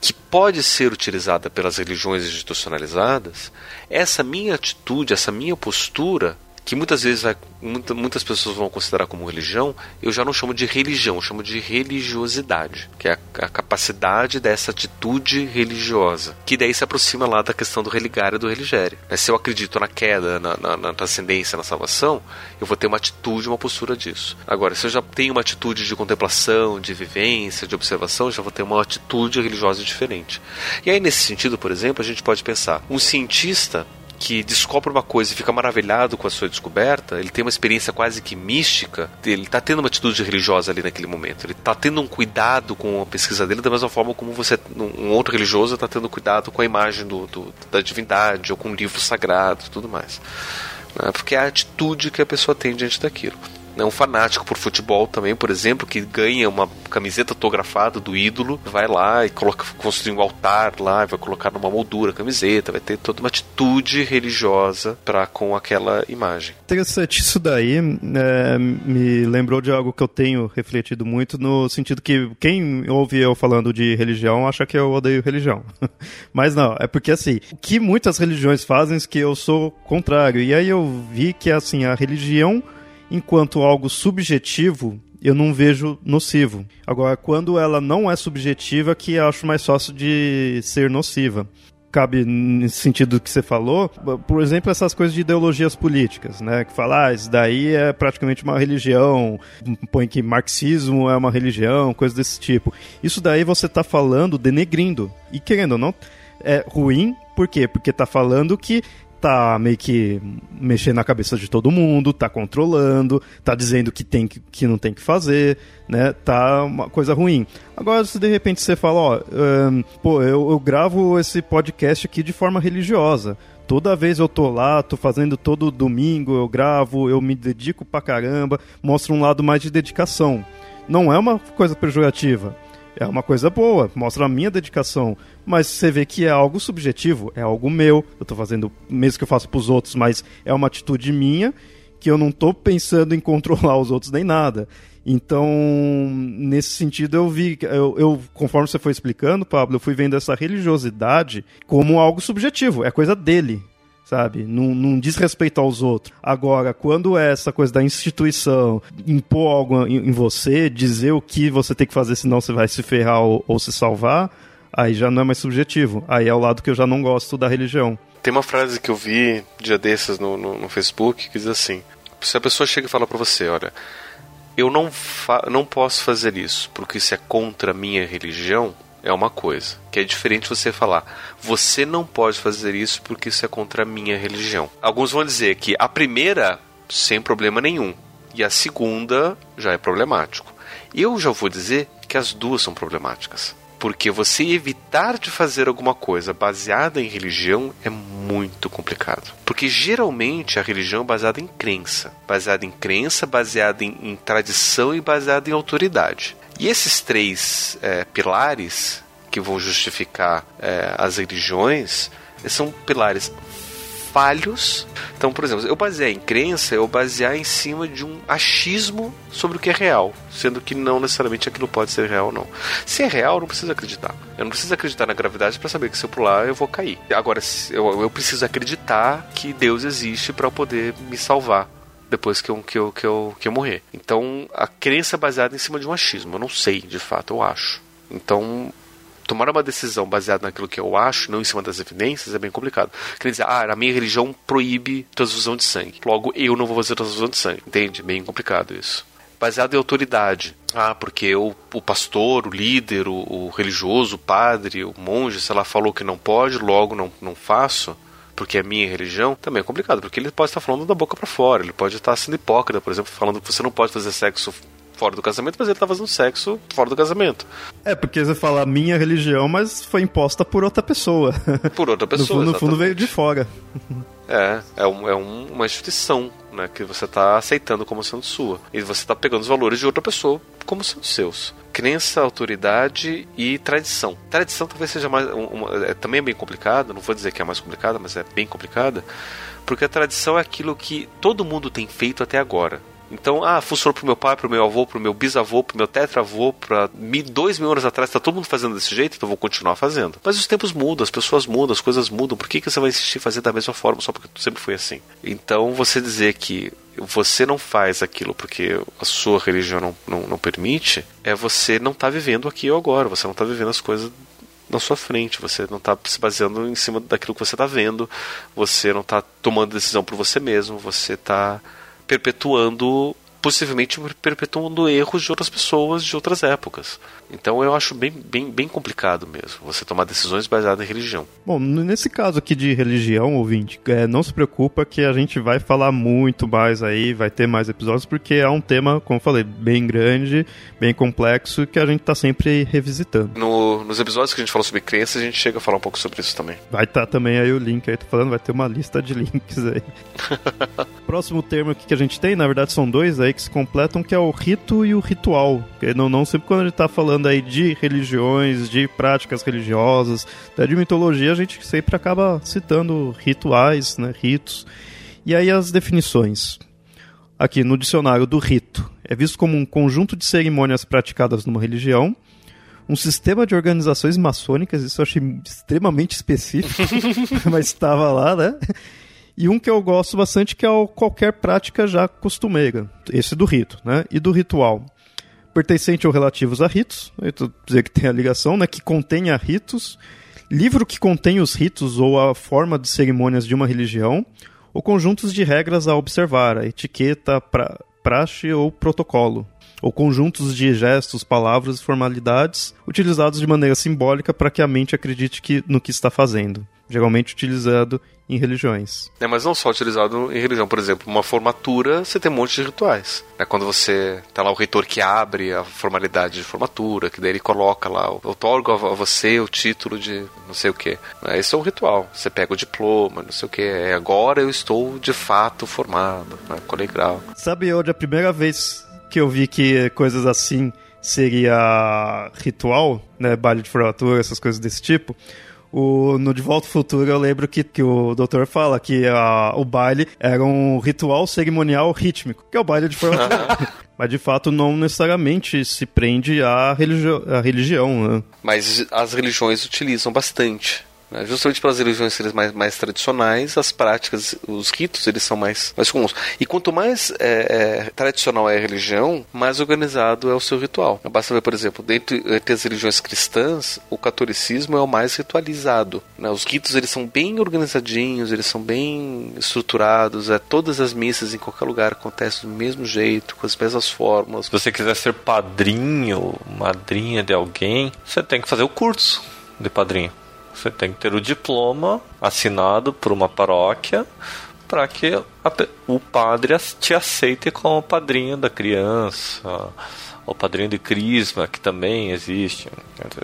que pode ser utilizada pelas religiões institucionalizadas, essa minha atitude, essa minha postura que muitas vezes muitas pessoas vão considerar como religião, eu já não chamo de religião, eu chamo de religiosidade, que é a, capacidade dessa atitude religiosa, que daí se aproxima lá da questão do religar e do religere. Se eu acredito na queda, na, na, na transcendência, na salvação, eu vou ter uma atitude, uma postura disso. Agora, se eu já tenho uma atitude de contemplação, de vivência, de observação, eu já vou ter uma atitude religiosa diferente. E aí, nesse sentido, por exemplo, a gente pode pensar, um cientista que descobre uma coisa e fica maravilhado com a sua descoberta, ele tem uma experiência quase que mística, ele está tendo uma atitude religiosa ali naquele momento. Ele está tendo um cuidado com a pesquisa dele da mesma forma como você, um outro religioso, está tendo cuidado com a imagem do, do, da divindade ou com um livro sagrado e tudo mais. Né? Porque é a atitude que a pessoa tem diante daquilo né, um fanático por futebol também, por exemplo, que ganha uma camiseta autografada do ídolo, vai lá e coloca, construir um altar lá, vai colocar numa moldura a camiseta, vai ter toda uma atitude religiosa para com aquela imagem. Interessante isso daí, é, me lembrou de algo que eu tenho refletido muito no sentido que quem ouve eu falando de religião acha que eu odeio religião. Mas não, é porque assim, o que muitas religiões fazem é que eu sou contrário. E aí eu vi que assim, a religião enquanto algo subjetivo, eu não vejo nocivo. Agora, quando ela não é subjetiva, que acho mais fácil de ser nociva. Cabe nesse sentido que você falou, por exemplo, essas coisas de ideologias políticas, né? Que fala, ah, isso daí é praticamente uma religião, põe que marxismo é uma religião, coisa desse tipo. Isso daí você está falando denegrindo. E querendo ou não, é ruim, por quê? Porque está falando que tá meio que mexendo na cabeça de todo mundo, tá controlando, tá dizendo que tem que, que não tem que fazer, né? Tá uma coisa ruim. Agora, se de repente você fala, ó, um, pô, eu, eu gravo esse podcast aqui de forma religiosa toda vez eu tô lá, tô fazendo todo domingo, eu gravo, eu me dedico pra caramba, mostra um lado mais de dedicação. Não é uma coisa pejorativa. É uma coisa boa, mostra a minha dedicação, mas você vê que é algo subjetivo, é algo meu. Eu tô fazendo, mesmo que eu faça pros outros, mas é uma atitude minha que eu não tô pensando em controlar os outros nem nada. Então, nesse sentido, eu vi, eu, eu, conforme você foi explicando, Pablo, eu fui vendo essa religiosidade como algo subjetivo, é coisa dele, sabe? Não, não diz respeito aos outros. Agora, quando é essa coisa da instituição impor algo em, em, você, dizer o que você tem que fazer, senão você vai se ferrar ou, ou se salvar, aí já não é mais subjetivo. Aí é o lado que eu já não gosto da religião. Tem uma frase que eu vi dia desses no, no, no Facebook que diz assim: se a pessoa chega e fala para você, olha eu não, não posso fazer isso porque isso é contra a minha religião, é uma coisa. Que é diferente você falar, você não pode fazer isso porque isso é contra a minha religião. Alguns vão dizer que a primeira, sem problema nenhum, e a segunda já é problemático. Eu já vou dizer que as duas são problemáticas. Porque você evitar de fazer alguma coisa baseada em religião é muito complicado. Porque geralmente a religião é baseada em crença. Baseada em crença, baseada em, em tradição e baseada em autoridade. E esses três é, pilares que vão justificar é, as religiões são pilares falhos. Então, por exemplo, eu basear em crença, eu basear em cima de um achismo sobre o que é real, sendo que não necessariamente aquilo pode ser real ou não. Se é real, eu não preciso acreditar. Eu não preciso acreditar na gravidade para saber que se eu pular eu vou cair. Agora, eu, eu preciso acreditar que Deus existe para poder me salvar depois que eu, que, eu, que, eu, que eu morrer. Então, a crença é baseada em cima de um achismo. Eu não sei, de fato, eu acho. Então, tomar uma decisão baseada naquilo que eu acho, não em cima das evidências, é bem complicado. Quer dizer, ah, a minha religião proíbe transfusão de sangue. Logo, eu não vou fazer transfusão de sangue. Entende? Bem complicado isso. Baseado em autoridade. Ah, porque o, o pastor, o líder, o, o religioso, o padre, o monge, se ela falou que não pode, logo não, não faço porque é minha religião, também é complicado, porque ele pode estar falando da boca para fora, ele pode estar sendo hipócrita, por exemplo, falando que você não pode fazer sexo fora do casamento, mas ele tá fazendo sexo fora do casamento. É, porque você fala minha religião, mas foi imposta por outra pessoa. Por outra pessoa. no, no fundo veio de fora. É, é, um, é um, uma instituição né, que você está aceitando como sendo sua. E você está pegando os valores de outra pessoa como sendo seus. Crença, autoridade e tradição. Tradição talvez seja mais. Uma, é, também é bem complicada, não vou dizer que é mais complicada, mas é bem complicada, porque a tradição é aquilo que todo mundo tem feito até agora. Então, ah, funcionou pro meu pai, pro meu avô, pro meu bisavô, pro meu tetravô, para dois mil anos atrás, tá todo mundo fazendo desse jeito, então vou continuar fazendo. Mas os tempos mudam, as pessoas mudam, as coisas mudam. Por que, que você vai insistir em fazer da mesma forma só porque sempre foi assim? Então, você dizer que você não faz aquilo porque a sua religião não, não, não permite, é você não tá vivendo aqui ou agora, você não tá vivendo as coisas na sua frente, você não está se baseando em cima daquilo que você está vendo, você não está tomando decisão por você mesmo, você está perpetuando possivelmente perpetuando erros de outras pessoas de outras épocas. Então eu acho bem, bem, bem complicado mesmo você tomar decisões baseadas em religião. Bom, nesse caso aqui de religião, ouvinte, é, não se preocupa que a gente vai falar muito mais aí, vai ter mais episódios, porque é um tema, como eu falei, bem grande, bem complexo, que a gente está sempre revisitando. No, nos episódios que a gente falou sobre crenças, a gente chega a falar um pouco sobre isso também. Vai estar tá também aí o link aí, tô falando, vai ter uma lista de links aí. Próximo termo aqui que a gente tem, na verdade são dois aí que se completam, que é o rito e o ritual. Não, não sempre quando a gente está falando falando aí de religiões, de práticas religiosas, até de mitologia, a gente sempre acaba citando rituais, né, ritos. E aí as definições. Aqui no dicionário do rito, é visto como um conjunto de cerimônias praticadas numa religião, um sistema de organizações maçônicas, isso eu achei extremamente específico, mas estava lá, né? E um que eu gosto bastante que é o qualquer prática já costumeira, esse do rito, né? E do ritual pertencente ou relativos a ritos, dizer que tem a ligação, né, que contenha ritos, livro que contém os ritos ou a forma de cerimônias de uma religião, ou conjuntos de regras a observar, a etiqueta, pra, praxe ou protocolo, ou conjuntos de gestos, palavras e formalidades utilizados de maneira simbólica para que a mente acredite que, no que está fazendo, geralmente utilizado em religiões. É, mas não só utilizado em religião. Por exemplo, uma formatura, você tem um monte de rituais. É quando você tá lá o reitor que abre a formalidade de formatura, que daí ele coloca lá, otorga a você o título de não sei o que. Esse é o ritual. Você pega o diploma, não sei o que. É agora eu estou de fato formado, né? colegial. Sabe onde a primeira vez que eu vi que coisas assim seria ritual, né, baile de formatura, essas coisas desse tipo? O, no De Volta ao Futuro eu lembro que, que o doutor fala que a, o baile era um ritual cerimonial rítmico, que é o baile de formatura. Mas de fato não necessariamente se prende à, à religião. Né? Mas as religiões utilizam bastante né? Justamente pelas religiões serem mais, mais tradicionais, as práticas, os ritos, eles são mais, mais comuns. E quanto mais é, é, tradicional é a religião, mais organizado é o seu ritual. Basta ver, por exemplo, dentro, entre as religiões cristãs, o catolicismo é o mais ritualizado. Né? Os ritos, eles são bem organizadinhos, eles são bem estruturados. É, todas as missas em qualquer lugar acontecem do mesmo jeito, com as mesmas fórmulas. Se você quiser ser padrinho, madrinha de alguém, você tem que fazer o curso de padrinho. Você tem que ter o diploma assinado por uma paróquia para que o padre te aceite como padrinho da criança, o padrinho de crisma, que também existe.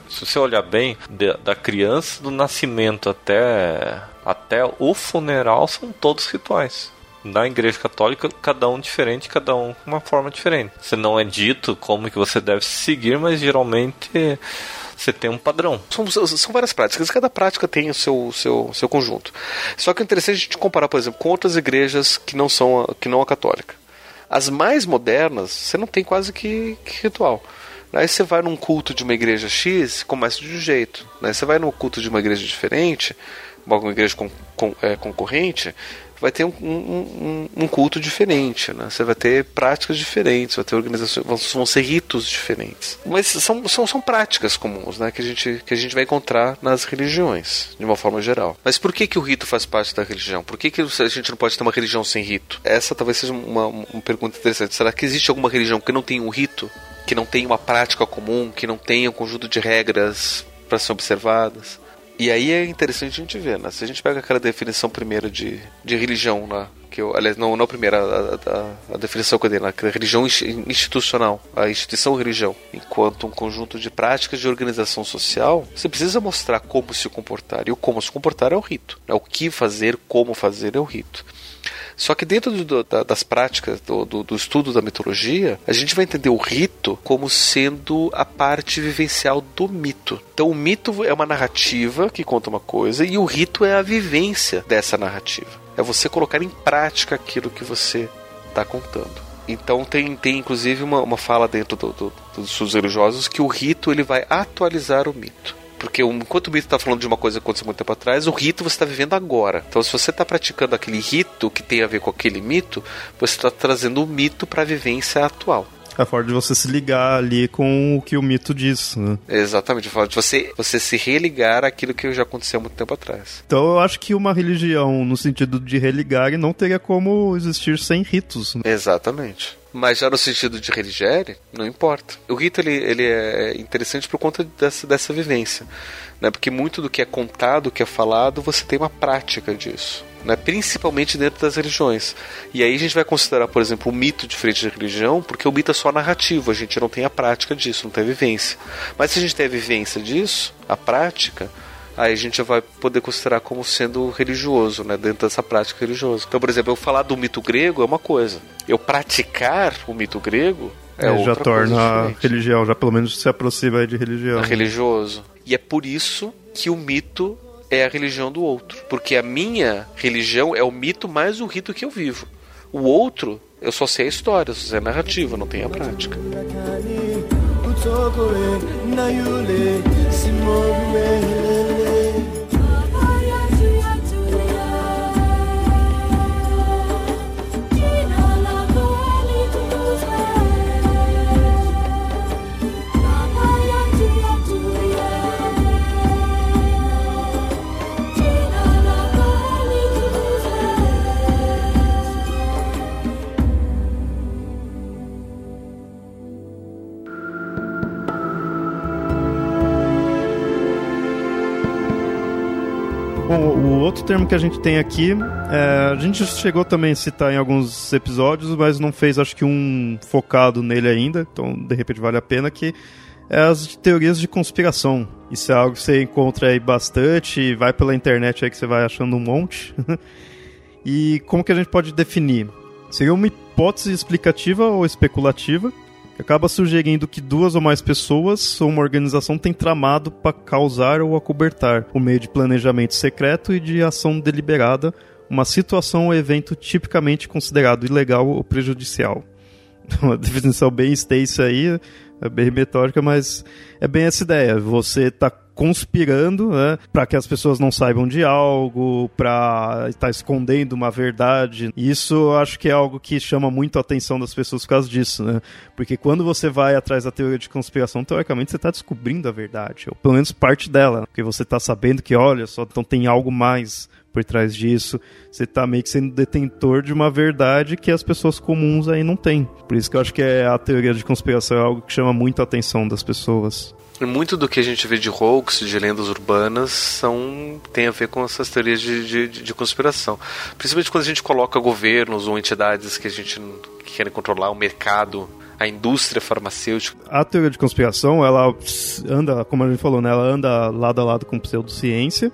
Se você olhar bem, da criança do nascimento até, até o funeral são todos rituais. Na igreja católica, cada um diferente, cada um com uma forma diferente. Você não é dito como que você deve seguir, mas geralmente você tem um padrão. São, são várias práticas, cada prática tem o seu, seu, seu conjunto. Só que é interessante a gente comparar, por exemplo, com outras igrejas que não são a, que não a católica. As mais modernas, você não tem quase que, que ritual. Aí você vai num culto de uma igreja X, começa de um jeito. Né? Você vai num culto de uma igreja diferente, uma igreja é, concorrente, vai ter um, um, um, culto diferente, né? Você vai ter práticas diferentes, vai ter organizações, vão, ser ritos diferentes. Mas são, são, são práticas comuns, né? Que a, gente, que a gente vai encontrar nas religiões, de uma forma geral. Mas por que, que o rito faz parte da religião? Por que, que a gente não pode ter uma religião sem rito? Essa talvez seja uma, uma pergunta interessante. Será que existe alguma religião que não tem um rito? Que não tem uma prática comum? Que não tenha um conjunto de regras para ser observadas? E aí é interessante a gente ver, né? Se a gente pega aquela definição primeira de, de religião lá, que eu, aliás, não, não a primeira, a, a, a definição que eu dei lá, que é religião institucional, a instituição religião, enquanto um conjunto de práticas de organização social, você precisa mostrar como se comportar. E o como se comportar é o rito. Né? O que fazer, como fazer é o rito. Só que dentro do, da, das práticas do, do, do, estudo da mitologia, a gente vai entender o rito como sendo a parte vivencial do mito. Então o mito é uma narrativa que conta uma coisa e o rito é a vivência dessa narrativa. É você colocar em prática aquilo que você está contando. Então tem, tem inclusive uma, uma fala dentro do, do, dos estudos religiosos que o rito ele vai atualizar o mito. Porque enquanto o mito está falando de uma coisa que aconteceu muito tempo atrás, o rito você está vivendo agora. Então, se você está praticando aquele rito que tem a ver com aquele mito, você está trazendo o mito para a vivência atual. É a forma de você se ligar ali com o que o mito diz, né? Exatamente, a forma de você, você se religar àquilo que já aconteceu há muito tempo atrás. Então eu acho que uma religião, no sentido de religar, não teria como existir sem ritos. Né? Exatamente. Mas já no sentido de religere, não importa. O rito ele, ele é interessante por conta dessa, dessa vivência. Né? Porque muito do que é contado, que é falado, você tem uma prática disso. Né? Principalmente dentro das religiões. E aí a gente vai considerar, por exemplo, o mito diferente da religião, porque o mito é só narrativo, a gente não tem a prática disso, não tem a vivência. Mas se a gente tem a vivência disso, a prática, aí a gente já vai poder considerar como sendo religioso, né, dentro dessa prática religiosa. Então, por exemplo, eu falar do mito grego é uma coisa, eu praticar o mito grego é, é já torna religião, já pelo menos se aproxima de religião. É religioso. E é por isso que o mito é a religião do outro, porque a minha religião é o mito mais o rito que eu vivo. O outro, eu só sei a história, só sei a narrativa, não tenho a prática. tokore na yule simorwe Bom, o outro termo que a gente tem aqui, é, a gente chegou também a citar em alguns episódios, mas não fez acho que um focado nele ainda, então de repente vale a pena que é as teorias de conspiração. Isso é algo que você encontra aí bastante, vai pela internet aí que você vai achando um monte. e como que a gente pode definir? Seria uma hipótese explicativa ou especulativa acaba sugerindo que duas ou mais pessoas ou uma organização tem tramado para causar ou acobertar, por meio de planejamento secreto e de ação deliberada, uma situação ou evento tipicamente considerado ilegal ou prejudicial. Uma definição bem extensa aí, é bem metódica, mas é bem essa ideia. Você está conspirando né, para que as pessoas não saibam de algo, para estar tá escondendo uma verdade. Isso eu acho que é algo que chama muito a atenção das pessoas por causa disso, né? Porque quando você vai atrás da teoria de conspiração, teoricamente você está descobrindo a verdade, ou pelo menos parte dela, porque você está sabendo que, olha só, então tem algo mais por trás disso. Você está meio que sendo detentor de uma verdade que as pessoas comuns aí não têm. Por isso que eu acho que é a teoria de conspiração é algo que chama muito a atenção das pessoas. Muito do que a gente vê de hoax, de lendas urbanas, são, tem a ver com essas teorias de, de, de conspiração. Principalmente quando a gente coloca governos ou entidades que a gente que querem controlar o mercado a indústria farmacêutica. A teoria de conspiração, ela anda, como a gente falou, né, ela anda lado a lado com pseudociência.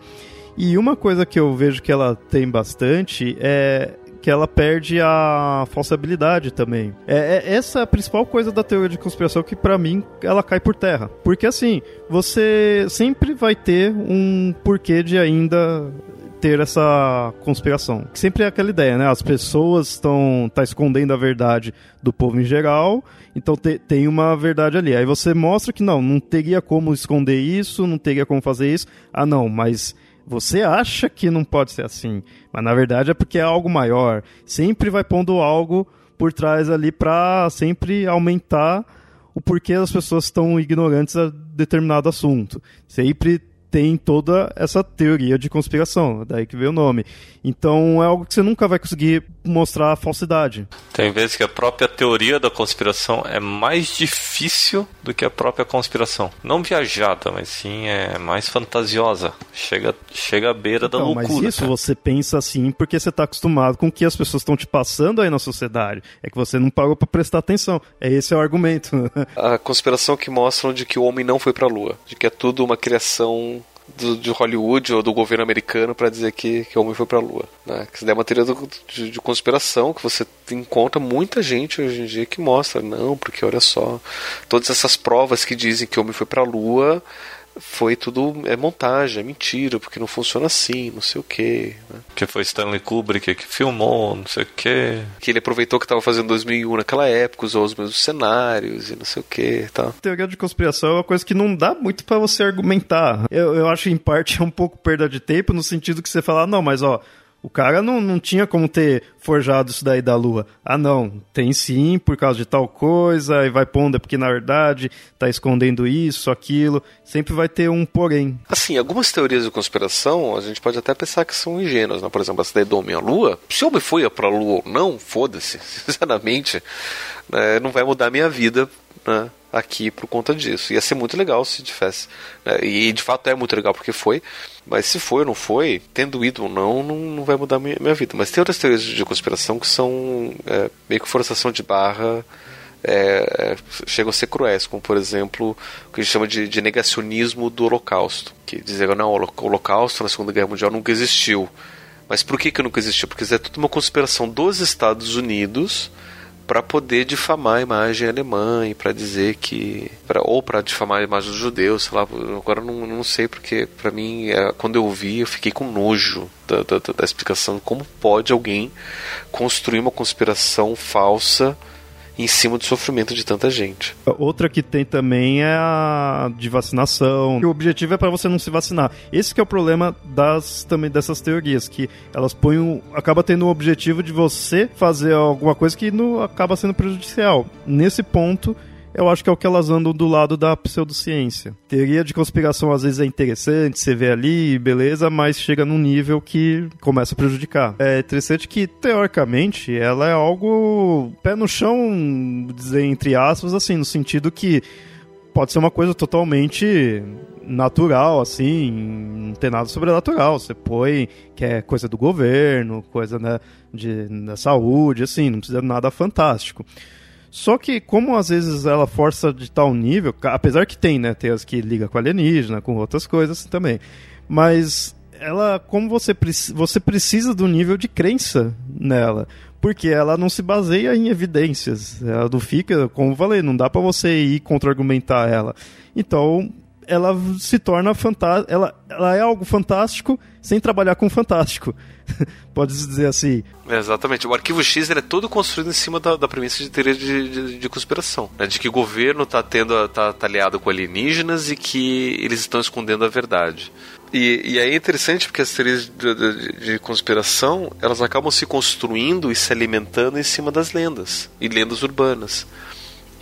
E uma coisa que eu vejo que ela tem bastante é que ela perde a falsabilidade também. É, é essa é a principal coisa da teoria de conspiração que para mim ela cai por terra. Porque assim, você sempre vai ter um porquê de ainda ter essa conspiração. Sempre é aquela ideia, né? As pessoas estão tá escondendo a verdade do povo em geral, então te, tem uma verdade ali. Aí você mostra que não, não teria como esconder isso, não teria como fazer isso. Ah, não, mas você acha que não pode ser assim, mas na verdade é porque é algo maior. Sempre vai pondo algo por trás ali para sempre aumentar o porquê as pessoas estão ignorantes a determinado assunto. Sempre tem toda essa teoria de conspiração, daí que veio o nome. Então é algo que você nunca vai conseguir mostrar a falsidade. Tem vezes que a própria teoria da conspiração é mais difícil do que a própria conspiração. Não viajada, mas sim é mais fantasiosa. Chega, chega à beira então, da loucura. Mas isso você pensa assim porque você está acostumado com o que as pessoas estão te passando aí na sociedade. É que você não parou para prestar atenção. É esse é o argumento. a conspiração que mostram de que o homem não foi para a lua, de que é tudo uma criação do, de Hollywood ou do governo americano para dizer que, que o homem foi para a Lua. Né? Que isso é uma teoria do, de, de, conspiração que você encontra muita gente hoje em dia que mostra, não, porque olha só, todas essas provas que dizem que o homem foi para a Lua foi tudo é montagem, é mentira, porque não funciona assim, não sei o que. Né? Que foi Stanley Kubrick que filmou, não sei o que. Que ele aproveitou que estava fazendo 2001 naquela época, usou os mesmos cenários e não sei o que. Tá. Teoria de conspiração é uma coisa que não dá muito para você argumentar. Eu, eu acho em parte é um pouco perda de tempo no sentido que você fala, não, mas ó, o cara não, não tinha como ter forjado isso daí da lua. Ah, não, tem sim, por causa de tal coisa, e vai pondo, é porque na verdade tá escondendo isso, aquilo. Sempre vai ter um porém. Assim, algumas teorias de conspiração a gente pode até pensar que são ingênuas, né? Por exemplo, essa ideia do homem à lua. Se o homem foi pra lua ou não, foda-se, sinceramente, né? não vai mudar a minha vida, né? aqui por conta disso. Ia ser muito legal se tivesse. Né? E de fato é muito legal porque foi. Mas se foi ou não foi, tendo ido ou não, não, não vai mudar minha, minha vida. Mas tem outras teorias de conspiração que são é, meio que forçação de barra. É, é, chegam a ser cruéis, como por exemplo o que a gente chama de, de negacionismo do Holocausto, que dizem que não, o Holocausto na Segunda Guerra Mundial nunca existiu. Mas por que, que nunca existiu? Porque isso é tudo uma conspiração dos Estados Unidos para poder difamar a imagem alemã e para dizer que pra, ou para difamar a imagem dos judeus, sei lá, agora não, não sei porque para mim é, quando eu vi eu fiquei com nojo da, da, da explicação como pode alguém construir uma conspiração falsa em cima do sofrimento de tanta gente. Outra que tem também é a de vacinação. O objetivo é para você não se vacinar. Esse é o problema das também dessas teorias, que elas põem um, acaba tendo o objetivo de você fazer alguma coisa que não acaba sendo prejudicial. Nesse ponto, eu acho que é o que elas andam do lado da pseudociência. Teoria de conspiração às vezes é interessante, você vê ali, beleza, mas chega num nível que começa a prejudicar. É interessante que, teoricamente, ela é algo pé no chão, dizer entre aspas, assim, no sentido que pode ser uma coisa totalmente natural, assim, não tem nada sobrenatural. Você põe que é coisa do governo, coisa né, de, da saúde, assim, não precisa de nada fantástico. Só que, como às vezes ela força de tal nível, apesar que tem, né? Tem as que liga com alienígena, com outras coisas também. Mas ela, como você, você precisa do nível de crença nela. Porque ela não se baseia em evidências. Ela não fica, como eu falei, não dá para você ir contra-argumentar ela. Então, ela se torna fantástica. Ela, ela é algo fantástico sem trabalhar com fantástico. Pode dizer assim. É, exatamente. O arquivo X é todo construído em cima da, da premissa de teoria de, de, de, conspiração. Né? De que o governo está tendo tá, tá aliado com alienígenas e que eles estão escondendo a verdade. E, e aí é interessante porque as teorias de, de, de, conspiração elas acabam se construindo e se alimentando em cima das lendas e lendas urbanas.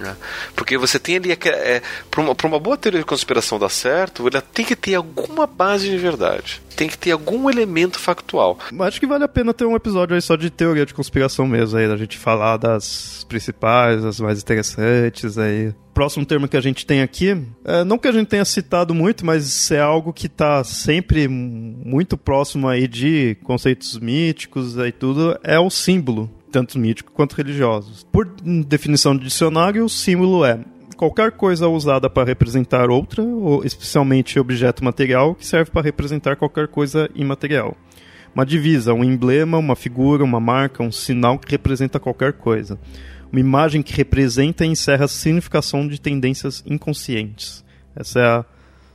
Né? Porque você tem ali. É, para uma, uma boa teoria de conspiração dar certo, ela tem que ter alguma base de verdade. Tem que ter algum elemento factual. Acho que vale a pena ter um episódio aí só de teoria de conspiração mesmo, aí, da gente falar das principais, as mais interessantes aí. Próximo termo que a gente tem aqui, é, não que a gente tenha citado muito, mas é algo que está sempre muito próximo aí de conceitos míticos e tudo, é o símbolo tanto míticos quanto religiosos. Por definição de dicionário, o símbolo é qualquer coisa usada para representar outra, ou especialmente objeto material, que serve para representar qualquer coisa imaterial. Uma divisa, um emblema, uma figura, uma marca, um sinal que representa qualquer coisa. Uma imagem que representa e encerra a significação de tendências inconscientes. Essa é a,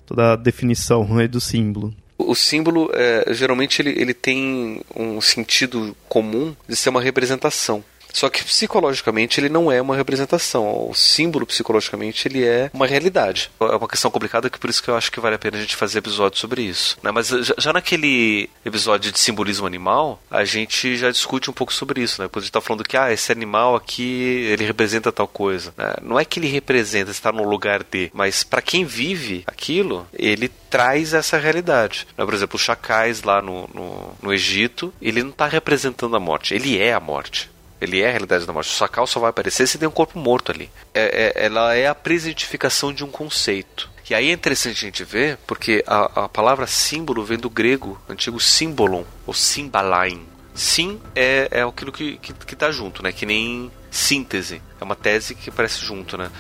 toda a definição do símbolo. O símbolo, é, geralmente, ele, ele tem um sentido comum de ser uma representação. Só que psicologicamente ele não é uma representação. O símbolo psicologicamente ele é uma realidade. É uma questão complicada que por isso que eu acho que vale a pena a gente fazer episódio sobre isso. Né? Mas já, naquele episódio de simbolismo animal, a gente já discute um pouco sobre isso. Né? Depois a gente está falando que ah, esse animal aqui ele representa tal coisa. Né? Não é que ele representa estar no lugar de, mas para quem vive aquilo, ele traz essa realidade. Né? Por exemplo, os chacais lá no, no, no Egito, ele não está representando a morte, ele é a morte. Ele é a realidade da morte. O Sakal só vai aparecer se tem um corpo morto ali. É, é, ela é a presentificação de um conceito. E aí é interessante a gente ver, porque a, a palavra símbolo vem do grego antigo símbolon, ou simbalain. Sim é, é aquilo que, que, que tá junto, né? Que nem síntese. É uma tese que parece junto, né?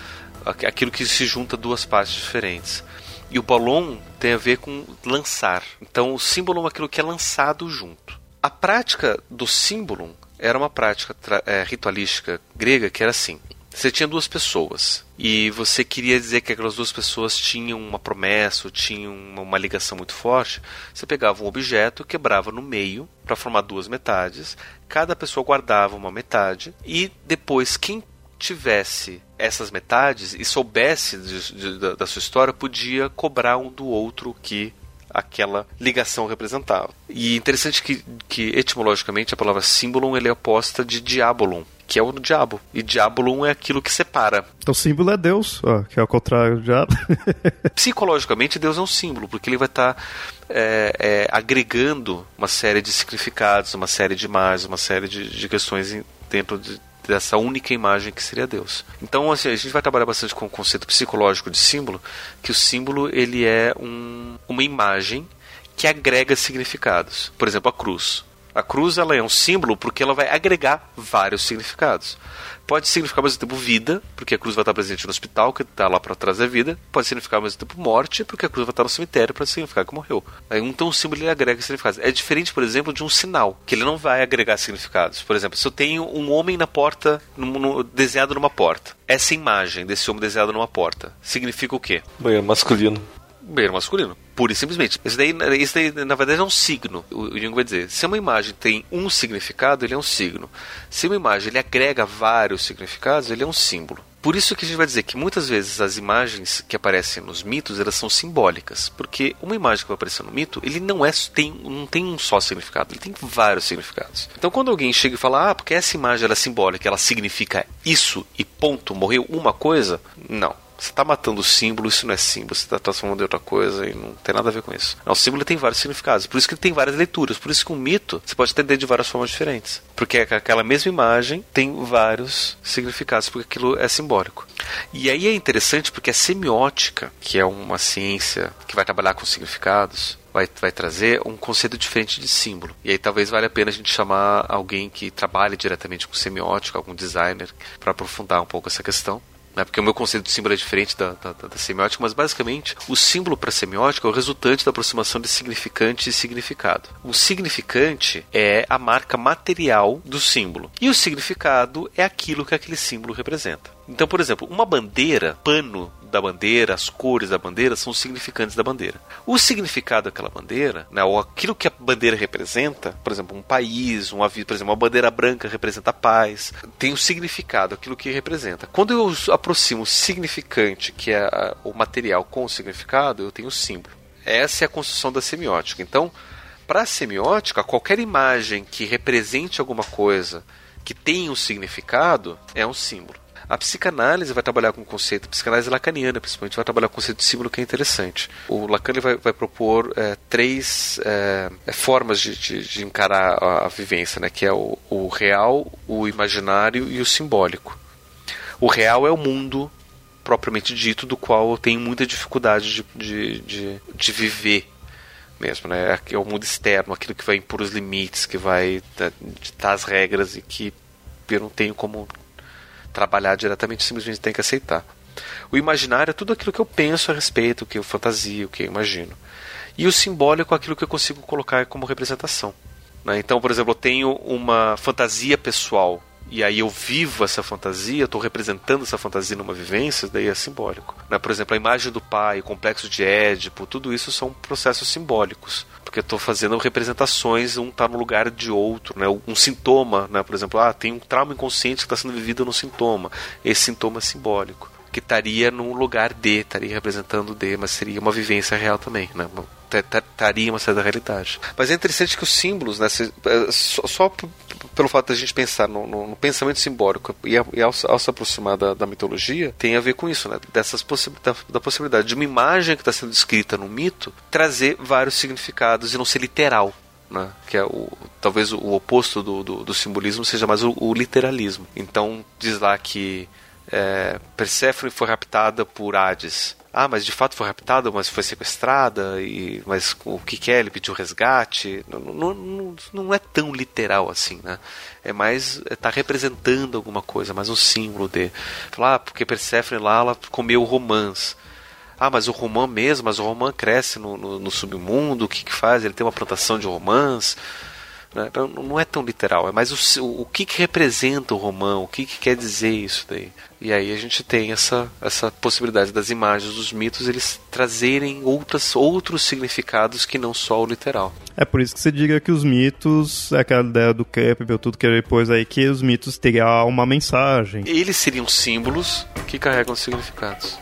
Aquilo que se junta duas partes diferentes. E o balon tem a ver com lançar. Então o símbolo é aquilo que é lançado junto. A prática do símbolo era uma prática é, ritualística grega que era assim. Você tinha duas pessoas e você queria dizer que aquelas duas pessoas tinham uma promessa, tinham uma, uma ligação muito forte. Você pegava um objeto, quebrava no meio para formar duas metades. Cada pessoa guardava uma metade e depois quem tivesse essas metades e soubesse de, de, da, da sua história podia cobrar um do outro que aquela ligação representava. E interessante que, que etimologicamente a palavra símbolo ele é oposta de diabolon, que é o diabo. E diabolon é aquilo que separa. Então símbolo é Deus, ó, que é o contrário do diabo. Psicologicamente, Deus é um símbolo, porque ele vai estar tá, é, é, agregando uma série de significados, uma série de imagens, uma série de, de questões dentro de, dessa única imagem que seria Deus. Então, assim, a gente vai trabalhar bastante com o conceito psicológico de símbolo, que o símbolo ele é um, uma imagem que agrega significados. Por exemplo, a cruz. A cruz ela é um símbolo porque ela vai agregar vários significados. Pode significar ao mesmo tempo vida, porque a cruz vai estar presente no hospital, que está lá para trazer vida. Pode significar ao mesmo tempo morte, porque a cruz vai estar no cemitério para significar que morreu. Então o símbolo ele agrega significados. É diferente, por exemplo, de um sinal, que ele não vai agregar significados. Por exemplo, se eu tenho um homem na porta, no, no, desenhado numa porta, essa imagem desse homem desenhado numa porta significa o quê? Banheiro masculino banheiro masculino. Pura e simplesmente. Isso daí, isso daí, na verdade, é um signo. O Jung vai dizer: se uma imagem tem um significado, ele é um signo. Se uma imagem ele agrega vários significados, ele é um símbolo. Por isso que a gente vai dizer que muitas vezes as imagens que aparecem nos mitos elas são simbólicas, porque uma imagem que vai aparecer no mito ele não é tem não tem um só significado, ele tem vários significados. Então quando alguém chega e fala ah porque essa imagem ela é simbólica, ela significa isso e ponto, morreu uma coisa, não Você está matando o símbolo, isso não é símbolo, você está transformando em outra coisa e não tem nada a ver com isso. Não, o símbolo tem vários significados, por isso que ele tem várias leituras, por isso que um mito você pode entender de várias formas diferentes. Porque aquela mesma imagem tem vários significados, porque aquilo é simbólico. E aí é interessante porque a semiótica, que é uma ciência que vai trabalhar com significados, vai, vai trazer um conceito diferente de símbolo. E aí talvez valha a pena a gente chamar alguém que trabalhe diretamente com semiótica, algum designer, para aprofundar um pouco essa questão né, porque o meu conceito de símbolo é diferente da, da, da semiótica, mas basicamente o símbolo para semiótica é o resultante da aproximação de significante e significado. O significante é a marca material do símbolo e o significado é aquilo que aquele símbolo representa. Então, por exemplo, uma bandeira, pano da bandeira, as cores da bandeira são os significantes da bandeira. O significado daquela bandeira, né, ou aquilo que a bandeira representa, por exemplo, um país, um aviso, por exemplo, uma bandeira branca representa a paz, tem o significado, aquilo que representa. Quando eu aproximo o significante, que é o material, com o significado, eu tenho o símbolo. Essa é a construção da semiótica. Então, para a semiótica, qualquer imagem que represente alguma coisa que tenha um significado é um símbolo. A psicanálise vai trabalhar com o conceito, a psicanálise lacaniana principalmente, vai trabalhar com o conceito de símbolo que é interessante. O Lacan vai, vai propor é, três é, é, formas de, de, de, encarar a, a, vivência, né? que é o, o real, o imaginário e o simbólico. O real é o mundo propriamente dito, do qual eu tenho muita dificuldade de, de, de, de viver mesmo, né? É o mundo externo, aquilo que vai impor os limites, que vai ditar as regras e que eu não tenho como trabalhar diretamente, simplesmente tem que aceitar. O imaginário é tudo aquilo que eu penso a respeito, o que eu fantasio, o que eu imagino. E o simbólico é aquilo que eu consigo colocar como representação. Né? Então, por exemplo, eu tenho uma fantasia pessoal e aí eu vivo essa fantasia, estou representando essa fantasia numa vivência, daí é simbólico. Né? Por exemplo, a imagem do pai, o complexo de Édipo, tudo isso são processos simbólicos. Porque estou fazendo representações, um está no lugar de outro, né? um sintoma, né? por exemplo, ah, tem um trauma inconsciente que está sendo vivido no sintoma. Esse sintoma é simbólico que estaria no lugar de, estaria representando D, mas seria uma vivência real também, né? Estaria uma certa realidade. Mas é interessante que os símbolos, né, é, só, pelo fato de a gente pensar no, no, no pensamento simbólico e, e ao, ao, se aproximar da, da, mitologia, tem a ver com isso, né? Dessas possi da, da possibilidade de uma imagem que está sendo descrita no mito trazer vários significados e não ser literal. Né? que é o, talvez o oposto do, do, do simbolismo seja mais o, o, literalismo. Então diz lá que é, Perséfone foi raptada por Hades. Ah, mas de fato foi raptada, mas foi sequestrada, e mas o que, que é? Ele pediu resgate. Não, não, não, não é tão literal assim, né? É mais. está representando alguma coisa, mais um símbolo de. Falar, ah, porque Perséfone lá ela comeu romãs. Ah, mas o romã mesmo, mas o romã cresce no, no, no submundo, o que, que faz? Ele tem uma plantação de romãs. Né? Então, não é tão literal, é mais o, o, o que, que representa o romão, o que, que quer dizer isso daí. E aí a gente tem essa, essa possibilidade das imagens, dos mitos, eles trazerem outras, outros significados que não só o literal. É por isso que você diga que os mitos, é aquela ideia do Campbell, tudo que ele pôs aí, que os mitos teriam uma mensagem. Eles seriam símbolos que carregam significados.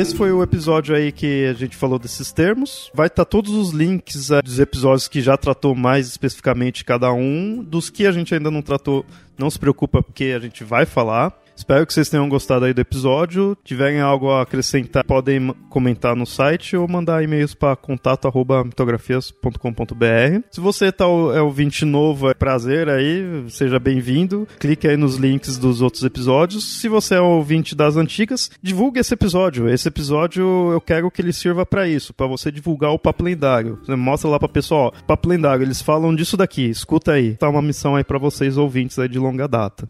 Esse foi o episódio aí que a gente falou desses termos. Vai estar tá todos os links dos episódios que já tratou mais especificamente cada um. Dos que a gente ainda não tratou, não se preocupa porque a gente vai falar. Espero que vocês tenham gostado aí do episódio. Tiverem algo a acrescentar, podem comentar no site ou mandar e-mails para contato@mitografias.com.br. Se você tá, é ouvinte novo, é prazer aí, seja bem-vindo. Clique aí nos links dos outros episódios. Se você é ouvinte das antigas, divulgue esse episódio. Esse episódio eu quero que ele sirva para isso, para você divulgar o Papo Lendário. Você mostra lá para pessoal, Papo Lendário, eles falam disso daqui, escuta aí. Tá uma missão aí para vocês ouvintes aí de longa data.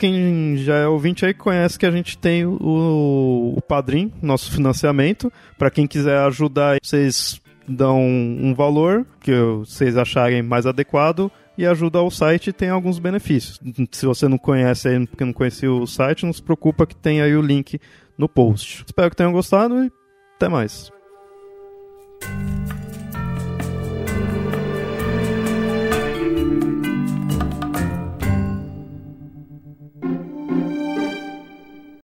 Quem já é ouvinte aí conhece que a gente tem o, o Padrim, nosso financiamento. Para quem quiser ajudar, vocês dão um valor que vocês acharem mais adequado e ajuda ao site tem alguns benefícios. Se você não conhece aí, porque não conhecia o site, não se preocupa que tem aí o link no post. Espero que tenham gostado e até mais.